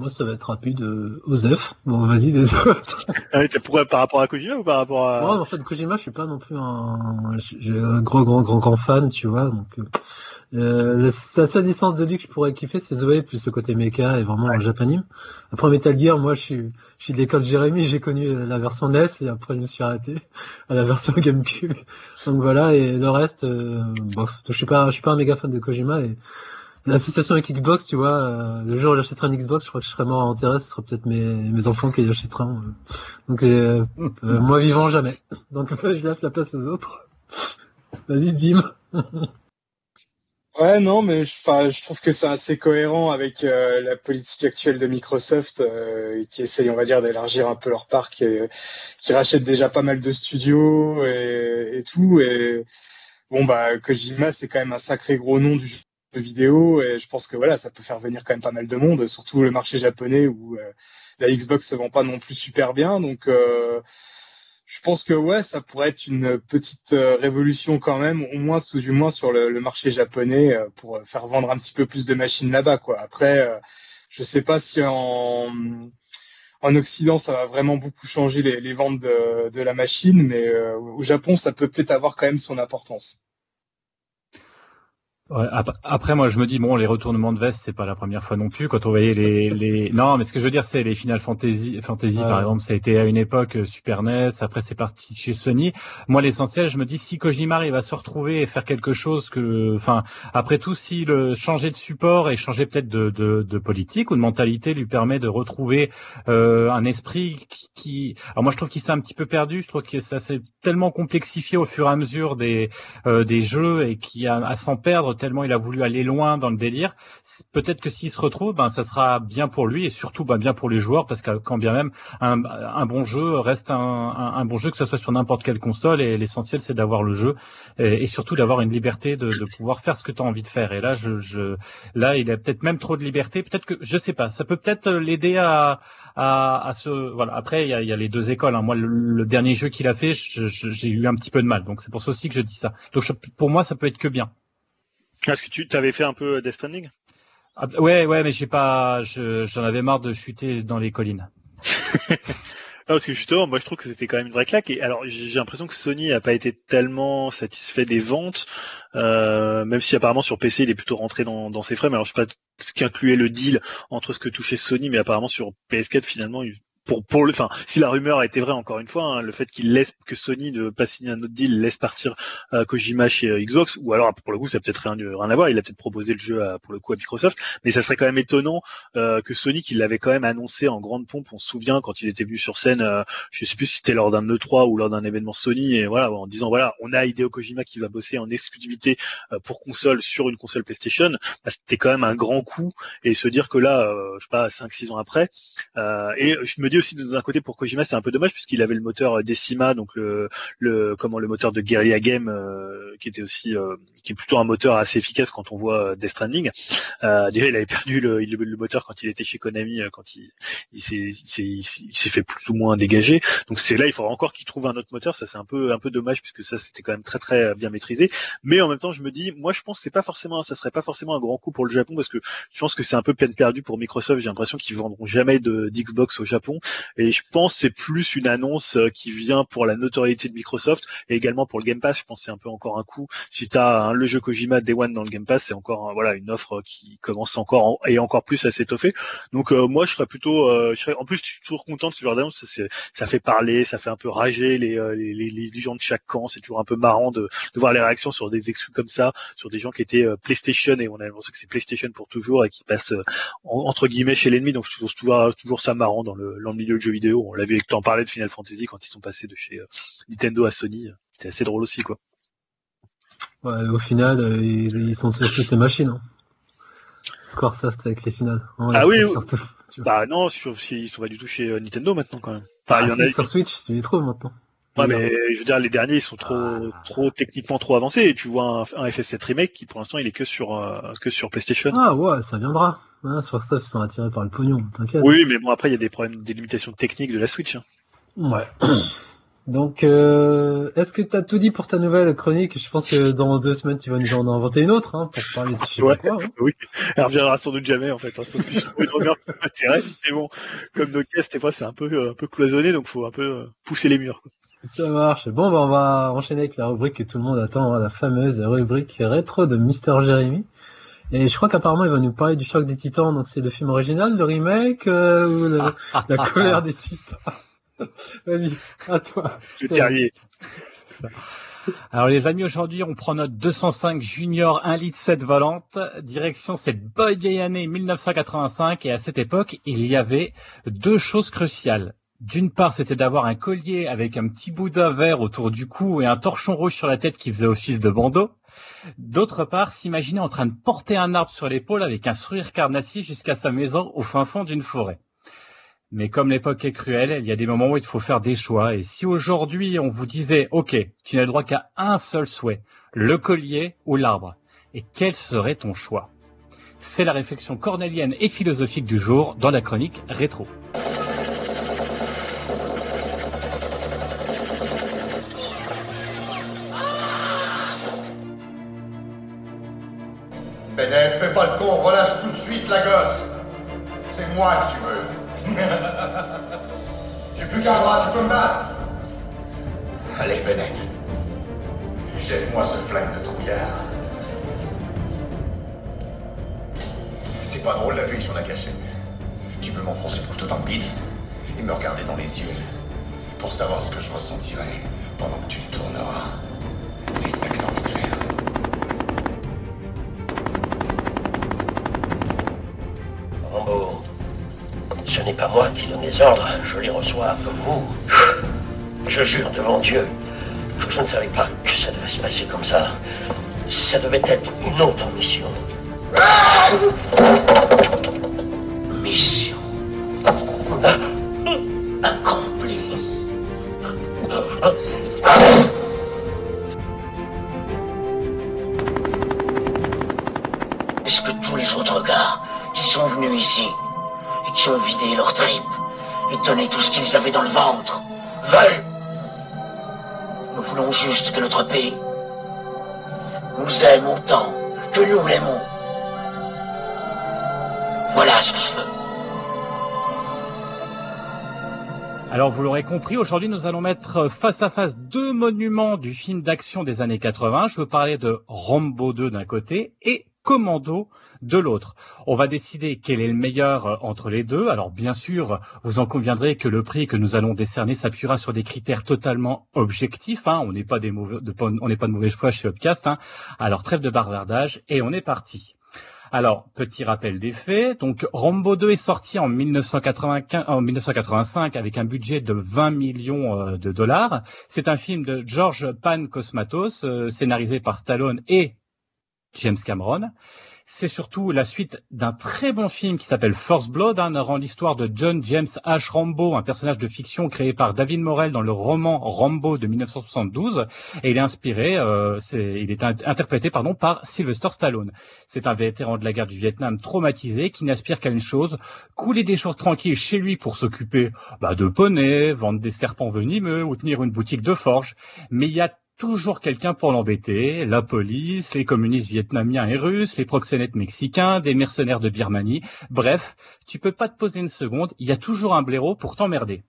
moi, ça va être rapide. Euh, Osef. Bon, vas-y, les autres. Ah, pourquoi par rapport à Kojima ou par rapport à Moi, en fait, Kojima, je suis pas non plus un, j'ai un gros, grand, grand, grand fan, tu vois. Donc, euh, euh, la, seule licence de lui que je pourrais kiffer, c'est Zoé, plus ce côté mecha et vraiment un japanime. Après Metal Gear, moi, je suis, je suis de l'école Jérémy, j'ai connu euh, la version NES et après, je me suis arrêté à la version <laughs> GameCube. Donc voilà, et le reste, euh, bof. Je suis pas, je suis pas un méga fan de Kojima et l'association avec Xbox, tu vois, euh, le jour où j'achèterai un Xbox, je crois que je serais mort en intérêt, ce sera peut-être mes, mes enfants qui l'achèteront. euh. Donc, euh, <laughs> euh, moi vivant, jamais. Donc, <laughs> je laisse la place aux autres. Vas-y, Dim. Ouais, non, mais je, enfin, je trouve que c'est assez cohérent avec euh, la politique actuelle de Microsoft, euh, qui essaye, on va dire, d'élargir un peu leur parc, et, qui rachète déjà pas mal de studios et, et tout. Et bon, bah, Kojima, c'est quand même un sacré gros nom du jeu vidéo, et je pense que voilà, ça peut faire venir quand même pas mal de monde, surtout le marché japonais où euh, la Xbox se vend pas non plus super bien. Donc, euh, je pense que ouais, ça pourrait être une petite euh, révolution quand même, au moins ou du moins sur le, marché japonais pour faire vendre un petit peu plus de machines là-bas. Quoi. Après, je sais pas si en en Occident ça va vraiment beaucoup changer les, ventes de, de la machine, mais au Japon ça peut peut-être avoir quand même son importance. Ouais, ap- après, moi, je me dis bon, les retournements de veste, c'est pas la première fois non plus. Quand on voyait les, <laughs> les... non, mais ce que je veux dire, c'est les Final Fantasy, Fantasy Ouais. par exemple, ça a été à une époque euh, Super NES. Après, c'est parti chez Sony. Moi, l'essentiel, je me dis si Kojima arrive à se retrouver et faire quelque chose que, enfin, après tout, si le changer de support et changer peut-être de, de, de politique ou de mentalité lui permet de retrouver euh, un esprit qui, qui- alors moi, je trouve qu'il s'est un petit peu perdu. Je trouve que ça s'est tellement complexifié au fur et à mesure des euh, des jeux et qui a à s'en perdre tellement il a voulu aller loin dans le délire. Peut-être que s'il se retrouve, ben ça sera bien pour lui et surtout ben, bien pour les joueurs parce que quand bien même un, un bon jeu reste un, un, bon jeu que ce soit sur n'importe quelle console et l'essentiel c'est d'avoir le jeu et, surtout d'avoir une liberté de, pouvoir faire ce que tu as envie de faire. Et là je, je là il a peut-être même trop de liberté. Peut-être que je sais pas, ça peut peut-être l'aider à à, à se voilà. Après il y a, y a les deux écoles. hein. Moi le, dernier jeu qu'il a fait, j'ai eu un petit peu de mal. Donc c'est pour ça aussi que je dis ça. Donc pour moi ça peut être que bien. Est-ce que tu t'avais fait un peu Death Stranding? Ah, ouais, ouais, mais j'ai pas, je- j'en avais marre de chuter dans les collines. <laughs> Non, parce que justement, moi je trouve que c'était quand même une vraie claque. Et alors j'ai l'impression que Sony a pas été tellement satisfait des ventes, euh, même si apparemment sur PC il est plutôt rentré dans, dans ses frais. Mais alors je sais pas ce qui incluait le deal entre ce que touchait Sony, mais apparemment sur PS4 finalement, il- pour pour le, enfin si la rumeur a été vraie encore une fois, hein, le fait qu'il laisse que Sony ne pas signer un autre deal laisse partir euh, Kojima chez euh, Xbox, ou alors pour le coup ça peut-être rien, rien à voir, il a peut-être proposé le jeu à, pour le coup à Microsoft, mais ça serait quand même étonnant euh, que Sony qui l'avait quand même annoncé en grande pompe, on se souvient quand il était venu sur scène, euh, je sais plus si c'était lors d'un E3 ou lors d'un événement Sony, et voilà, en disant voilà, on a Hideo Kojima qui va bosser en exclusivité euh, pour console sur une console PlayStation, bah, c'était quand même un grand coup, et se dire que là, euh, je sais pas, 5-6 ans après, euh, et je me dis aussi d'un côté pour Kojima c'est un peu dommage puisqu'il avait le moteur euh, Decima, donc le, le comment le moteur de Guerrilla Game, euh, qui était aussi euh, qui est plutôt un moteur assez efficace quand on voit euh, Death Stranding. Euh, déjà il avait perdu le, le, moteur quand il était chez Konami, euh, quand il il s'est fait plus ou moins dégager. Donc c'est là il faudra encore qu'il trouve un autre moteur. Ça c'est un peu un peu dommage puisque ça c'était quand même très très bien maîtrisé. Mais en même temps je me dis moi je pense que c'est pas forcément ça serait pas forcément un grand coup pour le Japon parce que je pense que c'est un peu peine perdue pour Microsoft. J'ai l'impression qu'ils vendront jamais de d'Xbox au Japon. Et je pense c'est plus une annonce euh, qui vient pour la notoriété de Microsoft et également pour le Game Pass. Je pense c'est un peu encore un coup. Si tu as le jeu Kojima Day One dans le Game Pass, c'est encore euh, voilà une offre qui commence encore en- et encore plus à s'étoffer. Donc euh, moi je serais plutôt, euh, je serais, en plus je suis toujours content de ce genre d'annonce. Ça, fait parler, ça fait un peu rager les, euh, les, les, gens de chaque camp. C'est toujours un peu marrant de, de voir les réactions sur des exclus comme ça, sur des gens qui étaient euh, PlayStation et on a l'impression que c'est PlayStation pour toujours et qui passent euh, en- entre guillemets chez l'ennemi. Donc je trouve toujours, toujours ça marrant dans le, dans le milieu de jeux vidéo. On l'avait t'en parlais de Final Fantasy quand ils sont passés de chez euh, Nintendo à Sony. C'était assez drôle aussi quoi. Ouais, au final, euh, ils, ils sont sur toutes les machines. Hein. Squaresoft avec les finales. Ouais, Ah oui, surtout. Bah non, sur, ils sont pas du tout chez euh, Nintendo maintenant quand même. Enfin, Ah, il y en si, a. sur Switch, tu les trouves maintenant. Ouais, mais je veux dire, les derniers, ils sont trop, Ah. trop techniquement trop avancés. Et tu vois un, un FF7 remake qui, pour l'instant, il est que sur, euh, que sur PlayStation. Ah ouais, ça viendra. Ah, Squaresoft, ils sont attirés par le pognon, t'inquiète. Oui, mais bon, après, il y a des problèmes, des limitations techniques de la Switch. hein. Ouais. <clears throat> Donc, euh, est-ce que t'as tout dit pour ta nouvelle chronique? Je pense que dans deux semaines, tu vas nous en inventer une autre, hein, pour parler de je Ouais. pas quoi. hein. <laughs> Oui, elle reviendra sans doute jamais, en fait. hein, sauf si je trouve une rumeur qui m'intéresse. Mais bon, comme nos caisses, des fois, c'est un peu, euh, un peu cloisonné, donc faut un peu euh, pousser les murs. quoi. Ça marche. Bon, bah, on va enchaîner avec la rubrique que tout le monde attend, hein, la fameuse rubrique rétro de Mister Jeremy. Et je crois qu'apparemment, il va nous parler du choc des titans. Donc, c'est le film original, le remake, euh, ou le- la <laughs> colère des titans. <laughs> Vas-y, à toi. Le C'est- terrier. Alors les amis, aujourd'hui on prend notre 205 Junior 1 litre 7 volante, direction cette bonne vieille année 1985 et à cette époque il y avait deux choses cruciales. D'une part, c'était d'avoir un collier avec un petit boudin vert autour du cou et un torchon rouge sur la tête qui faisait office de bandeau. D'autre part, s'imaginer en train de porter un arbre sur l'épaule avec un sourire carnassier jusqu'à sa maison au fin fond d'une forêt. Mais comme l'époque est cruelle, il y a des moments où il faut faire des choix. Et si aujourd'hui on vous disait, OK, tu n'as le droit qu'à un seul souhait, le collier ou l'arbre, et quel serait ton choix? C'est la réflexion cornélienne et philosophique du jour dans la chronique rétro. Allez, Bennett. Jette-moi ce flingue de trouillard. C'est pas drôle d'appuyer sur la gâchette. Tu peux m'enfoncer le couteau dans le bide et me regarder dans les yeux pour savoir ce que je ressentirai pendant que tu le tourneras. Pas moi qui donne les ordres, je les reçois comme vous. Je jure devant Dieu que je ne savais pas que ça devait se passer comme ça. Ça devait être une autre mission. Mission nous aime autant que nous l'aimons. Voilà ce que je veux. Alors vous l'aurez compris, aujourd'hui nous allons mettre face à face deux monuments du film d'action des années 80. Je veux parler de Rambo 2 d'un côté et Commando de l'autre. On va décider quel est le meilleur euh, entre les deux. Alors bien sûr, vous en conviendrez que le prix que nous allons décerner s'appuiera sur des critères totalement objectifs. hein. On n'est pas de- mauvaise foi chez Upcast. hein. Alors trêve de bavardage et on est parti. Alors, petit rappel des faits. Donc, Rambo 2 est sorti en, 1995, en 1985 avec un budget de 20 millions euh, de dollars. C'est un film de George Pan Cosmatos, euh, scénarisé par Stallone et James Cameron. C'est surtout la suite d'un très bon film qui s'appelle First Blood, hein, narrant l'histoire de John James H. Rambo, un personnage de fiction créé par David Morrell dans le roman Rambo de 1972. Et il est inspiré, euh, il est in- interprété pardon, par Sylvester Stallone. C'est un vétéran de la guerre du Vietnam traumatisé qui n'aspire qu'à une chose, couler des jours tranquilles chez lui pour s'occuper bah, de poneys, vendre des serpents venimeux ou tenir une boutique de forge. Mais il y a toujours quelqu'un pour l'embêter, la police, les communistes vietnamiens et russes, les proxénètes mexicains, des mercenaires de Birmanie. Bref, tu peux pas te poser une seconde, il y a toujours un blaireau pour t'emmerder.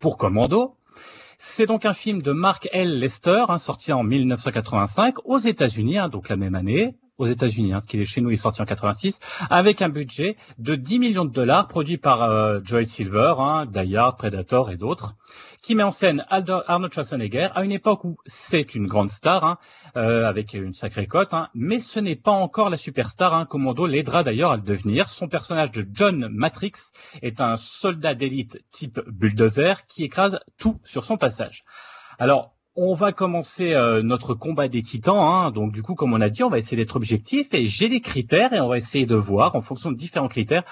Pour Commando, c'est donc un film de Mark L. Lester, hein, sorti en 1985 aux États-Unis, hein, donc la même année, aux États-Unis, hein, ce est chez nous est sorti en 86, avec un budget de 10 millions de dollars, produit par euh, Silver, hein, Predator et d'autres, qui met en scène Arnold Schwarzenegger à une époque où c'est une grande star, hein, euh, avec une sacrée cote, hein, mais ce n'est pas encore la superstar. Hein, Commando l'aidera d'ailleurs à le devenir. Son personnage de John Matrix est un soldat d'élite type bulldozer qui écrase tout sur son passage. Alors, on va commencer euh, notre combat des titans. Hein. Donc, du coup, comme on a dit, on va essayer d'être objectif et j'ai des critères et on va essayer de voir, en fonction de différents critères,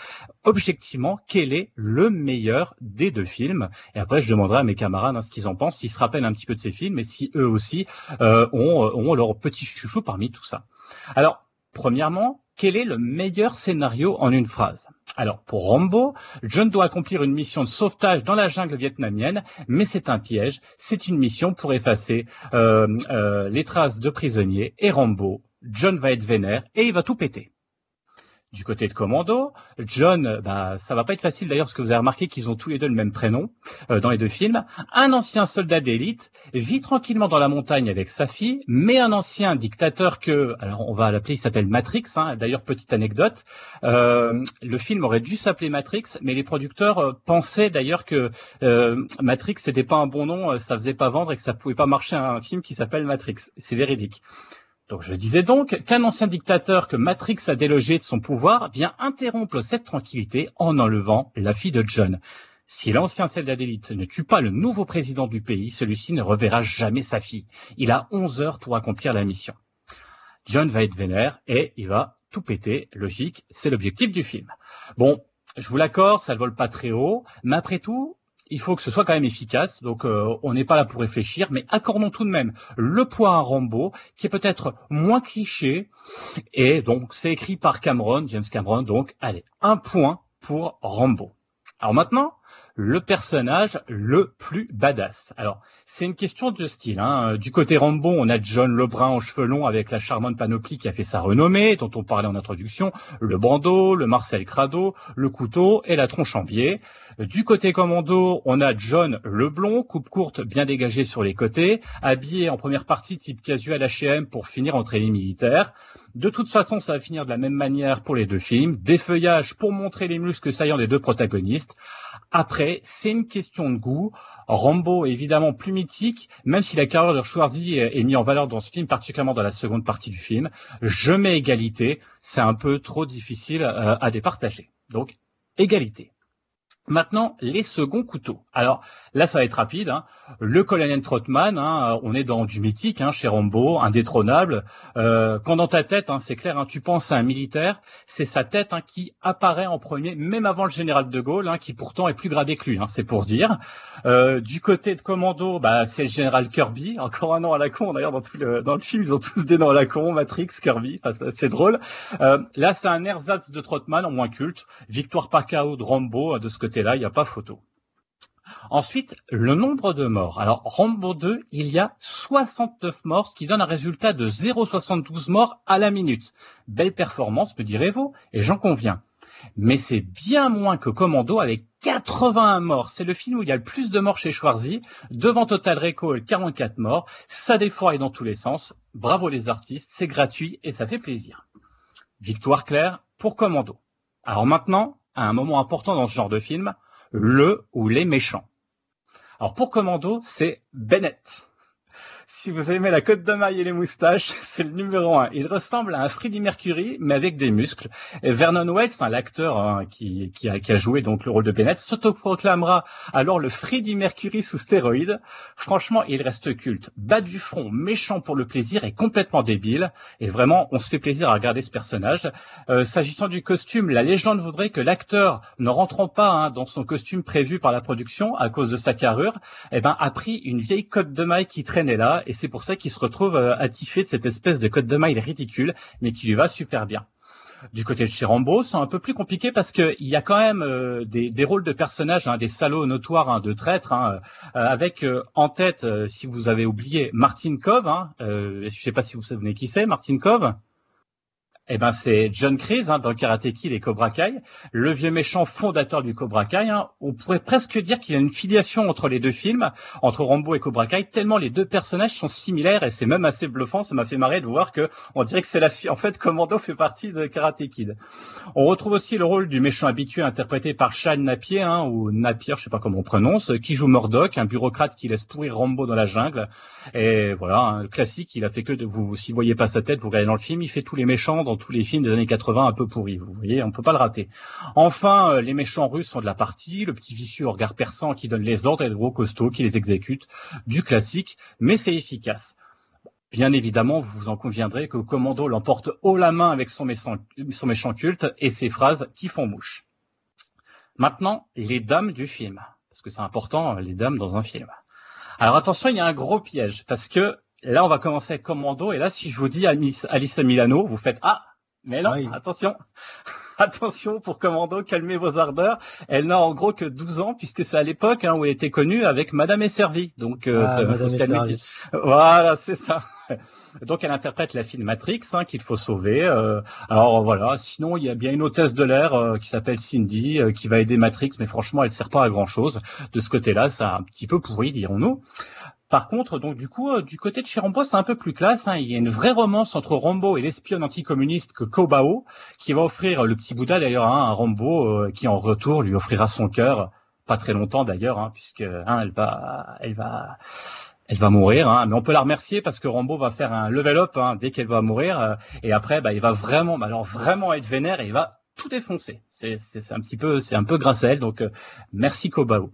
objectivement, quel est le meilleur des deux films. Et après, je demanderai à mes camarades hein, ce qu'ils en pensent, s'ils se rappellent un petit peu de ces films et si eux aussi euh, ont, euh, ont leur petit chouchou parmi tout ça. Alors, premièrement, quel est le meilleur scénario en une phrase? Alors, pour Rambo, John doit accomplir une mission de sauvetage dans la jungle vietnamienne, mais c'est un piège. C'est une mission pour effacer euh, euh, les traces de prisonniers. Et Rambo, John va être vénère et il va tout péter. Du côté de Commando, John, bah, ça va pas être facile d'ailleurs parce que vous avez remarqué qu'ils ont tous les deux le même prénom euh, dans les deux films. Un ancien soldat d'élite vit tranquillement dans la montagne avec sa fille, mais un ancien dictateur que, alors on va l'appeler, il s'appelle Matrix. Hein. D'ailleurs, petite anecdote, euh, le film aurait dû s'appeler Matrix, mais les producteurs euh, pensaient d'ailleurs que Matrix c'était pas un bon nom, ça faisait pas vendre et que ça pouvait pas marcher un film qui s'appelle Matrix. C'est véridique. Donc je disais donc qu'un ancien dictateur que Matrix a délogé de son pouvoir vient interrompre cette tranquillité en enlevant la fille de John. Si l'ancien soldat d'élite ne tue pas le nouveau président du pays, celui-ci ne reverra jamais sa fille. Il a 11 heures pour accomplir la mission. John va être vénère et il va tout péter. Logique, c'est l'objectif du film. Bon, je vous l'accorde, ça ne vole pas très haut, mais après tout, il faut que ce soit quand même efficace. Donc, euh, on n'est pas là pour réfléchir, mais accordons tout de même le poids à Rambo, qui est peut-être moins cliché. Et donc, c'est écrit par Cameron, James Cameron. Donc, allez, un point pour Rambo. Alors maintenant, le personnage le plus badass. Alors, c'est une question de style. Hein. Du côté Rambo, on a John Lebrun en cheveux longs avec la charmante panoplie qui a fait sa renommée, dont on parlait en introduction, le bandeau, le Marcel Crado, le couteau et la tronche en biais. Du côté commando, on a John Leblond, coupe courte bien dégagée sur les côtés, habillé en première partie type casual H&M pour finir entre les militaires. De toute façon, ça va finir de la même manière pour les deux films. Des feuillages pour montrer les muscles saillants des deux protagonistes. Après, c'est une question de goût. Rambo est évidemment plus mythique, même si la carrière de Schwarzy est mise en valeur dans ce film, particulièrement dans la seconde partie du film. Je mets égalité, c'est un peu trop difficile euh, à départager. Donc, égalité. Maintenant, les seconds couteaux. Alors là, ça va être rapide. Hein. Le colonel Trotman, hein, on est dans du mythique hein, chez Rambo, indétrônable. Euh, quand dans ta tête, hein, c'est clair, tu penses à un militaire, c'est sa tête qui apparaît en premier, même avant le général de Gaulle, qui pourtant est plus gradé que lui, c'est pour dire. Euh, du côté de commando, bah, c'est le général Kirby, <laughs> encore un nom à la con. D'ailleurs, dans, le, film, ils ont tous des noms à la con, Matrix, Kirby, c'est drôle. Euh, là, c'est un ersatz de Trotman en moins culte. Victoire par KO de Rambo, de ce côté là, il n'y a pas photo. Ensuite, le nombre de morts. Alors, Rambo 2, il y a 69 morts, ce qui donne un résultat de 0,72 morts à la minute. Belle performance, me direz-vous, et j'en conviens. Mais c'est bien moins que Commando avec 81 morts. C'est le film où il y a le plus de morts chez Schwarzy, devant Total Recall 44 morts. Ça défouraille dans tous les sens. Bravo les artistes, c'est gratuit et ça fait plaisir. Victoire claire pour Commando. Alors maintenant, à un moment important dans ce genre de film, le ou les méchants. Alors pour Commando, c'est Bennett. Si vous aimez la côte de maille et les moustaches, <laughs> c'est le numéro un. Il ressemble à un Freddie Mercury, mais avec des muscles. Vernon Wells, l'acteur hein, qui, a, joué donc le rôle de Bennett, s'autoproclamera alors le Freddie Mercury sous stéroïdes. Franchement, il reste culte. Bas du front, méchant pour le plaisir et complètement débile. Et vraiment, on se fait plaisir à regarder ce personnage. Euh, S'agissant du costume, la légende voudrait que l'acteur, ne rentrant pas hein, dans son costume prévu par la production à cause de sa carrure, eh ben, a pris une vieille côte de maille qui traînait là et c'est pour ça qu'il se retrouve euh, attifé de cette espèce de code de maille ridicule, mais qui lui va super bien. Du côté de chez Rambo, c'est un peu plus compliqué parce qu'il y a quand même euh, des, rôles de personnages, hein, des salauds notoires, hein, de traîtres, hein, euh, avec en tête, si vous avez oublié, Martin Cove. je ne sais pas si vous savez qui c'est, Martin Cove eh ben c'est John Kreese hein, dans Karate Kid et Cobra Kai, le vieux méchant fondateur du Cobra Kai. Hein. On pourrait presque dire qu'il y a une filiation entre les deux films, entre Rambo et Cobra Kai, tellement les deux personnages sont similaires et c'est même assez bluffant. Ça m'a fait marrer de voir que on dirait que c'est la en fait Commando fait partie de Karate Kid. On retrouve aussi le rôle du méchant habitué interprété par Sean Napier hein, ou Napier, je sais pas comment on prononce, qui joue Murdoch, un bureaucrate qui laisse pourrir Rambo dans la jungle. Et voilà, un classique. Il a fait que de vous, si vous voyez pas sa tête, vous regardez dans le film, il fait tous les méchants tous les films des années 80 un peu pourris. Vous voyez, on peut pas le rater. Enfin, euh, les méchants russes sont de la partie, le petit vicieux au regard perçant qui donne les ordres et le gros costaud qui les exécute. Du classique, mais c'est efficace. Bien évidemment, vous vous en conviendrez que Commando l'emporte haut la main avec son méchant, son méchant culte et ses phrases qui font mouche. Maintenant, les dames du film. Parce que c'est important, les dames dans un film. Alors attention, il y a un gros piège. Parce que là, on va commencer avec Commando. Et là, si je vous dis Alice, Milano, vous faites Ah, mais non, attention. <laughs> Attention pour Commando, calmez vos ardeurs. Elle n'a en gros que 12 ans puisque c'est à l'époque hein, où elle était connue avec Madame et Servi. Donc, euh, ah, Madame Voilà, c'est ça. <laughs> Donc elle interprète la fille de Matrix hein, qu'il faut sauver. Euh, alors voilà, sinon il y a bien une hôtesse de l'air euh, qui s'appelle Cindy euh, qui va aider Matrix, mais franchement elle sert pas à grand chose. De ce côté-là, c'est un petit peu pourri, dirons-nous. Par contre, donc du coup, du côté de chez Rambo, c'est un peu plus classe. Hein. Il y a une vraie romance entre Rambo et l'espionne anticommuniste que Kobao, qui va offrir le petit Bouddha d'ailleurs hein, à Rambo, qui en retour lui offrira son cœur, pas très longtemps d'ailleurs, hein, puisque hein, elle va, elle va, elle va mourir, hein, mais on peut la remercier parce que Rambo va faire un level up hein, dès qu'elle va mourir, euh, et après, bah, il va vraiment, bah, alors vraiment être vénère et il va tout défoncé. C'est c'est un petit peu, c'est un peu grâce à elle. Donc euh, merci Kobao.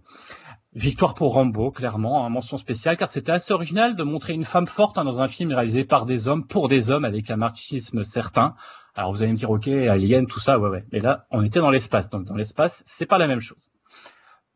Victoire pour Rambo, clairement, un mention spéciale, car c'était assez original de montrer une femme forte hein, dans un film réalisé par des hommes, pour des hommes, avec un machisme certain. Alors vous allez me dire, ok, Alien, tout ça, ouais, ouais. Mais là, on était dans l'espace, donc dans l'espace, c'est pas la même chose.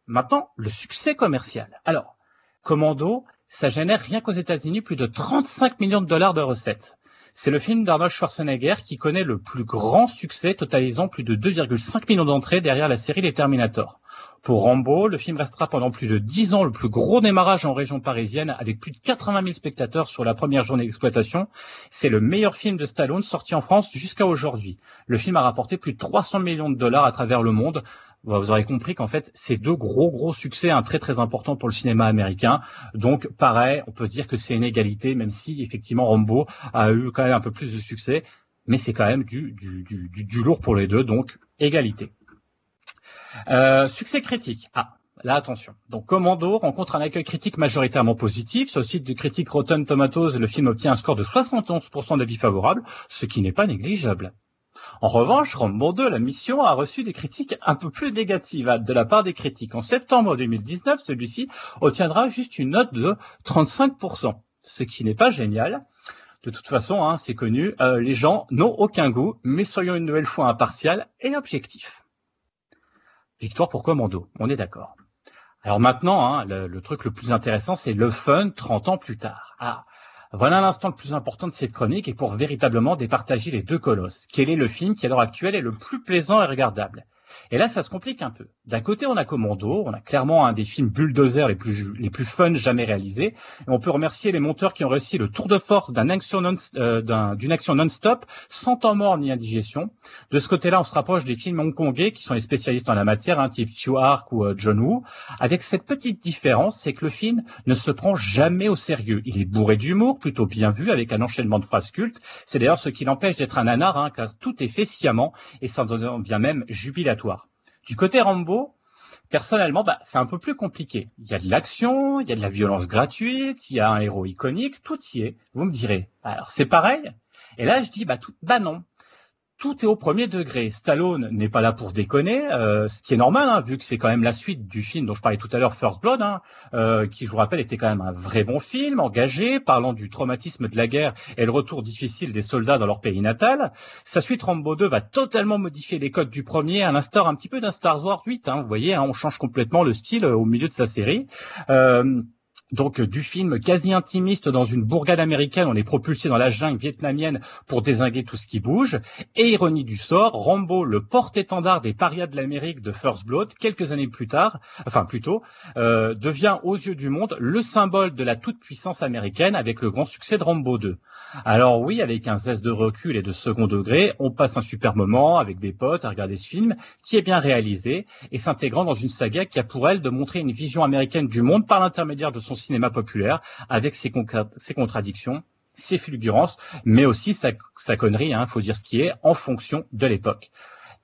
Maintenant, le succès commercial. Alors, Commando, ça génère rien qu'aux États-Unis plus de 35 millions de dollars de recettes. C'est le film d'Arnold Schwarzenegger qui connaît le plus grand succès, totalisant plus de 2,5 millions d'entrées derrière la série Les Terminator. Pour Rambo, le film restera pendant plus de 10 ans le plus gros démarrage en région parisienne avec plus de 80 000 spectateurs sur la première journée d'exploitation. C'est le meilleur film de Stallone sorti en France jusqu'à aujourd'hui. Le film a rapporté plus de 300 millions de dollars à travers le monde. Vous aurez compris qu'en fait, c'est deux gros gros succès, un très très important pour le cinéma américain. Donc pareil, on peut dire que c'est une égalité, même si effectivement Rambo a eu quand même un peu plus de succès, mais c'est quand même du, du, du, du lourd pour les deux, donc égalité. Euh, succès critique. Ah, là attention. Donc Commando rencontre un accueil critique majoritairement positif. Sur le site de critique Rotten Tomatoes, le film obtient un score de 71% d'avis favorables, ce qui n'est pas négligeable. En revanche, Rambo 2, la mission, a reçu des critiques un peu plus négatives de la part des critiques. En septembre 2019, celui-ci obtiendra juste une note de 35%, ce qui n'est pas génial. De toute façon, hein, c'est connu, euh, les gens n'ont aucun goût, mais soyons une nouvelle fois impartial et objectifs. Victoire pour Commando, on est d'accord. Alors maintenant, hein, le, le, truc le plus intéressant, c'est le fun 30 ans plus tard. Ah, voilà l'instant le plus important de cette chronique et pour véritablement départager les deux colosses. Quel est le film qui à l'heure actuelle est le plus plaisant et regardable? Et là, ça se complique un peu. D'un côté, on a Commando, on a clairement un des films bulldozer les plus les plus fun jamais réalisés. Et on peut remercier les monteurs qui ont réussi le tour de force non, euh, d'une action non-stop, sans temps mort ni indigestion. De ce côté-là, on se rapproche des films hongkongais qui sont les spécialistes en la matière, hein, type Stuart ou euh, John Woo. Avec cette petite différence, c'est que le film ne se prend jamais au sérieux. Il est bourré d'humour, plutôt bien vu, avec un enchaînement de phrases cultes. C'est d'ailleurs ce qui l'empêche d'être un nanar, hein, car tout est fait sciemment et ça devient même jubilatoire. Du côté Rambo, personnellement, bah, c'est un peu plus compliqué. Il y a de l'action, il y a de la violence gratuite, il y a un héros iconique, tout y est. Vous me direz, alors c'est pareil Et là, je dis, bah, tout, bah non tout est au premier degré. Stallone n'est pas là pour déconner, euh, ce qui est normal, hein, vu que c'est quand même la suite du film dont je parlais tout à l'heure, First Blood, hein, euh, qui, je vous rappelle, était quand même un vrai bon film, engagé, parlant du traumatisme de la guerre et le retour difficile des soldats dans leur pays natal. Sa suite Rambo 2 va totalement modifier les codes du premier, à l'instar un petit peu d'un Star Wars 8. Hein, vous voyez, hein, on change complètement le style au milieu de sa série. Euh, donc du film quasi intimiste dans une bourgade américaine, on est propulsé dans la jungle vietnamienne pour désinguer tout ce qui bouge. Et ironie du sort, Rambo, le porte-étendard des parias de l'Amérique de First Blood, quelques années plus tard, enfin plus tôt, euh, devient aux yeux du monde le symbole de la toute-puissance américaine avec le grand succès de Rambo 2. Alors oui, avec un zeste de recul et de second degré, on passe un super moment avec des potes à regarder ce film qui est bien réalisé et s'intégrant dans une saga qui a pour elle de montrer une vision américaine du monde par l'intermédiaire de son cinéma populaire avec ses, ses contradictions ses fulgurances, mais aussi sa, sa connerie, hein, faut dire ce qui est, en fonction de l'époque.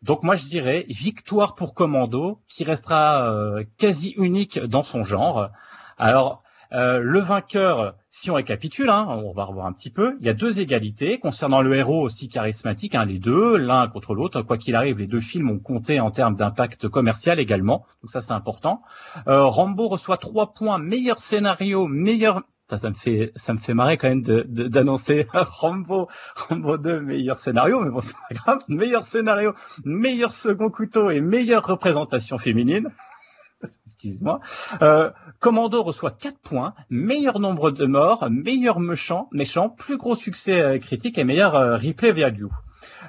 Donc moi je dirais victoire pour Commando, qui restera euh, quasi unique dans son genre. Alors euh, le vainqueur, si on récapitule, hein, on va revoir un petit peu, il y a deux égalités concernant le héros aussi charismatique, hein, les deux, l'un contre l'autre. Quoi qu'il arrive, les deux films ont compté en termes d'impact commercial également, donc ça c'est important. Euh, Rambo reçoit trois points, meilleur scénario, meilleur ça, me fait, ça me fait marrer quand même d'annoncer de, <laughs> Rambo, Rambo 2, meilleur scénario, mais bon, c'est pas grave, meilleur scénario, meilleur second couteau et meilleure représentation féminine. Excusez-moi. Euh, Commando reçoit 4 points, meilleur nombre de morts, meilleur méchant, méchant plus gros succès euh, critique et meilleur euh, replay value.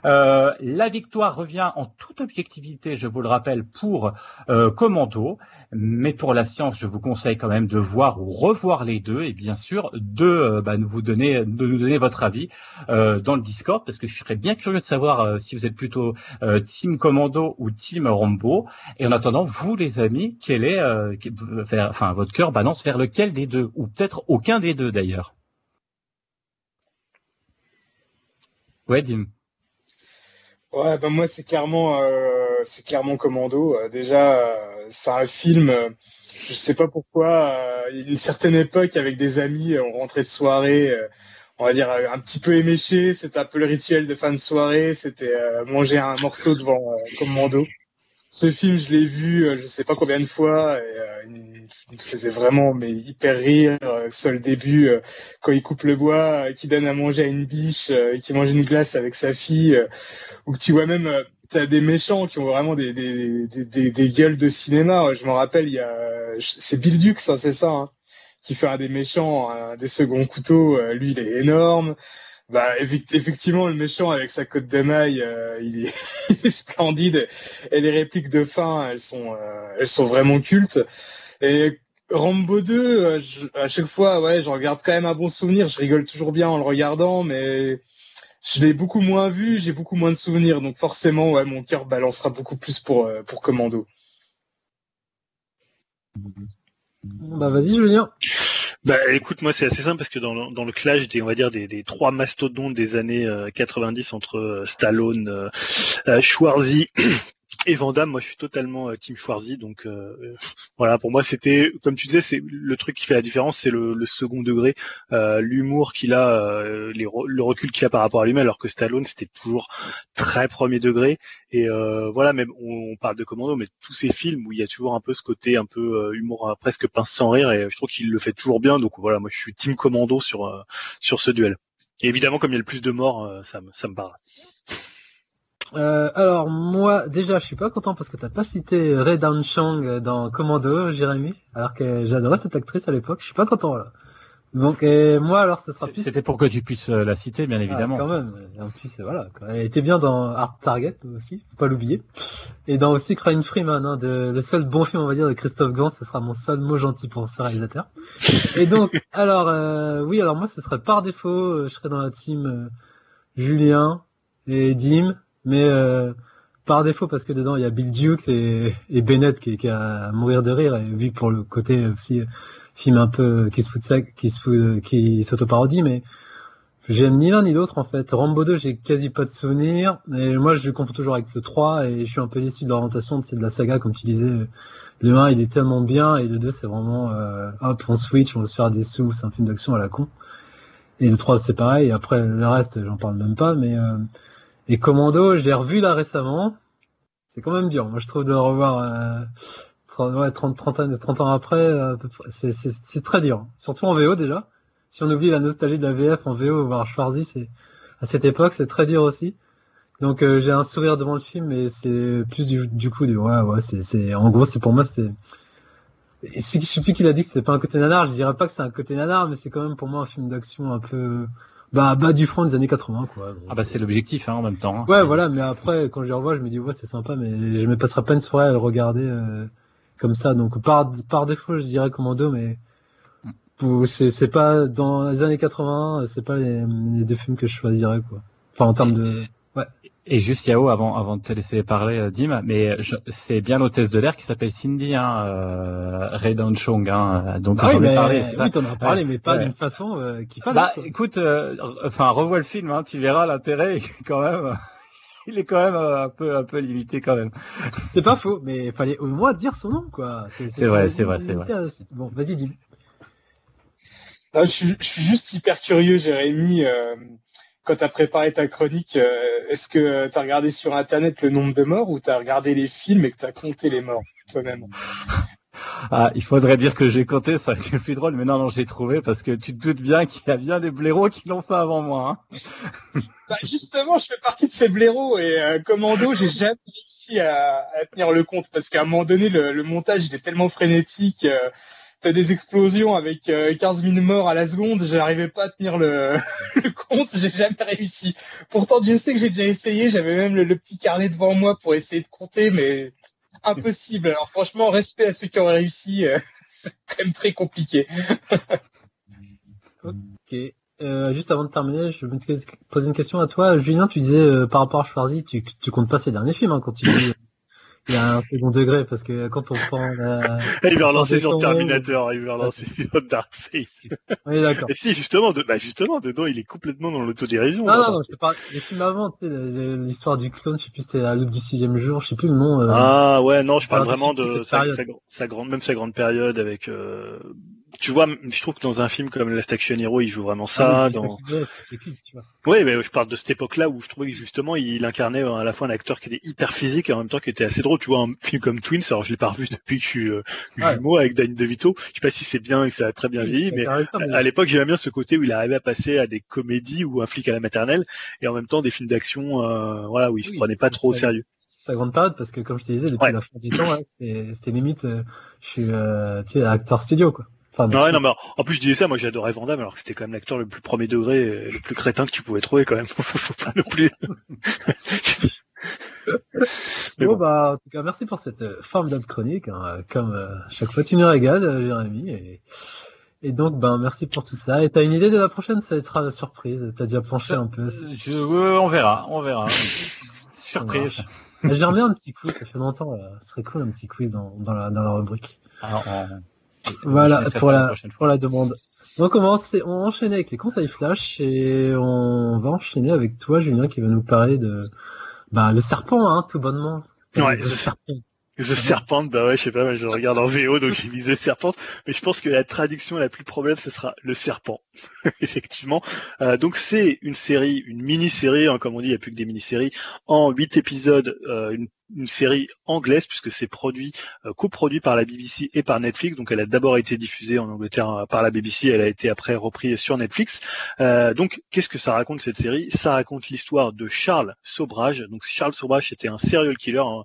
Euh, la victoire revient en toute objectivité, je vous le rappelle, pour euh, Commando, mais pour la science, je vous conseille quand même de voir ou revoir les deux et bien sûr de euh, bah, nous donner votre avis euh, dans le Discord parce que je serais bien curieux de savoir si vous êtes plutôt Team Commando ou Team Rambo. Et en attendant, vous les amis, quel est, enfin votre cœur balance vers lequel des deux ou peut-être aucun des deux d'ailleurs? Ouais, Dim. Ouais, ben moi c'est clairement euh, c'est clairement Commando. Euh, déjà, euh, c'est un film. je sais pas pourquoi. une certaine époque, avec des amis, on rentrait de soirée, on va dire, un petit peu éméché. C'était un peu le rituel de fin de soirée. C'était euh, manger un morceau devant euh, Commando. Ce film, je l'ai vu, euh, je sais pas combien de fois, euh, il me faisait vraiment mais hyper rire. Le début, euh, quand il coupe le bois, qui donne à manger à une biche, qui mange une glace avec sa fille, ou que tu vois même, t'as des méchants qui ont vraiment des, gueules de cinéma. Je me rappelle, il y a, c'est Bill Dux, hein, c'est ça, hein, qui fait un des méchants, un des seconds couteaux. lui, il est énorme. Bah, effect- effectivement, le méchant avec sa côte de maille, euh, il, est, <laughs> il est splendide. Et les répliques de fin, elles sont, euh, elles sont vraiment cultes. Et Rambo 2, euh, je- à chaque fois, ouais, je regarde quand même un bon souvenir. Je rigole toujours bien en le regardant, mais je l'ai beaucoup moins vu, j'ai beaucoup moins de souvenirs. Donc forcément, ouais, mon cœur balancera beaucoup plus pour, euh, pour Commando. Bah vas-y Julien. Bah écoute, moi c'est assez simple parce que dans le, clash des on va dire des, trois mastodontes des années euh, 90 entre euh, Stallone, euh, euh, Schwarzy et Van Damme, moi je suis totalement euh, team Schwarzy donc euh, <laughs> voilà pour moi c'était comme tu disais c'est le truc qui fait la différence c'est le, le second degré, euh, l'humour qu'il a, euh, le recul qu'il a par rapport à lui-même alors que Stallone c'était toujours très premier degré et euh, voilà même on, on parle de Commando mais tous ces films où il y a toujours un peu ce côté un peu euh, humour presque pince sans rire et je trouve qu'il le fait toujours bien donc voilà moi je suis team Commando sur sur ce duel. Et évidemment comme il y a le plus de morts ça me ça me parle. Euh, alors moi déjà je suis pas content parce que t'as pas cité Ray Dan Chang dans Commando, Jérémy, alors que j'adorais cette actrice à l'époque. Je suis pas content là. Donc euh, moi alors ce sera plus C'était pour que tu puisses euh, la citer, bien Ah, évidemment. quand même. Et en plus, voilà. Elle était bien dans Art Target aussi, faut pas l'oublier. Et dans aussi Crying Freeman, hein, de, le seul bon film, on va dire, de Christophe Gans, ce sera mon seul mot gentil pour ce réalisateur. Et donc, <laughs> alors, euh, oui, alors moi, ce serait par défaut, euh, je serais dans la team euh, Julien et Dim, mais euh, par défaut parce que dedans il y a Bill Dukes et, et Bennett qui, a à mourir de rire, et vu pour le côté aussi euh, film un peu qui se fout de ça, qui se fout, qui s'auto-parodie, mais J'aime ni l'un ni l'autre en fait. Rambo 2, j'ai quasi pas de souvenirs. Et moi, je confonds toujours avec le 3 et je suis un peu déçu de l'orientation de, de la saga, comme tu disais. Le 1, il est tellement bien et le 2, c'est vraiment euh, hop, on switch, on va se faire des sous, c'est un film d'action à la con. Et le 3, c'est pareil. Et après, le reste, j'en parle même pas. Mais euh, et Commando, j'ai revu là récemment. C'est quand même dur. Moi, je trouve de le revoir euh, 30, ouais, 30, 30, ans, 30 ans après, euh, c'est, très dur. Surtout en VO déjà si on oublie la nostalgie de la VF en VO, voir Schwarzy, à cette époque, c'est très dur aussi. Donc euh, j'ai un sourire devant le film, mais c'est plus du, coup du en gros c'est pour moi c'est je sais plus qui l'a dit que c'était pas un côté nanar, je dirais pas que c'est un côté nanar, mais c'est quand même pour moi un film d'action un peu bah bas du front des années 80 quoi. Donc, Ah bah c'est l'objectif hein, en même temps. hein. Ouais, voilà, mais après, quand je les revois, je me dis, ouais, c'est sympa, mais je me passerai pas une soirée à le regarder euh, comme ça. Donc, par, par défaut, je dirais Commando, mais c'est c'est pas dans les années 80, c'est pas les, les deux films que je choisirais, quoi. Enfin, en termes de. Et juste Yao, avant, avant de te laisser parler, euh, Dim, mais je- c'est bien l'hôtesse de l'air qui s'appelle Cindy, hein, euh, Ray Dan Chong, hein, donc Ah oui, j'en ai mais, parlé. c'est ça oui, t'en as parlé, mais pas ouais. d'une façon euh, qui fallait. Bah, quoi. écoute, euh, enfin, revois le film, hein, tu verras l'intérêt, quand même. <laughs> Il est quand même euh, un peu, un peu limité quand même. C'est pas faux, mais il fallait au moins dire son nom, quoi. C'est vrai, c'est vrai, c'est vrai. Bon, vas-y, dis. Non, je, suis, je suis juste hyper curieux, Jérémy. Quand tu as préparé ta chronique, euh, est-ce que tu as regardé sur Internet le nombre de morts ou tu as regardé les films et que tu as compté les morts toi-même? Ah, il faudrait dire que j'ai compté, ça aurait été le plus drôle, mais non, non, j'ai trouvé parce que tu te doutes bien qu'il y a bien des blaireaux qui l'ont fait avant moi. Hein. <laughs> bah, Justement, je fais partie de ces blaireaux et euh, Commando, j'ai jamais réussi à, à tenir le compte parce qu'à un moment donné, le, le montage il est tellement frénétique. Euh, Des explosions avec euh, 15 000 morts à la seconde, j'arrivais pas à tenir <laughs> le, compte, j'ai jamais réussi. Pourtant, Dieu sait que j'ai déjà essayé, j'avais même le, petit carnet devant moi pour essayer de compter, mais impossible. Alors franchement, respect à ceux qui ont réussi, euh, <laughs> c'est quand même très compliqué. Ok. Euh, juste avant de terminer, je vais te poser une question à toi. Julien, tu disais euh, par rapport à Schwarzy, tu, tu comptes pas ses derniers films hein, quand tu dis il y a un second degré parce que quand on prend la... <laughs> Il veut relancer sur. Terminator, il veut relancer sur Darkface. Oui, d'accord. <laughs> Et si justement, de, bah justement, dedans, il est complètement dans l'autodérision. Non, non, non, je te parle des films avant, tu sais, l'histoire du clone, je sais plus, c'était la loupe du sixième jour, je sais plus le nom. euh, Ah ouais, non, je parle vraiment de sa, sa grande, même sa grande période avec. Euh... tu vois, je trouve que dans un film comme Last Action Hero, il joue vraiment ça. Ah oui, dans... c'est- c'est- c'est culte, tu vois. Oui, mais je parle de cette époque-là où je trouvais que justement il incarnait à la fois un acteur qui était hyper physique et en même temps qui était assez drôle. Tu vois, un film comme Twins, alors je l'ai pas revu depuis que je suis euh, jumeau avec Danny DeVito. Je sais pas si c'est bien et ça a très bien vieilli, mais à l'époque j'aimais bien ce côté où il arrivait à passer à des comédies ou un flic à la maternelle et en même temps des films d'action, euh, voilà, où il se Oui, prenait pas trop au sérieux. C'est la grande période parce que comme je te disais depuis Ouais. la fin temps, ouais, c'était c'était limite, euh, je suis euh, tu sais acteur studio quoi. Enfin, Ouais, non, mais en plus je disais ça, moi j'adorais Van Damme alors que c'était quand même l'acteur le plus premier degré, et le plus crétin que tu pouvais trouver quand même. <laughs> Faut pas non plus. <laughs> Bon, bon. bah en tout cas merci pour cette euh, formidable chronique. hein, euh, comme euh, chaque fois tu nous régales, euh, Jérémy. Et, et donc ben merci pour tout ça. Et t'as une idée de la prochaine Ça sera la surprise. T'as déjà planché un peu. Je, euh, on verra, on verra. <laughs> Surprise. J'aimerais bien un petit quiz. Ça fait longtemps. Là. Ce serait cool un petit quiz dans, dans la dans la rubrique. Alors, Voilà pour la, pour la demande. Donc on va, on enchaîner avec les conseils flash et on va enchaîner avec toi Julien qui va nous parler de bah, le serpent hein, tout bonnement. Ouais, le The serpent. The Serpent, bah ouais, je sais pas, je regarde en VO, donc j'ai mis The Serpent, mais je pense que la traduction la plus probable, ce sera Le Serpent, <laughs> effectivement. Euh, donc c'est une série, une mini-série, hein, comme on dit, il n'y a plus que des mini-séries, en huit épisodes, euh, une, une série anglaise, puisque c'est produit, euh, coproduit par la BBC et par Netflix, donc elle a d'abord été diffusée en Angleterre euh, par la BBC, elle a été après reprise sur Netflix. Euh, donc qu'est-ce que ça raconte cette série? Ça raconte l'histoire de Charles Sobrage, donc Charles Sobrage c'était un serial killer, un,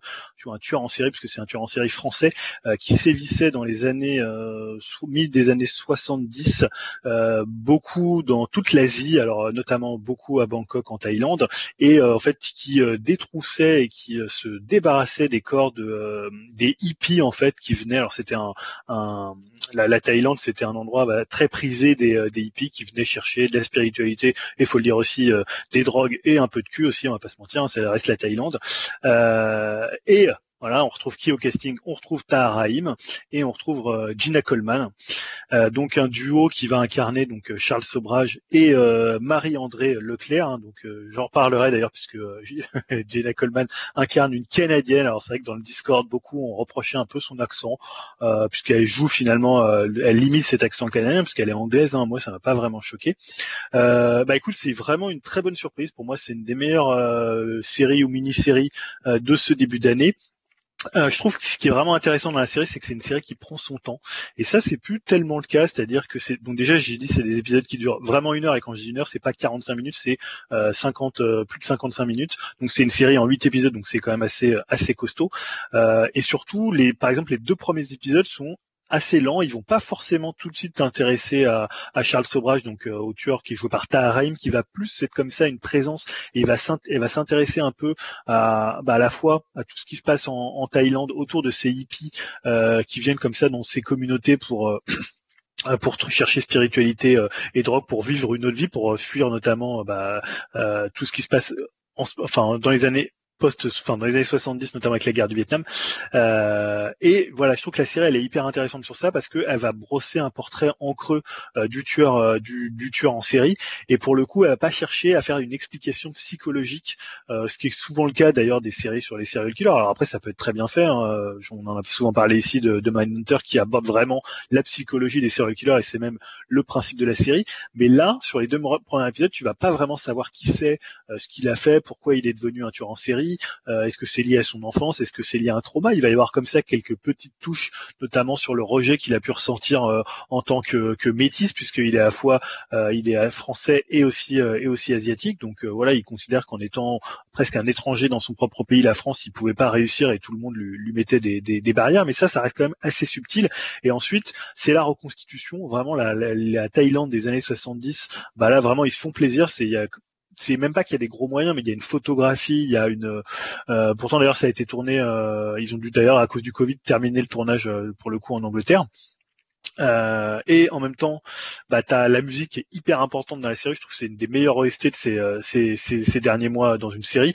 un tueur en série, puisque c'est un tueur en série français euh, qui sévissait dans les années euh, des années 70, euh, beaucoup dans toute l'Asie, alors notamment beaucoup à Bangkok en Thaïlande, et euh, en fait qui détroussait et qui se débarrassait des corps de euh, des hippies en fait qui venaient. Alors c'était un, un la, la Thaïlande c'était un endroit bah, très prisé des, euh, des hippies qui venaient chercher de la spiritualité et faut le dire aussi euh, des drogues et un peu de cul aussi, on va pas se mentir, hein, ça reste la Thaïlande. Euh, et voilà, on retrouve qui au casting On retrouve Tahar et on retrouve euh, Gina Coleman. Euh, donc un duo qui va incarner donc euh, Charles Sobrage et Marie-André Leclerc. hein. donc j'en reparlerai d'ailleurs puisque <laughs> Gina Coleman incarne une Canadienne. Alors c'est vrai que dans le Discord beaucoup ont reproché un peu son accent puisqu'elle joue finalement, elle limite cet accent canadien puisqu'elle est anglaise. hein. Moi ça m'a pas vraiment choqué. Euh, bah écoute, c'est vraiment une très bonne surprise. Pour moi, c'est une des meilleures séries ou mini-séries de ce début d'année. Euh, je trouve que ce qui est vraiment intéressant dans la série, c'est que c'est une série qui prend son temps. Et ça, c'est plus tellement le cas. C'est-à-dire que c'est donc déjà, j'ai dit, c'est des épisodes qui durent vraiment une heure. Et quand je dis une heure, c'est pas 45 minutes, c'est euh, 50, euh, plus de 55 minutes. Donc c'est une série en 8 épisodes, donc c'est quand même assez assez costaud. Euh, et surtout, les, par exemple, les deux premiers épisodes sont assez lents, ils vont pas forcément tout de suite t'intéresser à, à Charles Sobrage, donc euh, au tueur qui est joué par Tahar Rahim, qui va plus être comme ça une présence et va s'intéresser un peu à, bah, à la fois à tout ce qui se passe en, en Thaïlande autour de ces hippies euh, qui viennent comme ça dans ces communautés pour euh, <clears throat> euh, pour chercher spiritualité euh, et drogue pour vivre une autre vie, pour euh, fuir notamment bah, tout ce qui se passe enfin dans les années post, enfin dans les années 70 notamment avec la guerre du Vietnam. Euh, et voilà, je trouve que la série elle est hyper intéressante sur ça parce qu'elle va brosser un portrait en creux euh, du tueur euh, du, du tueur en série et pour le coup elle va pas chercher à faire une explication psychologique, euh, ce qui est souvent le cas d'ailleurs des séries sur les serial killers. Alors après ça peut être très bien fait, hein, euh, on en a souvent parlé ici de, de Mindhunter qui aborde vraiment la psychologie des serial killers et c'est même le principe de la série. Mais là, sur les deux premiers épisodes, tu vas pas vraiment savoir qui c'est, euh, ce qu'il a fait, pourquoi il est devenu un tueur en série, euh, est-ce que c'est lié à son enfance, est-ce que c'est lié à un trauma? Il va y avoir comme ça quelques petites touches, notamment sur le rejet qu'il a pu ressentir euh, en tant que, que métis, puisqu'il est à la fois euh, il est français et aussi et aussi asiatique. Donc voilà, il considère qu'en étant presque un étranger dans son propre pays, la France, il pouvait pas réussir et tout le monde lui, mettait des, barrières. Mais ça, ça reste quand même assez subtil. Et ensuite, c'est la reconstitution, vraiment la, la, la Thaïlande des années 70. Bah là, vraiment, ils se font plaisir. C'est il c'est même pas qu'il y a des gros moyens, mais il y a une photographie, il y a une. euh, pourtant d'ailleurs, ça a été tourné. euh, ils ont dû d'ailleurs à cause du Covid terminer le tournage euh, pour le coup en Angleterre. Euh, et en même temps, bah, t'as la musique qui est hyper importante dans la série. Je trouve que c'est une des meilleures OST de ces, euh, ces, ces, ces derniers mois dans une série.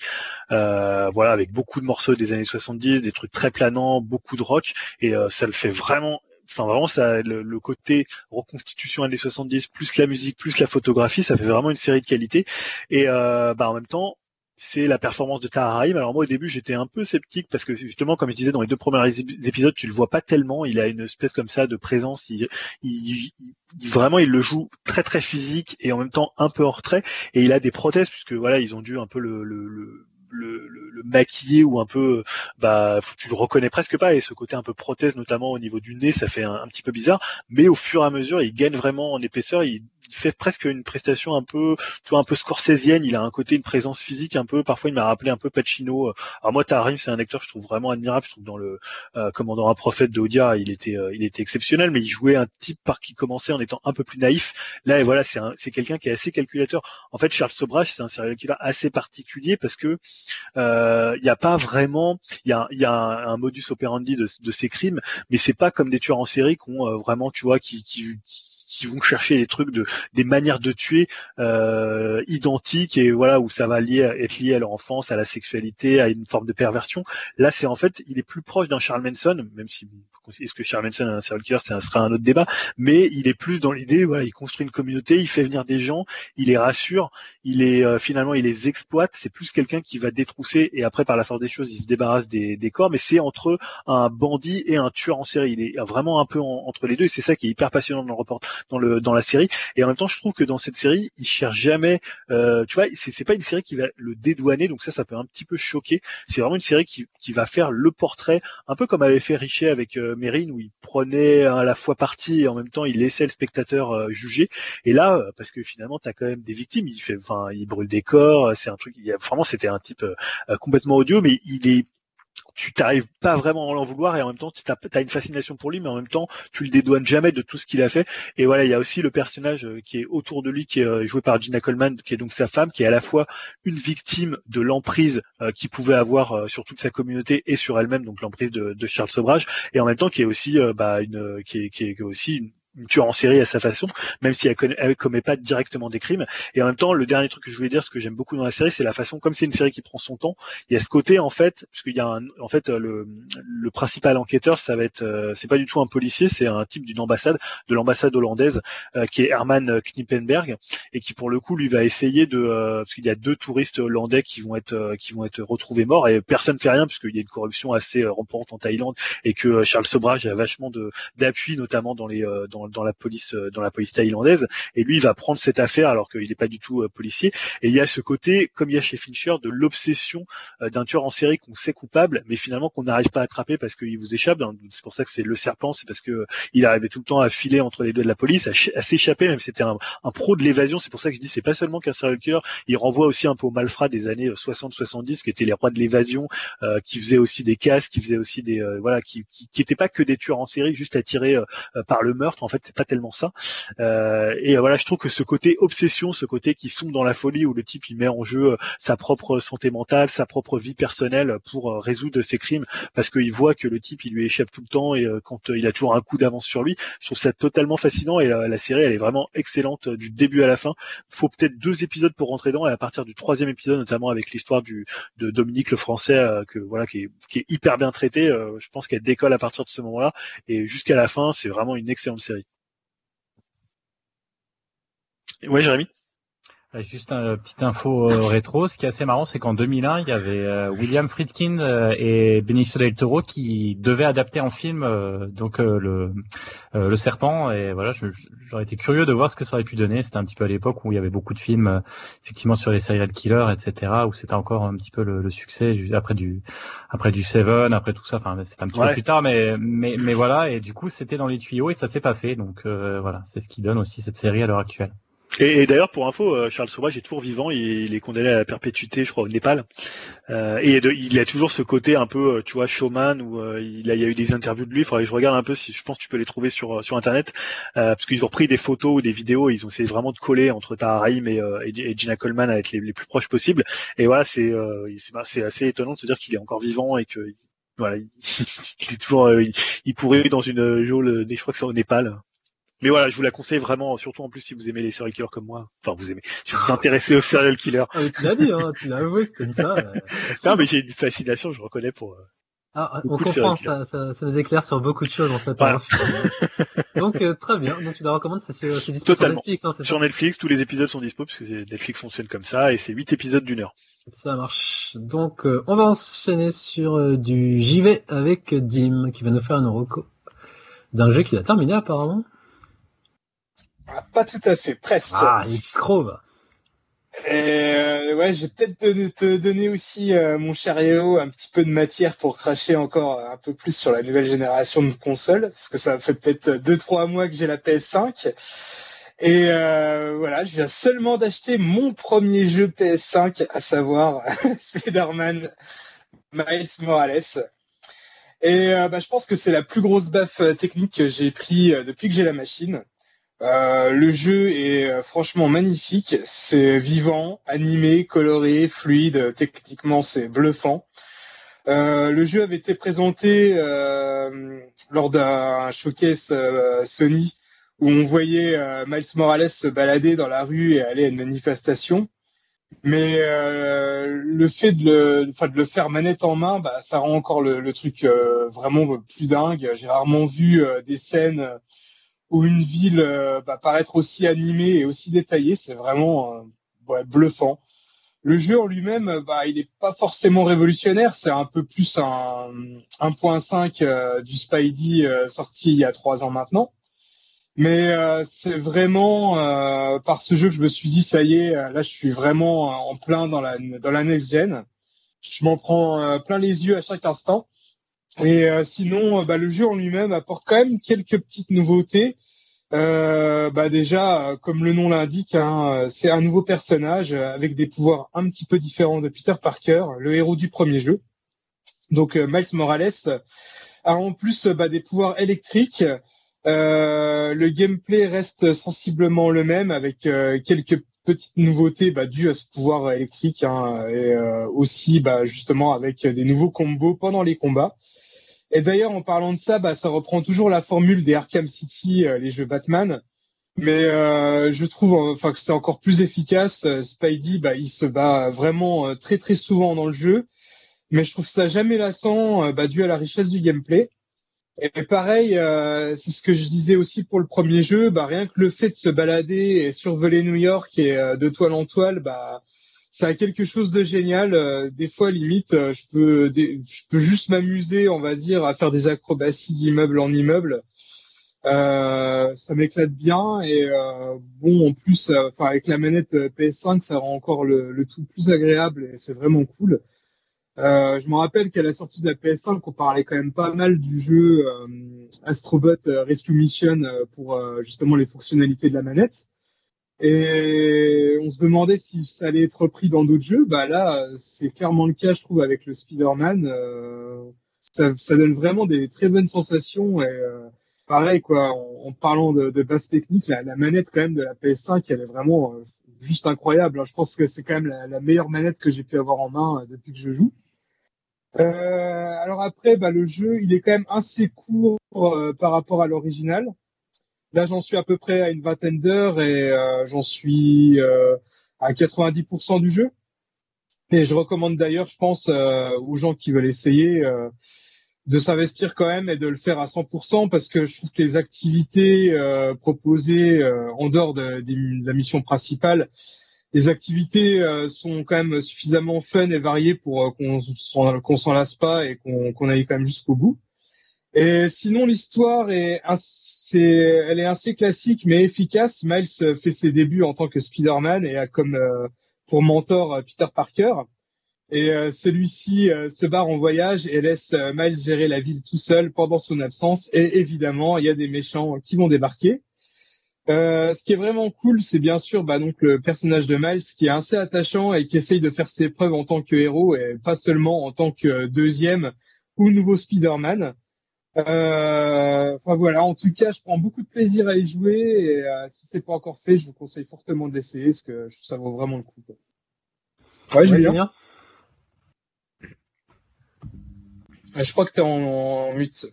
Euh, voilà, avec beaucoup de morceaux des années 70, des trucs très planants, beaucoup de rock, et euh, ça le fait vraiment. Enfin, vraiment, ça, le, le côté reconstitution années 70, plus la musique, plus la photographie, ça fait vraiment une série de qualité. Et euh, bah, en même temps, c'est la performance de Tahar Rahim. Alors moi au début j'étais un peu sceptique parce que justement comme je disais dans les deux premiers épisodes tu le vois pas tellement, il a une espèce comme ça de présence, il, il, vraiment il le joue très très physique et en même temps un peu hors trait et il a des prothèses puisque voilà ils ont dû un peu le, le, le le, le, maquiller ou un peu bah tu le reconnais presque pas. Et ce côté un peu prothèse notamment au niveau du nez ça fait un, un, petit peu bizarre. Mais au fur et à mesure il gagne vraiment en épaisseur. Il il fait presque une prestation un peu, tu vois, un peu scorsésienne. Il a un côté, une présence physique un peu. Parfois, il m'a rappelé un peu Pacino. Alors moi, Tarim, c'est un acteur que je trouve vraiment admirable. Je trouve dans le euh, Commandant un prophète de Odia, il était, euh, il était exceptionnel, mais il jouait un type par qui commençait en étant un peu plus naïf. Là, et voilà, c'est c'est quelqu'un qui est assez calculateur. En fait, Charles Sobrach, c'est un serial killer assez particulier parce que euh, il n'y a pas vraiment, il y a, y a un, modus operandi de, de ces crimes, mais c'est pas comme des tueurs en série qui ont vraiment, tu vois, qui qui vont chercher des trucs de des manières de tuer euh, identiques et voilà où ça va lier être lié à leur enfance, à la sexualité, à une forme de perversion. Là, c'est en fait, il est plus proche d'un Charles Manson, même si est-ce que Charles Manson est un serial killer, ça sera un autre débat, mais il est plus dans l'idée, voilà, il construit une communauté, il fait venir des gens, il les rassure, il est euh, finalement il les exploite. C'est plus quelqu'un qui va détrousser et après par la force des choses, il se débarrasse des, des corps, mais c'est entre un bandit et un tueur en série. Il est vraiment un peu entre les deux et c'est ça qui est hyper passionnant dans le report, dans le dans la série. Et en même temps, je trouve que dans cette série, il cherche jamais, euh, tu vois, c'est pas une série qui va le dédouaner, donc ça, ça peut un petit peu choquer. C'est vraiment une série qui, qui va faire le portrait, un peu comme avait fait Richet avec euh, Mérine, où il prenait à la fois parti et en même temps il laissait le spectateur euh, juger. Et là, euh, parce que finalement, tu as quand même des victimes, il fait, enfin, il brûle des corps, c'est un truc, il y a, vraiment, c'était un type complètement audio, mais il est tu t'arrives pas vraiment à l'en vouloir et en même temps tu as, une fascination pour lui mais en même temps tu le dédouanes jamais de tout ce qu'il a fait. Et voilà il y a aussi le personnage euh, qui est autour de lui qui est euh, joué par Gina Coleman qui est donc sa femme qui est à la fois une victime de l'emprise euh, qu'il pouvait avoir sur toute sa communauté et sur elle-même donc l'emprise de, Charles Sobrage et en même temps qui est aussi bah, qui est aussi une une tueur en série à sa façon, même si elle, elle commet pas directement des crimes. Et en même temps, le dernier truc que je voulais dire, ce que j'aime beaucoup dans la série, c'est la façon, comme c'est une série qui prend son temps, il y a ce côté en fait, parce qu'il y a un, en fait le, le principal enquêteur, ça va être, euh, c'est pas du tout un policier, c'est un type d'une ambassade, de l'ambassade hollandaise, euh, qui est Herman Knippenberg, et qui pour le coup lui va essayer de, euh, parce qu'il y a deux touristes hollandais qui vont être, qui vont être retrouvés morts, et personne fait rien parce qu'il y a une corruption assez rampante en Thaïlande, et que Charles Sobrage a vachement de d'appui, notamment dans les dans dans, la police euh, dans la police thaïlandaise et lui il va prendre cette affaire alors qu'il n'est pas du tout euh, policier. Et il y a ce côté comme il y a chez Fincher de l'obsession euh, d'un tueur en série qu'on sait coupable mais finalement qu'on n'arrive pas à attraper parce qu'il vous échappe hein. c'est pour ça que c'est le serpent c'est parce que il arrivait tout le temps à filer entre les doigts de la police à, s'échapper même c'était un, pro de l'évasion. C'est pour ça que je dis c'est pas seulement qu'un serial killer il renvoie aussi un peu aux malfrats des années 60-70 qui étaient les rois de l'évasion qui faisaient aussi des casques qui faisaient aussi des voilà qui, qui, pas que des tueurs en série juste attirés par le meurtre en fait c'est pas tellement ça. Euh, et voilà, je trouve que ce côté obsession, ce côté qui sombre dans la folie où le type il met en jeu euh, sa propre santé mentale, sa propre vie personnelle pour euh, résoudre ses crimes parce qu'il voit que le type il lui échappe tout le temps et quand il a toujours un coup d'avance sur lui, je trouve ça totalement fascinant et la, série elle est vraiment excellente du début à la fin. Faut peut-être deux épisodes pour rentrer dedans et à partir du troisième épisode, notamment avec l'histoire du de Dominique le Français que voilà qui est, qui est hyper bien traité, je pense qu'elle décolle à partir de ce moment-là et jusqu'à la fin, c'est vraiment une excellente série. Ouais, Jérémy euh, Juste une petite info euh, rétro. Ce qui est assez marrant, c'est qu'en 2001, il y avait euh, William Friedkin et Benicio del Toro qui devaient adapter en film donc le le serpent. Et voilà, j'aurais été curieux de voir ce que ça aurait pu donner. C'était un petit peu à l'époque où il y avait beaucoup de films effectivement sur les serial killers, etc. Où c'était encore un petit peu le, succès après du après du Seven, après tout ça. Enfin, c'était un petit peu plus tard, mais mais mais voilà. Et du coup, c'était dans les tuyaux et ça s'est pas fait. Donc voilà, c'est ce qui donne aussi cette série à l'heure actuelle. Et, d'ailleurs, pour info, euh, Charles Sauvage est toujours vivant. Il, est condamné à la perpétuité, je crois, au Népal. Euh, et il a toujours ce côté un peu, euh, tu vois, showman. Où il, a, il y a eu des interviews de lui. Il faudrait que je regarde un peu si je pense que tu peux les trouver sur internet, parce qu'ils ont pris des photos ou des vidéos. Et ils ont essayé vraiment de coller entre Taharaim et, Gina Coleman à être les, plus proches possibles. Et voilà, c'est c'est assez étonnant de se dire qu'il est encore vivant et que voilà, <laughs> il, est toujours, il, pourrait dans une geôle, je crois que c'est au Népal. Mais voilà, je vous la conseille vraiment, surtout en plus si vous aimez les serial killers comme moi. Enfin, vous aimez, si vous vous intéressez aux serial killers. Ah, tu l'as dit, hein, tu l'as avoué comme ça. <laughs> non, mais j'ai une fascination, je reconnais pour. Euh, Ah, on Beaucoup de comprend, ça, ça, ça nous éclaire sur beaucoup de choses en fait. Voilà. film. <laughs> Donc euh, très bien, donc tu la recommandes, c'est dispo sur Totalement. Netflix, hein, c'est ça Sur Netflix, tous les épisodes sont dispo parce que Netflix fonctionne comme ça et c'est 8 épisodes d'une heure. Ça marche. Donc euh, on va enchaîner sur euh, du JV avec Dim qui va nous faire une reco d'un jeu qu'il a terminé apparemment. Ah, Pas tout à fait, presque. Ah, X-Scroll. Et euh, ouais, j'ai peut-être te, te donner aussi, euh, mon cher Yeo, un petit peu de matière pour cracher encore un peu plus sur la nouvelle génération de consoles, parce que ça fait peut-être deux trois mois que j'ai la PS5. Et euh, voilà, je viens seulement d'acheter mon premier jeu PS5, à savoir <laughs> Spider-Man Miles Morales. Et euh, bah, je pense que c'est la plus grosse baffe technique que j'ai pris depuis que j'ai la machine. Euh, le jeu est euh, franchement magnifique, c'est vivant, animé, coloré, fluide, techniquement c'est bluffant. Euh, le jeu avait été présenté lors d'un showcase Sony où on voyait Miles Morales se balader dans la rue et aller à une manifestation. Mais le fait de le, faire manette en main, bah, ça rend encore le, truc vraiment plus dingue. J'ai rarement vu des scènes où une ville euh, bah, paraître aussi animée et aussi détaillée. C'est vraiment euh, ouais, bluffant. Le jeu en lui-même, euh, bah, il n'est pas forcément révolutionnaire. C'est un peu plus un 1.5 euh, du Spidey sorti il y a trois ans maintenant. Mais euh, c'est vraiment par ce jeu que je me suis dit ça y est, là je suis vraiment en plein dans la dans la next gen. Je m'en prends plein les yeux à chaque instant. Et euh, sinon, euh, bah, le jeu en lui-même apporte quand même quelques petites nouveautés. Euh, bah déjà, euh, comme le nom l'indique, hein, c'est un nouveau personnage avec des pouvoirs un petit peu différents de Peter Parker, le héros du premier jeu. Donc Miles Morales a en plus bah, des pouvoirs électriques. Le gameplay reste sensiblement le même avec quelques petites nouveautés bah, dues à ce pouvoir électrique hein, et aussi bah, justement avec des nouveaux combos pendant les combats. Et d'ailleurs, en parlant de ça, bah, ça reprend toujours la formule des Arkham City, euh, les jeux Batman. Mais euh, je trouve enfin que c'est encore plus efficace. Euh, Spidey, bah, il se bat vraiment euh, très très souvent dans le jeu, mais je trouve ça jamais lassant, euh, bah, dû à la richesse du gameplay. Et pareil, euh, c'est ce que je disais aussi pour le premier jeu, bah, rien que le fait de se balader et survoler New York et euh, de toile en toile, bah, ça a quelque chose de génial. Euh, des fois, limite, euh, je peux, juste m'amuser, on va dire, à faire des acrobaties d'immeuble en immeuble. Euh, ça m'éclate bien et bon, en plus, enfin avec la manette euh, PS5, ça rend encore le, tout plus agréable et c'est vraiment cool. Je me rappelle qu'à la sortie de la PS5, on parlait quand même pas mal du jeu Astrobot Rescue Mission pour justement les fonctionnalités de la manette. Et on se demandait si ça allait être repris dans d'autres jeux. Bah là, c'est clairement le cas, je trouve, avec le Spider-Man. Euh, ça, ça donne vraiment des très bonnes sensations. Et euh, pareil, quoi, en, en parlant de, de technique, la, la manette quand même de la PS5, elle est vraiment euh, juste incroyable. hein. Je pense que c'est quand même la, la meilleure manette que j'ai pu avoir en main euh, depuis que je joue. Euh, alors après, bah, le jeu, il est quand même assez court par rapport à l'original. Là, j'en suis à peu près à une vingtaine d'heures et euh, j'en suis euh, à 90% du jeu. Et je recommande d'ailleurs, je pense, euh, aux gens qui veulent essayer euh, de s'investir quand même et de le faire à 100% parce que je trouve que les activités euh, proposées euh, en dehors de, la mission principale, les activités sont quand même suffisamment fun et variées pour qu'on qu'on s'en lasse pas et qu'on qu'on aille quand même jusqu'au bout. Et sinon, l'histoire est, assez, elle est assez classique mais efficace. Miles fait ses débuts en tant que Spider-Man et a comme euh, pour mentor euh, Peter Parker. Et euh, celui-ci euh, se barre en voyage et laisse Miles gérer la ville tout seul pendant son absence. Et évidemment, il y a des méchants qui vont débarquer. Ce qui est vraiment cool, c'est bien sûr bah, donc le personnage de Miles qui est assez attachant et qui essaye de faire ses preuves en tant que héros et pas seulement en tant que deuxième ou nouveau Spider-Man. Euh, Enfin voilà, en tout cas, je prends beaucoup de plaisir à y jouer et euh, si c'est pas encore fait, je vous conseille fortement d'essayer parce que je trouve que ça vaut vraiment le coup. Quoi. Ouais, Ouais, Julien. Julien Euh, Je crois que t'es en, en mute.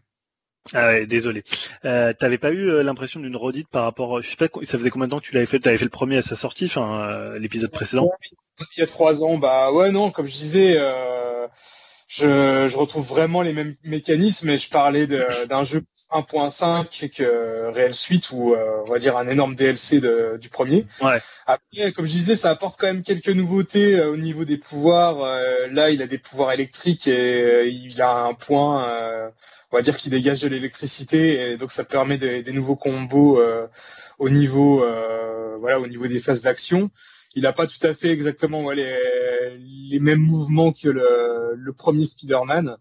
Ah ouais, désolé. Euh, T'avais pas eu euh, l'impression d'une redite par rapport, je sais pas, ça faisait combien de temps que tu l'avais fait T'avais fait le premier à sa sortie, enfin euh, l'épisode précédent? Il y a trois ans, bah ouais non, comme je disais, euh, je, je retrouve vraiment les mêmes mécanismes et je parlais d'un jeu 1.5 que Real Suite ou euh, on va dire un énorme DLC de- du premier. Ouais. Après, comme je disais, ça apporte quand même quelques nouveautés euh, au niveau des pouvoirs. Euh, là, il a des pouvoirs électriques et il a un point, on va dire, qui dégage de l'électricité et donc ça permet des, des nouveaux combos au niveau, voilà, au niveau des phases d'action. Il n'a pas tout à fait exactement les, les mêmes mouvements que le, premier Spider-Man.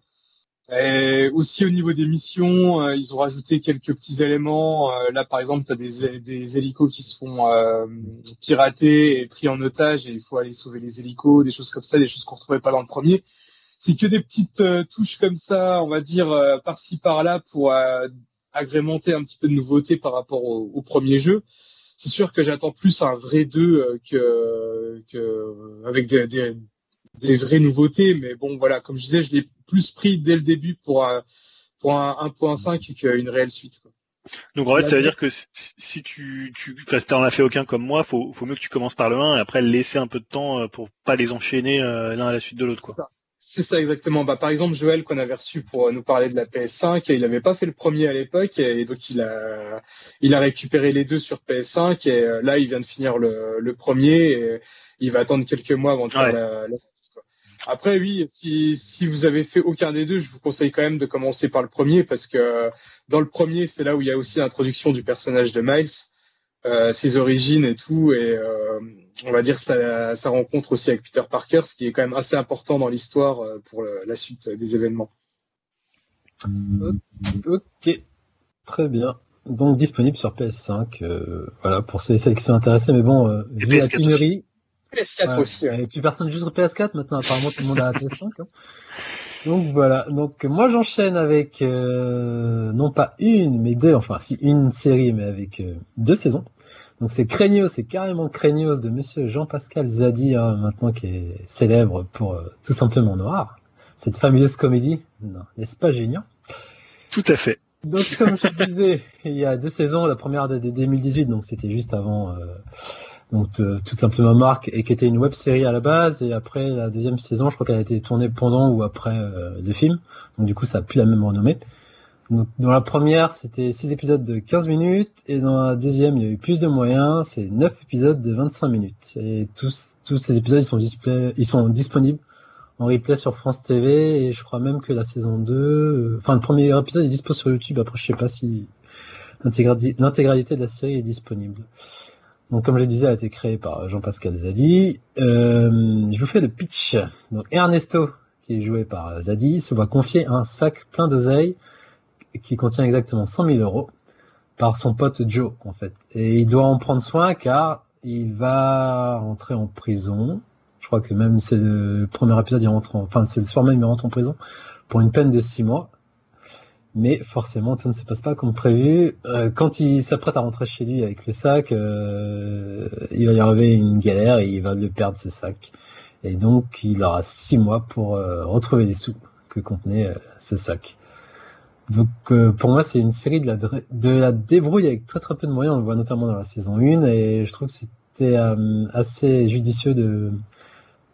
Et aussi au niveau des missions, euh, ils ont rajouté quelques petits éléments. Euh, là, par exemple, tu as des, des hélicos qui se font euh, pirater et pris en otage et il faut aller sauver les hélicos, des choses comme ça, des choses qu'on retrouvait pas dans le premier. C'est que des petites euh, touches comme ça, on va dire par-ci par-là pour agrémenter un petit peu de nouveauté par rapport au premier jeu. C'est sûr que j'attends plus un vrai 2 euh, que, que avec des, des, des vraies nouveautés, mais bon voilà, comme je disais, je l'ai plus pris dès le début pour un, pour un 1.5 qu'une réelle suite. Quoi. Donc en fait, ça veut dire que si- tu, t'en as fait aucun comme moi, faut, faut mieux que tu commences par le 1 et après laisser un peu de temps euh, pour pas les enchaîner euh, l'un à la suite de l'autre, quoi. Ça. C'est ça exactement. Bah, par exemple, Joël qu'on avait reçu pour euh, nous parler de la PS5, il n'avait pas fait le premier à l'époque et donc il a il a récupéré les deux sur PS5 et euh, là il vient de finir le, le premier et il va attendre quelques mois avant de faire Ouais. la, la suite. Quoi. Après oui, si si vous avez fait aucun des deux, je vous conseille quand même de commencer par le premier parce que dans le premier c'est là où il y a aussi l'introduction du personnage de Miles, euh, ses origines et tout et euh, on va dire sa, sa rencontre aussi avec Peter Parker, ce qui est quand même assez important dans l'histoire euh, pour le- la suite des événements. Ok, très bien. Donc disponible sur PS5. euh, voilà, pour ceux et celles qui sont intéressés. Mais bon, euh, vu la PS4 pénurie. PS4 Ouais, aussi. ouais. Et plus personne joue sur PS4 maintenant, apparemment tout le monde a la PS5. hein. Donc voilà, donc moi j'enchaîne avec euh, non pas une, mais deux, enfin si une série, mais avec euh, deux saisons. Donc c'est Craignos, c'est carrément Craignos de Monsieur Jean-Pascal Zadi, hein, maintenant qui est célèbre pour euh, tout simplement Noir. Cette fameuse comédie, non, n'est-ce pas génial? Tout à fait. donc, comme je disais, <laughs> il y a deux saisons, la première de, de 2018, donc c'était juste avant, euh, donc euh, tout simplement Marc, et qui était une web série à la base, et après la deuxième saison, je crois qu'elle a été tournée pendant ou après le film, donc du coup ça a plus la même renommée. Donc, dans la première, c'était 6 épisodes de 15 minutes, et dans la deuxième, il y a eu plus de moyens, c'est 9 épisodes de 25 minutes. Et tous, ces épisodes, ils sont, disponibles en replay sur France TV, et je crois même que la saison 2, euh, enfin le premier épisode est dispo sur YouTube, après je sais pas si l'intégrali- l'intégralité de la série est disponible. Donc comme je disais, elle a été créée par Jean-Pascal Zadi. Euh, je vous fais le pitch. Donc Ernesto, qui est joué par Zadi, se voit confier un sac plein d'oseille qui contient exactement 100 000 euros par son pote Joe, en fait. Et il doit en prendre soin car il va rentrer en prison. Je crois que même c'est le premier épisode, il rentre en, enfin c'est le soir même, il rentre en prison pour une peine de 6 mois. Mais forcément, tout ne se passe pas comme prévu. Euh, quand il s'apprête à rentrer chez lui avec le sac, euh, il va y arriver une galère et il va le perdre ce sac. Et donc, il aura six mois pour euh, retrouver les sous que contenait ce sac. Donc, euh, pour moi, c'est une série de la, de la débrouille avec très très peu de moyens. On le voit notamment dans la saison 1 et je trouve que c'était euh, assez judicieux de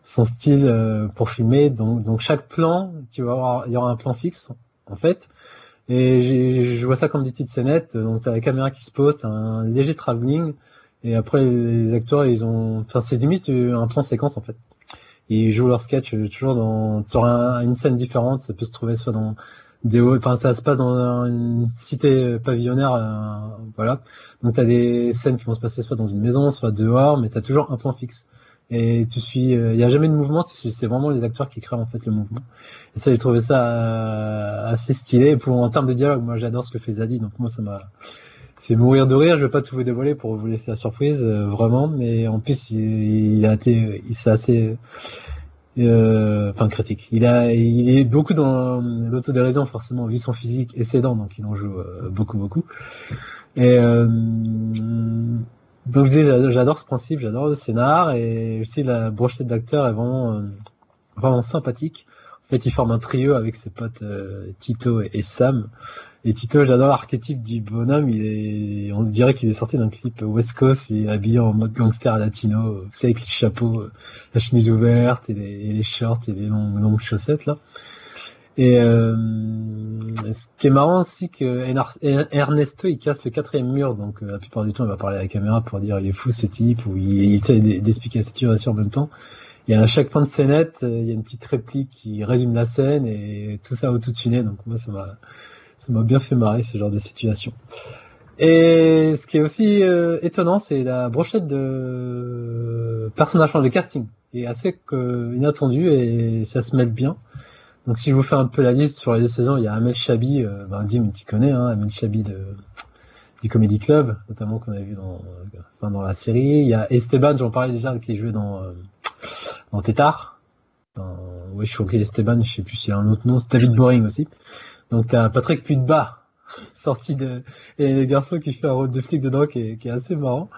son style euh, pour filmer. Donc, donc chaque plan, tu vas avoir, il y aura un plan fixe en fait. Et je vois ça comme des petites scénettes. Donc t'as la caméra qui se pose, t'as un léger travelling, et après les acteurs ils ont, enfin c'est limite un plan séquence en fait. Ils jouent leur sketch euh, toujours dans sur un- une scène différente. Ça peut se trouver soit dans ça se passe dans une cité euh, pavillonnaire, euh, voilà. Donc t'as des scènes qui vont se passer soit dans une maison, soit dehors, mais t'as toujours un plan fixe. Et tu suis, il y a jamais de mouvement, c'est vraiment les acteurs qui créent en fait le mouvement. Et ça, j'ai trouvé ça euh, assez stylé. Pour en termes de dialogue, moi j'adore ce que fait Zadie, donc moi ça m'a fait mourir de rire. Je vais pas tout vous dévoiler pour vous laisser la surprise, euh, vraiment. Mais en plus, il, il a été, il s'est assez, euh, enfin critique. Il est beaucoup dans l'autodérision forcément vu son physique et ses dents, donc il en joue euh, beaucoup beaucoup. Euh, donc je disais, j'adore- ce principe, j'adore le scénar et aussi la brochette d'acteurs est vraiment sympathique. En fait, il forme un trio avec ses potes Tito et Sam. Et Tito, j'adore l'archétype du bonhomme. On dirait qu'il est sorti d'un clip West Coast. Est habillé en mode gangster latino, c'est avec le chapeau, euh, la chemise ouverte et les, et shorts et les longues, chaussettes là. Et euh, ce qui est marrant aussi que Ernesto il casse le quatrième mur, donc euh, la plupart du temps il va parler à la caméra pour dire il est fou ce type ou il, essaie d'expliquer la situation en même temps. Et à chaque fin de scénette, il y a une petite réplique qui résume la scène et tout ça autotuné, donc moi ça m'a ça m'a bien fait marrer ce genre de situation. Et ce qui est aussi euh, étonnant, c'est la brochette de personnages, de casting, est assez euh, inattendue et ça se mêle bien. Donc si je vous fais un peu la liste sur les saisons, il y a Amel Chabi, euh, ben Dim tu connais, hein, Amel Chabi de du Comedy Club, notamment qu'on a vu dans, dans la série. Il y a Esteban, j'en parlais déjà, qui jouait dans euh, dans Tétard. Ouais, je suis Esteban, je sais plus s'il y a un autre nom, c'est David Boring aussi. Donc t'as Patrick Pudba, <laughs> sorti de et les garçons qui fait un rôle de flic dedans qui est, qui est assez marrant.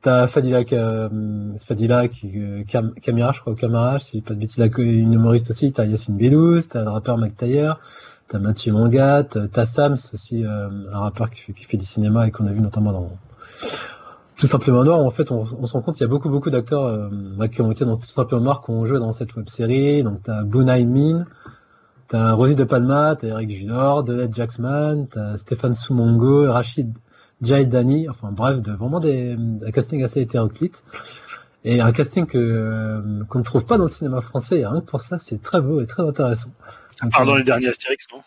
T'as Fadila, euh, Fadila qui, euh, Cam, Camira, je crois, Camara, si pas de bêtises, une humoriste aussi. T'as Yacine Bellouz, t'as le rappeur Mac Taylor, t'as Mathieu Mangat, t'as Sams aussi, euh, un rappeur qui fait, qui fait du cinéma et qu'on a vu notamment dans Tout simplement Noir. En fait, on, on se rend compte qu'il y a beaucoup, beaucoup d'acteurs euh, bah, qui ont été dans Tout simplement Noir, qui ont joué dans cette web série. Donc t'as Bunai Min, t'as Rosie De Palma, t'as Eric Junior, Delette Jacksman, t'as Stéphane Soumongo, Rachid Jai Dani, enfin bref, de, vraiment des, un casting assez hétéroclite. Et un casting que euh, qu'on ne trouve pas dans le cinéma français. Que pour ça, c'est très beau et très intéressant. Donc, Pardon, euh, les derniers Astérix, non?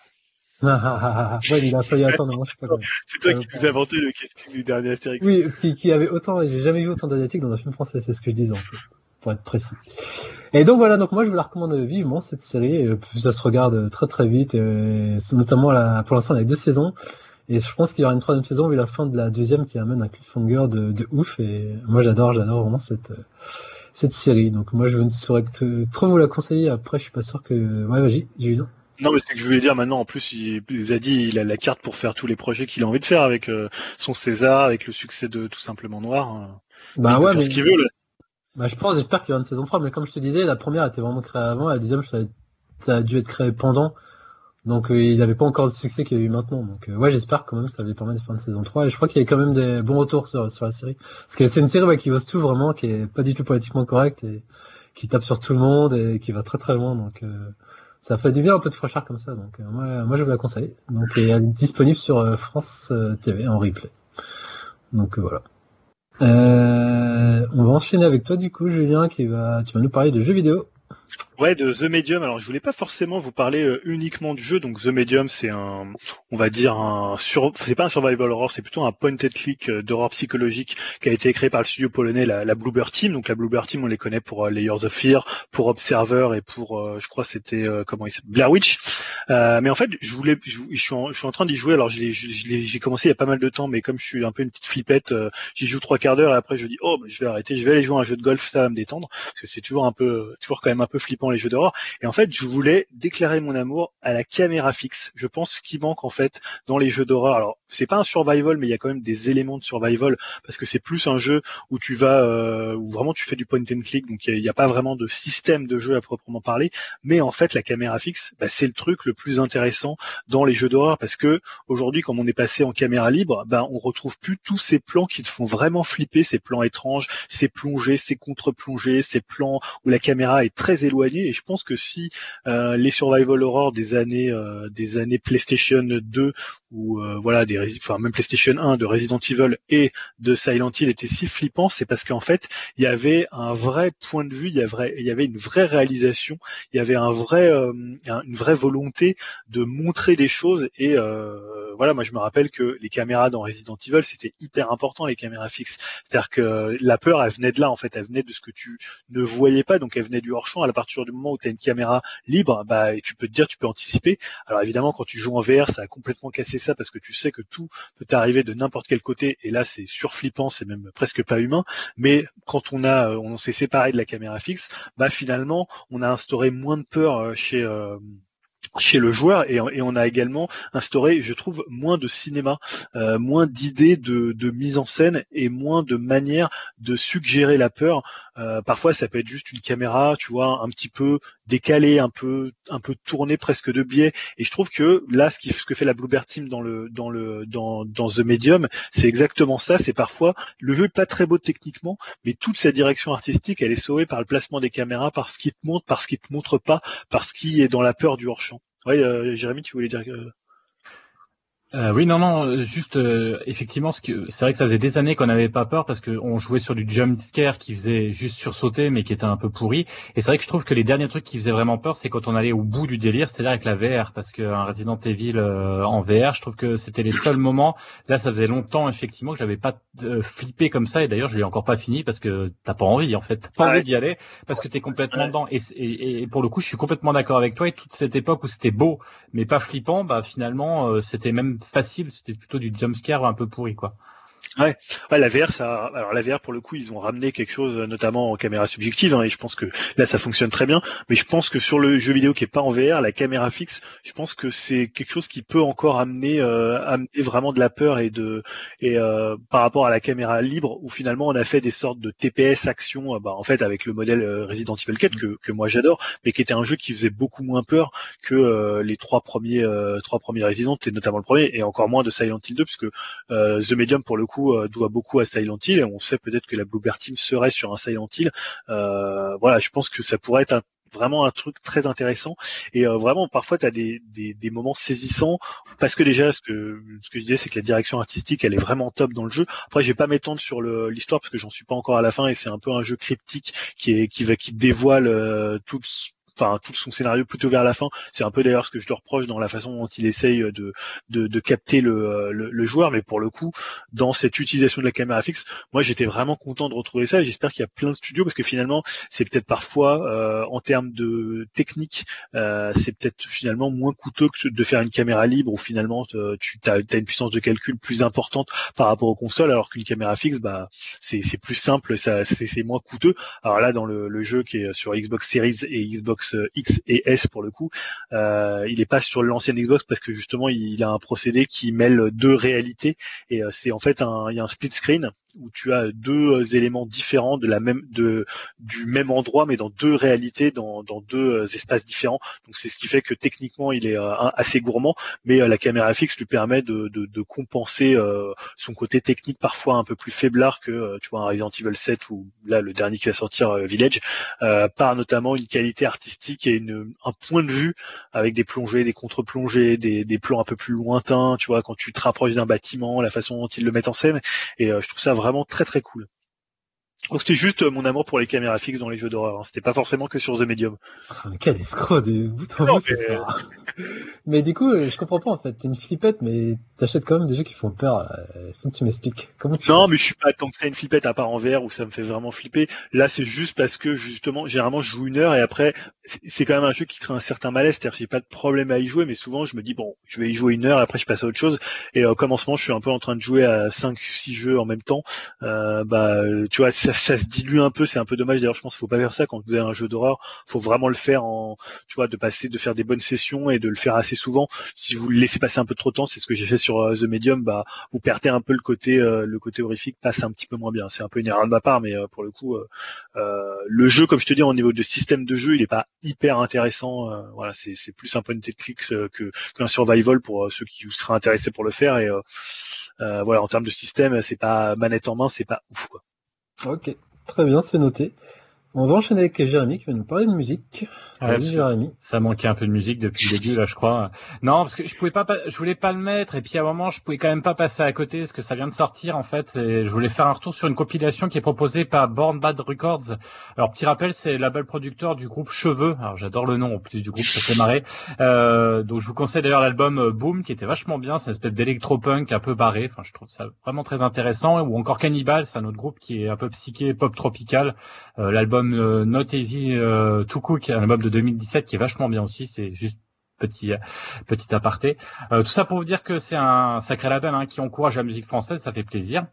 Ah, ah, ah, ah. ouais, il a failli attendre, moi je sais pas comment. <laughs> C'est toi Euh, qui nous as inventé le casting du dernier Astérix. Oui, qui, qui avait autant, j'ai jamais vu autant d'asiatiques dans un film français, c'est ce que je disais en fait, pour être précis. Et donc voilà, donc moi je vous la recommande vivement cette série, ça se regarde très très vite, et notamment la, pour l'instant il y a deux saisons, et je pense qu'il y aura une troisième saison vu la fin de la deuxième qui amène un cliffhanger de, de ouf, et moi j'adore, j'adore vraiment cette cette série. Donc moi je ne saurais que trop vous la conseiller. Après je suis pas sûr que ouais vas-y, Julien. Non, mais c'est que je voulais dire maintenant, en plus, il, il a dit, il a la carte pour faire tous les projets qu'il a envie de faire avec euh, son César, avec le succès de Tout simplement Noir. hein. Bah Il ouais mais veut. Bah, je pense, j'espère qu'il y aura une saison 3, mais comme je te disais, la première était vraiment créée avant, la deuxième, ça a, dû être créé pendant. Donc, euh, il n'avait pas encore le succès qu'il y a eu maintenant. Donc, euh, ouais, j'espère quand même que ça va lui permettre de faire une saison 3. Et je crois qu'il y a quand même des bons retours sur, la série. Parce que c'est une série ouais, qui ose tout vraiment, qui est pas du tout politiquement correcte et qui tape sur tout le monde et qui va très très loin. Donc, euh, ça fait du bien un peu de fraîcheur comme ça. Donc, euh, moi, moi, je vous la conseille. Donc, elle est disponible sur euh, France TV en replay. Donc, voilà. Euh, on va enchaîner avec toi du coup, Julien, qui va, tu vas nous parler de jeux vidéo. Ouais, de The Medium. Alors, je voulais pas forcément vous parler euh, uniquement du jeu. Donc, The Medium, c'est un, on va dire un sur, c'est pas un survival horror, c'est plutôt un point and click euh, d'horreur psychologique qui a été créé par le studio polonais, la, la Bluebird Team. Donc, la Bluebird Team, on les connaît pour euh, Layers of Fear, pour Observer et pour, je crois, c'était comment il Blair Witch. Mais en fait, je voulais, je, suis, en, train d'y jouer. Alors, j'ai commencé il y a pas mal de temps, mais comme je suis un peu une petite flippette, j'y joue trois quarts d'heure et après je dis, oh, bah, je vais arrêter, je vais aller jouer à un jeu de golf, ça va me détendre, parce que c'est toujours un peu, toujours quand même un peu flippant les jeux d'horreur. Et en fait, je voulais déclarer mon amour à la caméra fixe. Je pense ce qui manque en fait dans les jeux d'horreur. Alors, c'est pas un survival, mais il y a quand même des éléments de survival parce que c'est plus un jeu où tu vas, euh, où vraiment tu fais du point and click, donc il n'y a, pas vraiment de système de jeu à proprement parler. Mais en fait, la caméra fixe, bah, c'est le truc le plus intéressant dans les jeux d'horreur parce que aujourd'hui, comme on est passé en caméra libre, bah, on retrouve plus tous ces plans qui te font vraiment flipper, ces plans étranges, ces plongées, ces contre-plongées, ces plans où la caméra est très Et je pense que si euh, les survival horror des années euh, des années PlayStation 2 ou euh, voilà des enfin même PlayStation 1 de Resident Evil et de Silent Hill étaient si flippants, c'est parce qu'en fait il y avait un vrai point de vue, il y avait il y avait une vraie réalisation, il y avait un vrai euh, un- une vraie volonté de montrer des choses. Et euh, voilà moi je me rappelle que les caméras dans Resident Evil c'était hyper important les caméras fixes. C'est-à-dire que la peur elle venait de là en fait. Elle venait de ce que tu ne voyais pas. Donc elle venait du hors champ. À partir du moment où tu as une caméra libre bah tu peux te dire tu peux anticiper. Alors évidemment quand tu joues en VR ça a complètement cassé ça parce que tu sais que tout peut t'arriver de n'importe quel côté et là c'est surflippant c'est même presque pas humain. Mais quand on a euh, on s'est séparé de la caméra fixe bah finalement on a instauré moins de peur euh, chez euh, chez le joueur et, on a également instauré, je trouve, moins de cinéma, euh, moins d'idées de, mise en scène et moins de manières de suggérer la peur. Euh, parfois, ça peut être juste une caméra, tu vois, un petit peu décalée, un peu, un peu tournée presque de biais. Et je trouve que là, ce, que fait la Bluebird Team dans le, dans le, dans, dans The Medium, c'est exactement ça. C'est parfois le jeu est pas très beau techniquement, mais toute sa direction artistique, elle est sauvée par le placement des caméras, par ce qui te montre, par ce qui te montre pas, par ce qui est dans la peur du hors champ. Oui, euh, Jérémy, tu voulais dire que. Euh, oui, non, non, juste euh, effectivement, ce c'est vrai que ça faisait des années qu'on n'avait pas peur parce qu'on jouait sur du jump scare qui faisait juste sursauter, mais qui était un peu pourri. Et c'est vrai que je trouve que les derniers trucs qui faisaient vraiment peur, c'est quand on allait au bout du délire, c'est-à-dire avec la VR, parce qu'un Resident Evil euh, en VR, je trouve que c'était les seuls moments. Là, ça faisait longtemps effectivement que j'avais pas euh, flippé comme ça, et d'ailleurs, je l'ai encore pas fini parce que t'as pas envie en fait, t'as pas Ouais. envie d'y aller parce que t'es complètement dedans. Et, et, et pour le coup, je suis complètement d'accord avec toi. Et toute cette époque où c'était beau mais pas flippant, bah finalement euh, c'était même facile, c'était plutôt du jumpscare un peu pourri quoi. Ouais, la VR, ça. Alors la VR, pour le coup, ils ont ramené quelque chose, euh, notamment en caméra subjective, hein, et je pense que là, ça fonctionne très bien. Mais je pense que sur le jeu vidéo qui est pas en VR, la caméra fixe, je pense que c'est quelque chose qui peut encore amener, euh, amener vraiment de la peur et de et euh, par rapport à la caméra libre, où finalement on a fait des sortes de TPS action, euh, bah, en fait avec le modèle euh, Resident Evil 4 que, que moi j'adore, mais qui était un jeu qui faisait beaucoup moins peur que euh, les trois premiers trois premiers Resident, et notamment le premier, et encore moins de Silent Hill 2, puisque The Medium pour le coup euh, doit beaucoup à Silent Hill. Et on sait peut-être que la Bluebird serait sur un Silent Hill. Euh, voilà, je pense que ça pourrait être un- vraiment un truc très intéressant. Et euh, vraiment parfois tu as des, des, des moments saisissants parce que déjà ce que ce que je disais c'est que la direction artistique elle est vraiment top dans le jeu. Après je vais pas m'étendre sur l'histoire parce que j'en suis pas encore à la fin et c'est un peu un jeu cryptique qui est qui va qui dévoile euh, tout enfin tout son scénario plutôt vers la fin. C'est un peu d'ailleurs ce que je le reproche dans la façon dont il essaye de de, de capter le, le, le joueur. Mais pour le coup dans cette utilisation de la caméra fixe moi j'étais vraiment content de retrouver ça. Et j'espère qu'il y a plein de studios parce que finalement c'est peut-être parfois euh, en termes de technique euh, c'est peut-être finalement moins coûteux que de faire une caméra libre où finalement tu as, une puissance de calcul plus importante par rapport aux consoles alors qu'une caméra fixe bah c'est plus simple c'est moins coûteux. Alors là dans le, le jeu qui est sur Xbox Series et Xbox X et S pour le coup. Euh, il est pas sur l'ancienne Xbox parce que justement il a un procédé qui mêle deux réalités. Et euh, c'est en fait il y a un split screen où tu as deux euh, éléments différents de la même de du même endroit mais dans deux réalités dans, dans deux euh, espaces différents donc c'est ce qui fait que techniquement il est euh, assez gourmand mais euh, la caméra fixe lui permet de, de, de compenser euh, son côté technique parfois un peu plus faiblard que euh, tu vois un Resident Evil 7 ou là le dernier qui va sortir Village par notamment une qualité artistique et une, un point de vue avec des plongées, des contre-plongées, des, des plans un peu plus lointains, tu vois, quand tu te rapproches d'un bâtiment, la façon dont ils le mettent en scène. Et je trouve ça vraiment très très cool. Donc c'était juste euh, mon amour pour les caméras fixes dans les jeux d'horreur. hein. C'était pas forcément que sur The Medium. Ah, mais quel escroc de bout en bout ce mais- soir. mais du coup, euh, je comprends pas en fait. T'es une flippette, mais t'achètes quand même des jeux qui font peur. là. Euh, Faut que tu m'expliques. Comment tu Non, mais je suis pas tant que ça une flippette à part en VR où ça me fait vraiment flipper. Là, c'est juste parce que justement, généralement, je joue une heure et après, c'est- quand même un jeu qui crée un certain malaise. C'est-à-dire, que j'ai pas de problème à y jouer, mais souvent, je me dis bon, je vais y jouer une heure et après, je passe à autre chose. Et euh, comme en ce moment, je suis un peu en train de jouer à 5 six jeux en même temps. Euh, bah, tu vois, ça, ça se dilue un peu. C'est un peu dommage. D'ailleurs, je pense qu'il faut pas faire ça quand vous avez un jeu d'horreur. Faut vraiment le faire en, tu vois, de passer, de faire des bonnes sessions et de le faire assez souvent. Si vous le laissez passer un peu trop de temps, c'est ce que j'ai fait sur euh, The Medium. Bah, vous perdez un peu le côté euh, le côté horrifique passe un petit peu moins bien. C'est un peu une erreur de ma part, mais euh, pour le coup, euh, le jeu, comme je te dis, au niveau de système de jeu, il est pas hyper intéressant. voilà, c'est c'est plus un point de clics euh, que qu'un survival pour ceux qui seraient intéressés pour le faire. Et voilà, en termes de système, c'est pas manette en main, c'est pas ouf. Quoi. Ok, très bien, c'est noté. On va enchaîner avec Jérémy qui va nous parler de musique. Ouais, Jérémy. Ça manquait un peu de musique depuis le début là, je crois. Non, parce que je pouvais pas, pas- je voulais pas le mettre et puis à un moment je pouvais quand même pas passer à côté parce que ça vient de sortir en fait. Et je voulais faire un retour sur une compilation qui est proposée par Born Bad Records. Alors petit rappel, c'est le label producteur du groupe Cheveux. Alors j'adore le nom en plus du groupe, ça fait marrer. Euh, donc je vous conseille d'ailleurs l'album euh, Boom qui était vachement bien. C'est une espèce d'électropunk un peu barré. Enfin je trouve ça vraiment très intéressant. Ou encore Cannibal, c'est un autre groupe qui est un peu psyché pop tropical. Euh, l'album euh, Not Easy euh, To Cook, un album de 2017 qui est vachement bien aussi. C'est juste petit petit aparté. Euh, tout ça pour vous dire que c'est un sacré label hein, qui encourage la musique française, ça fait plaisir.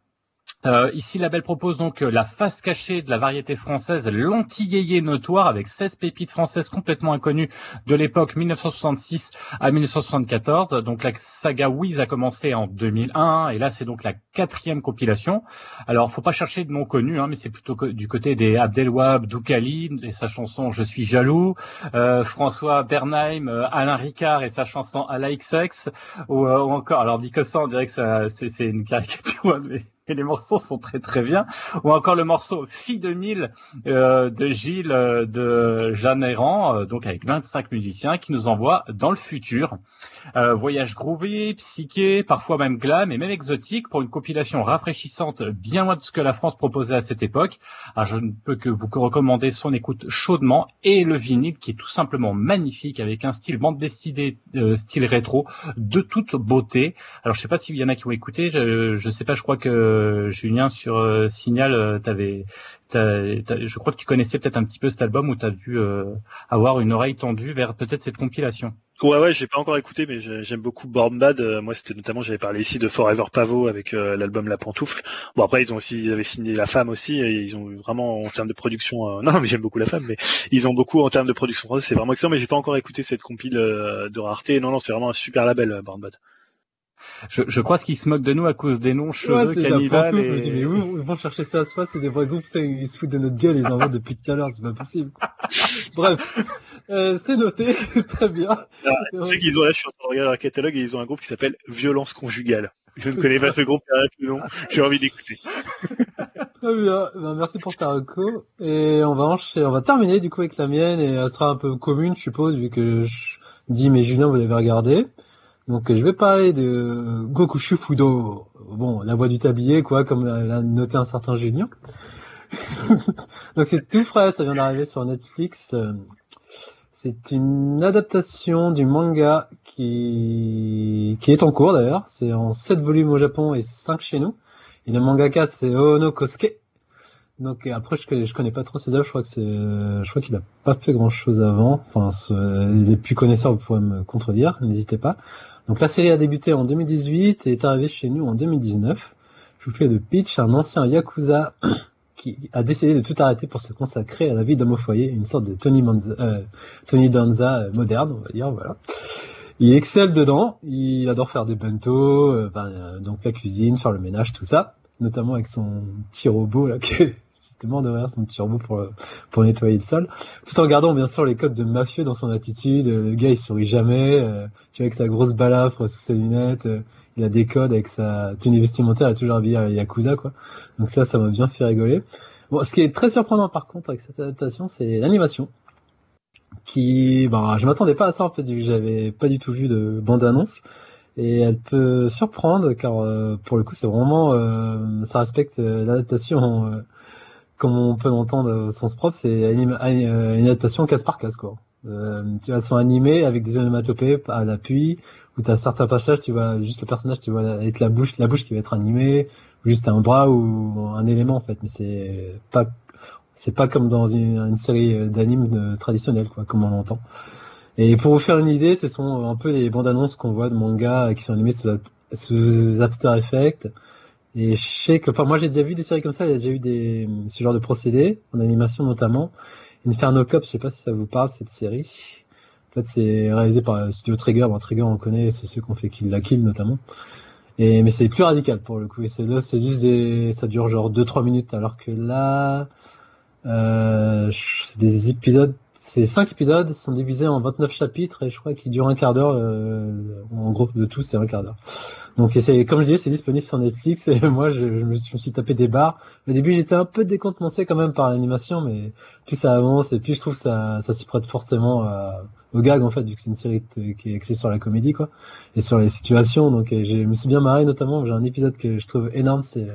Euh, ici, label propose donc euh, la face cachée de la variété française, l'antillé notoire, avec 16 pépites françaises complètement inconnues de l'époque 1966 à 1974. Donc la saga Wiz a commencé en 2001 et là c'est donc la quatrième compilation. Alors faut pas chercher de noms connus, hein, mais c'est plutôt du côté des Abdelwahab Doukali et sa chanson Je suis jaloux, euh, François Bernheim, euh, Alain Ricard et sa chanson À la XX, ou, euh, ou encore, alors dit que ça, on dirait que c'est une caricature, <laughs> mais et les morceaux sont très très bien. Ou encore le morceau Fille de Mille euh, de Gilles euh, de Jeanne Errand, euh, donc avec 25 musiciens qui nous envoient dans le futur. Euh, voyage groovy, psyché, parfois même glam et même exotique pour une compilation rafraîchissante bien loin de ce que la France proposait à cette époque. Alors, je ne peux que vous recommander son écoute chaudement et le vinyle qui est tout simplement magnifique avec un style bande dessinée euh, style rétro de toute beauté. Alors je sais pas s'il y en a qui ont écouté, je, je sais pas, je crois que Julien sur euh, Signal, euh, t'avais, je crois que tu connaissais peut-être un petit peu cet album où tu as dû euh, avoir une oreille tendue vers peut-être cette compilation. Ouais, ouais, j'ai pas encore écouté, mais j'ai- j'aime beaucoup Born Bad. Euh, moi, c'était notamment, j'avais parlé ici de Forever Pavot avec euh, l'album La Pantoufle. Bon, après, ils ont aussi, ils avaient signé La Femme aussi, et ils ont vraiment, en termes de production, euh, <laughs> non, mais j'aime beaucoup La Femme, mais ils ont beaucoup en termes de production française, c'est vraiment excellent, mais j'ai pas encore écouté cette compile euh, de rareté. Non, non, c'est vraiment un super label, euh, Born Bad. Je, je crois qu'ils se moquent de nous à cause des noms Ouais, cheveux, la cannibales pantoufle. et... Je me dis, mais où ils vont chercher ça? À soi C'est des vrais groupes, ils se foutent de notre gueule, ils en vendent depuis tout à l'heure, c'est pas possible. Bref, euh, c'est noté, <laughs> très bien. Tu sais qu'ils ont là, je suis en train de regarder leur catalogue, et ils ont un groupe qui s'appelle Violence Conjugale. Je ne connais pas ce groupe, arrête le nom, j'ai envie d'écouter. <laughs> Très bien, ben, merci pour ta reco. Et on va enchaîner, on va terminer du coup avec la mienne, et elle sera un peu commune, je suppose, vu que je dis, mais Julien, vous l'avez regardé. Donc, euh, je vais parler de Goku Shufudo. Bon, la voix du tablier, quoi, comme l'a noté un certain Julien. <laughs> Donc, c'est tout frais, ça vient d'arriver sur Netflix. Euh, C'est une adaptation du manga qui, est en cours d'ailleurs. C'est en 7 volumes au Japon et 5 chez nous. Et le mangaka, c'est Ono Kosuke. Donc après, je je connais pas trop ses œuvres. Je crois c'est, je crois qu'il a pas fait grand chose avant. Enfin, les plus connaisseurs, vous me contredire. N'hésitez pas. Donc la série a débuté en 2018 et est arrivée chez nous en 2019. Je vous fais le pitch. Un ancien yakuza <clears throat> qui a décidé de tout arrêter pour se consacrer à la vie d'homme au foyer, une sorte de Tony, euh, Danza euh, moderne, on va dire. Il excelle dedans, il adore faire des bento, euh, ben, donc la cuisine, faire le ménage, tout ça, notamment avec son petit robot là, <laughs> que c'était mort de rire, son petit robot pour, nettoyer le sol, tout en gardant bien sûr les codes de mafieux dans son attitude, euh, le gars il sourit jamais, euh, tu vois avec sa grosse balafre sous ses lunettes, euh, il a des codes avec sa tenue vestimentaire, il a toujours habillé à Yakuza quoi, donc ça, ça m'a bien fait rigoler. Bon, ce qui est très surprenant par contre avec cette adaptation, c'est l'animation. Qui, ben, je m'attendais pas à ça en fait, vu j'avais pas du tout vu de bande annonce. Et elle peut surprendre car pour le coup c'est vraiment ça respecte l'adaptation comme on peut l'entendre au sens propre, c'est euh, une adaptation case par case quoi. Euh, tu elles sont animées avec des onomatopées à l'appui, où tu as certains passages, tu vois juste le personnage, tu vois avec la bouche, la bouche qui va être animée, ou juste un bras ou un élément en fait, mais c'est pas c'est pas comme dans une, série d'animes traditionnelle quoi, comme on l'entend. Et pour vous faire une idée, ce sont un peu les bandes annonces qu'on voit de mangas qui sont animés sous, sous After Effects. Et je sais que, enfin, moi j'ai déjà vu des séries comme ça, il y a déjà eu des, ce genre de procédés, en animation notamment. Inferno Cop, je sais pas si ça vous parle, cette série. En fait, c'est réalisé par euh, Studio Trigger. Bon, Trigger, on connaît, c'est ceux qui ont fait Kill la Kill notamment. Et, mais c'est plus radical pour le coup. Et c'est là, c'est juste des, ça dure genre 2-3 minutes, alors que là, euh, c'est des épisodes, c'est 5 épisodes, sont divisés en 29 chapitres et je crois qu'ils durent un quart d'heure. Euh, en gros, de tout, c'est un quart d'heure. Donc, c'est, comme je disais, c'est disponible sur Netflix et <laughs> moi, je, je me, suis, tapé des barres. Au début, j'étais un peu décontenancé quand même par l'animation, mais plus ça avance et plus je trouve que ça, ça s'y prête fortement à, au gag en fait, vu que c'est une série qui est axée sur la comédie quoi et sur les situations. Donc, euh, je me suis bien marré notamment. J'ai un épisode que je trouve énorme, c'est euh,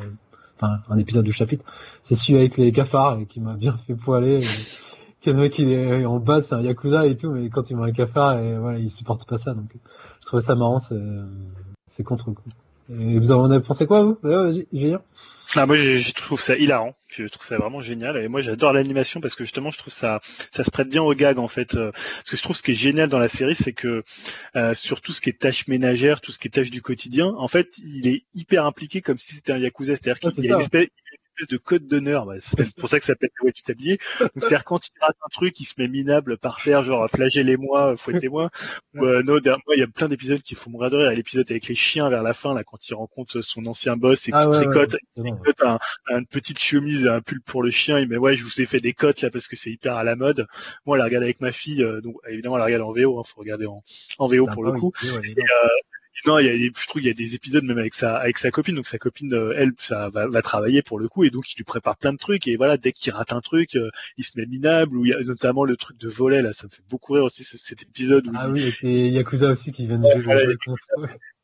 enfin un épisode du chapitre, c'est celui avec les cafards et qui m'a bien fait poiler. et- le mec il est en bas, c'est un yakuza et tout, mais quand il voit un cafard, et voilà, il supporte pas ça. Donc, je trouvais ça marrant, c'est contre coup. Et vous en avez pensé quoi vous? Julien. Ah, moi, j'ai- je trouve ça hilarant. Je trouve ça vraiment génial. Et moi, j'adore l'animation parce que justement, je trouve ça, ça se prête bien au gag en fait. Euh, Parce que je trouve ce qui est génial dans la série, c'est que euh, sur tout ce qui est tâches ménagères, tout ce qui est tâches du quotidien, en fait, il est hyper impliqué comme si c'était un yakuza. C'est-à-dire qu'il Ouais, espèce, de code d'honneur. Bah, c'est pour ça que ça s'appelle ouais, tu t'habiller. Donc, C'est-à-dire quand il rate un truc, il se met minable par terre, genre flagellez-moi, fouettez-moi. Ou, euh, non, derrière moi, il y a plein d'épisodes qui font mourir de rire. L'épisode avec les chiens vers la fin, là, quand il rencontre son ancien boss et qu'il Ah ouais, tricote, ouais, tricote un, une petite chemise et un pull pour le chien. Il met ouais, je vous ai fait des cotes là parce que c'est hyper à la mode. Moi, on la regarde avec ma fille, euh, donc évidemment, on la regarde en VO. Hein, faut regarder en, en VO pour le coup. Et, euh, non, il y a, des- je trouve qu'il y a des épisodes même avec sa avec sa copine, donc sa copine, euh, elle, ça va, va travailler pour le coup, et donc il lui prépare plein de trucs, et voilà, dès qu'il rate un truc, euh, il se met minable, ou il y a notamment le truc de volet là, ça me fait beaucoup rire aussi ce- cet épisode où Ah il- oui, et Yakuza aussi qui vient de jouer Ouais, le.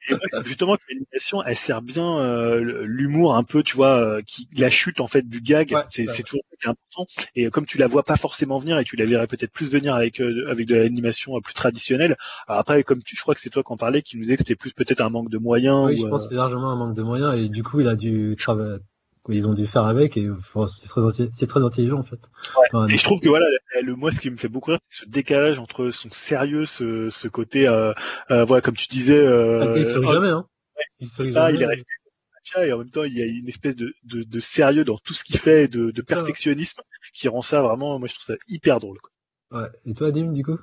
Et moi, justement, l'animation, elle sert bien euh, l'humour un peu, tu vois, euh, qui la chute en fait du gag, Ouais, c'est c'est toujours important. Et euh, comme tu la vois pas forcément venir et tu la verrais peut-être plus venir avec euh, avec de l'animation euh, plus traditionnelle. Alors après, comme tu, je crois que c'est toi qui en parlais, qui nous disait que c'était plus peut-être un manque de moyens. Oui, ou, je pense que c'est largement un manque de moyens et du coup, il a dû travailler. Ils ont dû faire avec et enfin, c'est très, intelli- c'est très intelligent en fait. Enfin, Et je trouve que voilà, le, moi, ce qui me fait beaucoup rire, c'est ce décalage entre son sérieux, ce, ce côté, euh, euh, voilà, comme tu disais, euh, il sourit oh, jamais, hein. Il sourit là, jamais. il est resté chat et en même temps, il y a une espèce de, de, de sérieux dans tout ce qu'il fait, et de, de C'est ça. perfectionnisme qui rend ça vraiment, moi, je trouve ça hyper drôle. quoi. Ouais. Et toi, Dim, du coup?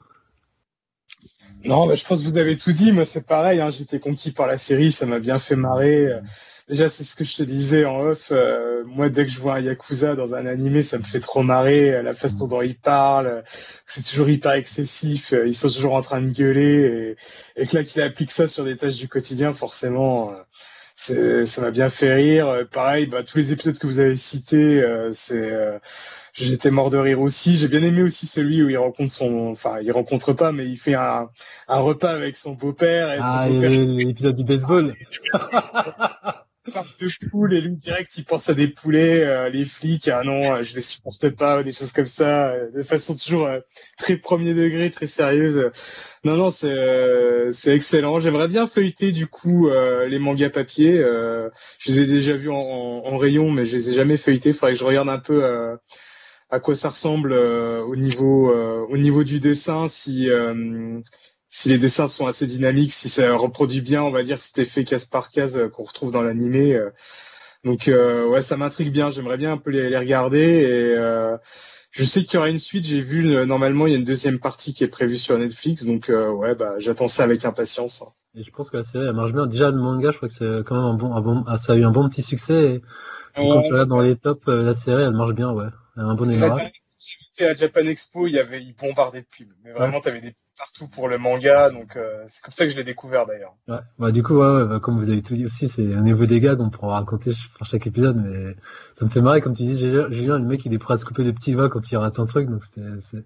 Non, bah, je pense que vous avez tout dit. Moi, c'est pareil. Hein, J'étais conquis par la série, ça m'a bien fait marrer. Déjà, c'est ce que je te disais en off. euh, moi, dès que je vois un yakuza dans un animé, ça me fait trop marrer. euh, La façon dont ils parlent, euh, c'est toujours hyper excessif. euh, Ils sont toujours en train de gueuler et, et que là, qu'il applique ça sur des tâches du quotidien, forcément. ça m'a bien fait rire. Pareil, bah, tous les épisodes que vous avez cités, euh, c'est, euh, j'étais mort de rire aussi. J'ai bien aimé aussi celui où il rencontre son, enfin, il rencontre pas, mais il fait un, un repas avec son beau-père et Ah, son beau-père l'épisode du baseball. parle <laughs> de poules et lui direct il pense à des poulets, euh, les flics, ah non, euh, je les supporte pas, des choses comme ça, euh, de façon toujours euh, très premier degré, très sérieuse. Non, non, c'est euh, c'est excellent. J'aimerais bien feuilleter du coup les mangas papier. Je les ai déjà vus en, en- rayon, mais je les ai jamais feuilletés. Faudrait que je regarde un peu à quoi ça ressemble au niveau au niveau du dessin, si si les dessins sont assez dynamiques, si ça reproduit bien, on va dire, cet effet case par case euh, qu'on retrouve dans l'animé. euh. Donc euh, ouais, ça m'intrigue bien. J'aimerais bien un peu les, les regarder et euh, je sais qu'il y aura une suite. J'ai vu normalement il y a une deuxième partie qui est prévue sur Netflix, donc euh, ouais, bah j'attends ça avec impatience. hein. Et je pense que la série, elle marche bien. Déjà, le manga, je crois que c'est quand même un bon, un bon, ah, ça a eu un bon petit succès. Et quand tu regardes dans les tops, la série, elle marche bien, ouais. Elle a un bon La démarrage. à Japan Expo, il y avait, ils bombardaient de pubs. Mais vraiment, t'avais des pubs partout pour le manga, donc euh, c'est comme ça que je l'ai découvert d'ailleurs. Ouais. Bah, du coup, ouais, ouais, bah, comme vous avez tout dit aussi, c'est au niveau des gags, on pourra raconter pour chaque épisode, mais ça me fait marrer, comme tu dis, Julien, le mec, il est prêt à se couper les petits doigts quand il rate un truc, donc c'était, c'est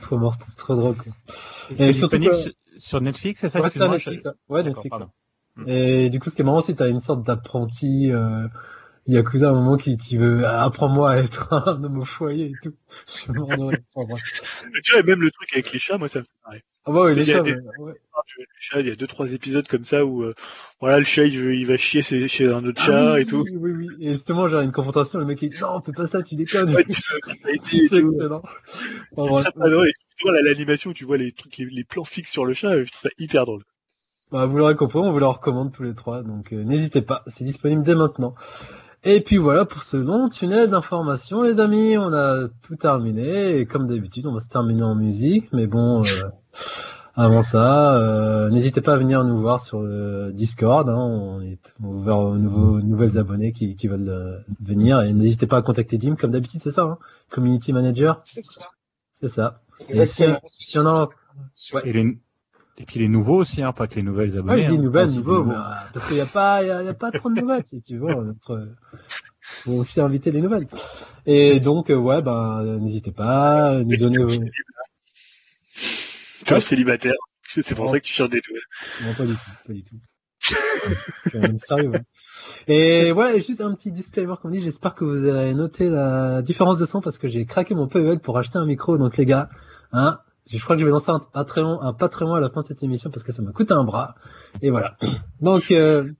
trop mort, c'est trop drôle, quoi. C'est surtout disponible que- sur- Netflix, c'est ça Ouais, Netflix, je-. Ouais, Netflix. Et du coup, ce qui est marrant, c'est que t'as une sorte d'apprenti, euh, Yakuza à un moment qui, qui veut, ah, apprends-moi à être <laughs> un homme au foyer et tout. Je. Mais tu vois, même le truc avec les chats, moi, ça me fait marrer. Ah bah oui, les chats, des- ouais. Il y a deux, trois épisodes comme ça où, euh, voilà, le chat, il, veut- il va chier chez, chez un autre Ah chat oui, et tout. Oui, oui, oui. Et justement, j'ai une confrontation, le mec il dit non, fais pas ça, tu déconnes. Ouais, c'est excellent. Enfin, C'est tu vois, l'animation, tu vois les trucs, les, les plans fixes sur le chat, trouve ça hyper drôle. Bah, vous l'aurez compris, on vous le recommande tous les trois, donc euh, n'hésitez pas, c'est disponible dès maintenant. Et puis voilà pour ce long tunnel d'informations, les amis, on a tout terminé. Et comme d'habitude, on va se terminer en musique, mais bon, euh, avant ça, euh, n'hésitez pas à venir nous voir sur le Discord. Hein, on est ouvert aux nouveaux, nouvelles abonnés qui, qui veulent euh, venir. Et n'hésitez pas à contacter Dim, comme d'habitude, c'est ça, hein, Community Manager, C'est ça. c'est ça. Et si, si on en Ouais. Et, les... puis les nouveaux aussi, hein, pas que les nouvelles Ouais, abonnées. je dis hein, nouvelles, des nouveaux, nouveaux. mais, euh, parce qu'il n'y a pas, il y a, y a pas trop de nouvelles, si tu vois. Notre, faut aussi inviter les nouvelles. Et donc, euh, ouais, ben, euh, n'hésitez pas à nous donner vos, Tu es célibataire. C'est pour ça que tu cherches des nouvelles. non, pas du tout, pas du tout. Je suis sérieux, ouais. Et voilà, juste un petit disclaimer comme dit, j'espère que vous avez noté la différence de son parce que j'ai craqué mon PEL pour acheter un micro, donc les gars, hein, je crois que je vais lancer un Patreon, un Patreon à la fin de cette émission parce que ça m'a coûté un bras. Et voilà. Donc, euh,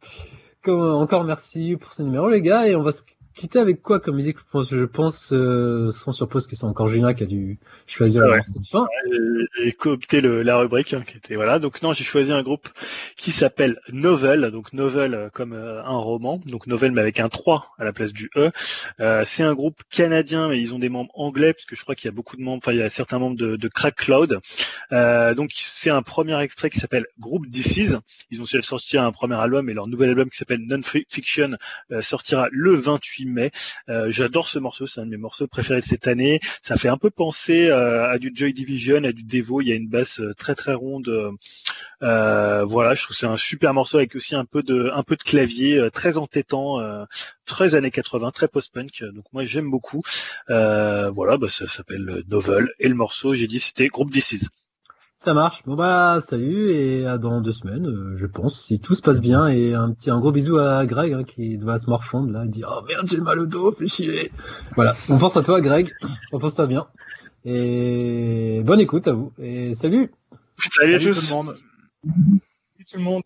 encore merci pour ce numéro, les gars, et on va quitter avec quoi comme musique Je pense, je pense euh, sans surpose que c'est encore Julien qui a dû choisir Ouais. de fin. J'ai coopté le, la rubrique hein, qui était voilà. Donc non, j'ai choisi un groupe qui s'appelle Novel. Donc Novel euh, comme euh, un roman. Donc Novel mais avec un 3 à la place du E. Euh, c'est un groupe canadien mais ils ont des membres anglais parce que je crois qu'il y a beaucoup de membres. Enfin il y a certains membres de, de Crack Cloud. Donc c'est un premier extrait qui s'appelle Group Disease. Ils ont sorti un premier album et leur nouvel album qui s'appelle Non Fiction sortira le 28 mai. Euh, J'adore ce morceau, c'est un de mes morceaux préférés de cette année. Ça fait un peu penser euh, à du Joy Division, à du Devo. Il y a une basse euh, très très ronde. Voilà, je trouve c'est un super morceau avec aussi un peu de un peu de clavier, très entêtant, très années 80, très post-punk. Donc moi j'aime beaucoup. Voilà, bah, ça s'appelle Novel et le morceau, j'ai dit c'était Groupe This Ça marche. Bon bah salut et à dans deux semaines, euh, je pense, si tout se passe bien. Et un petit un gros bisou à Greg hein, qui doit se morfondre là. Il dit oh merde j'ai mal au dos, fais chier. Voilà. On pense à toi Greg. Repose-toi bien. Et bonne écoute à vous. Et salut. Salut, à tous. tout le monde. Salut tout le monde.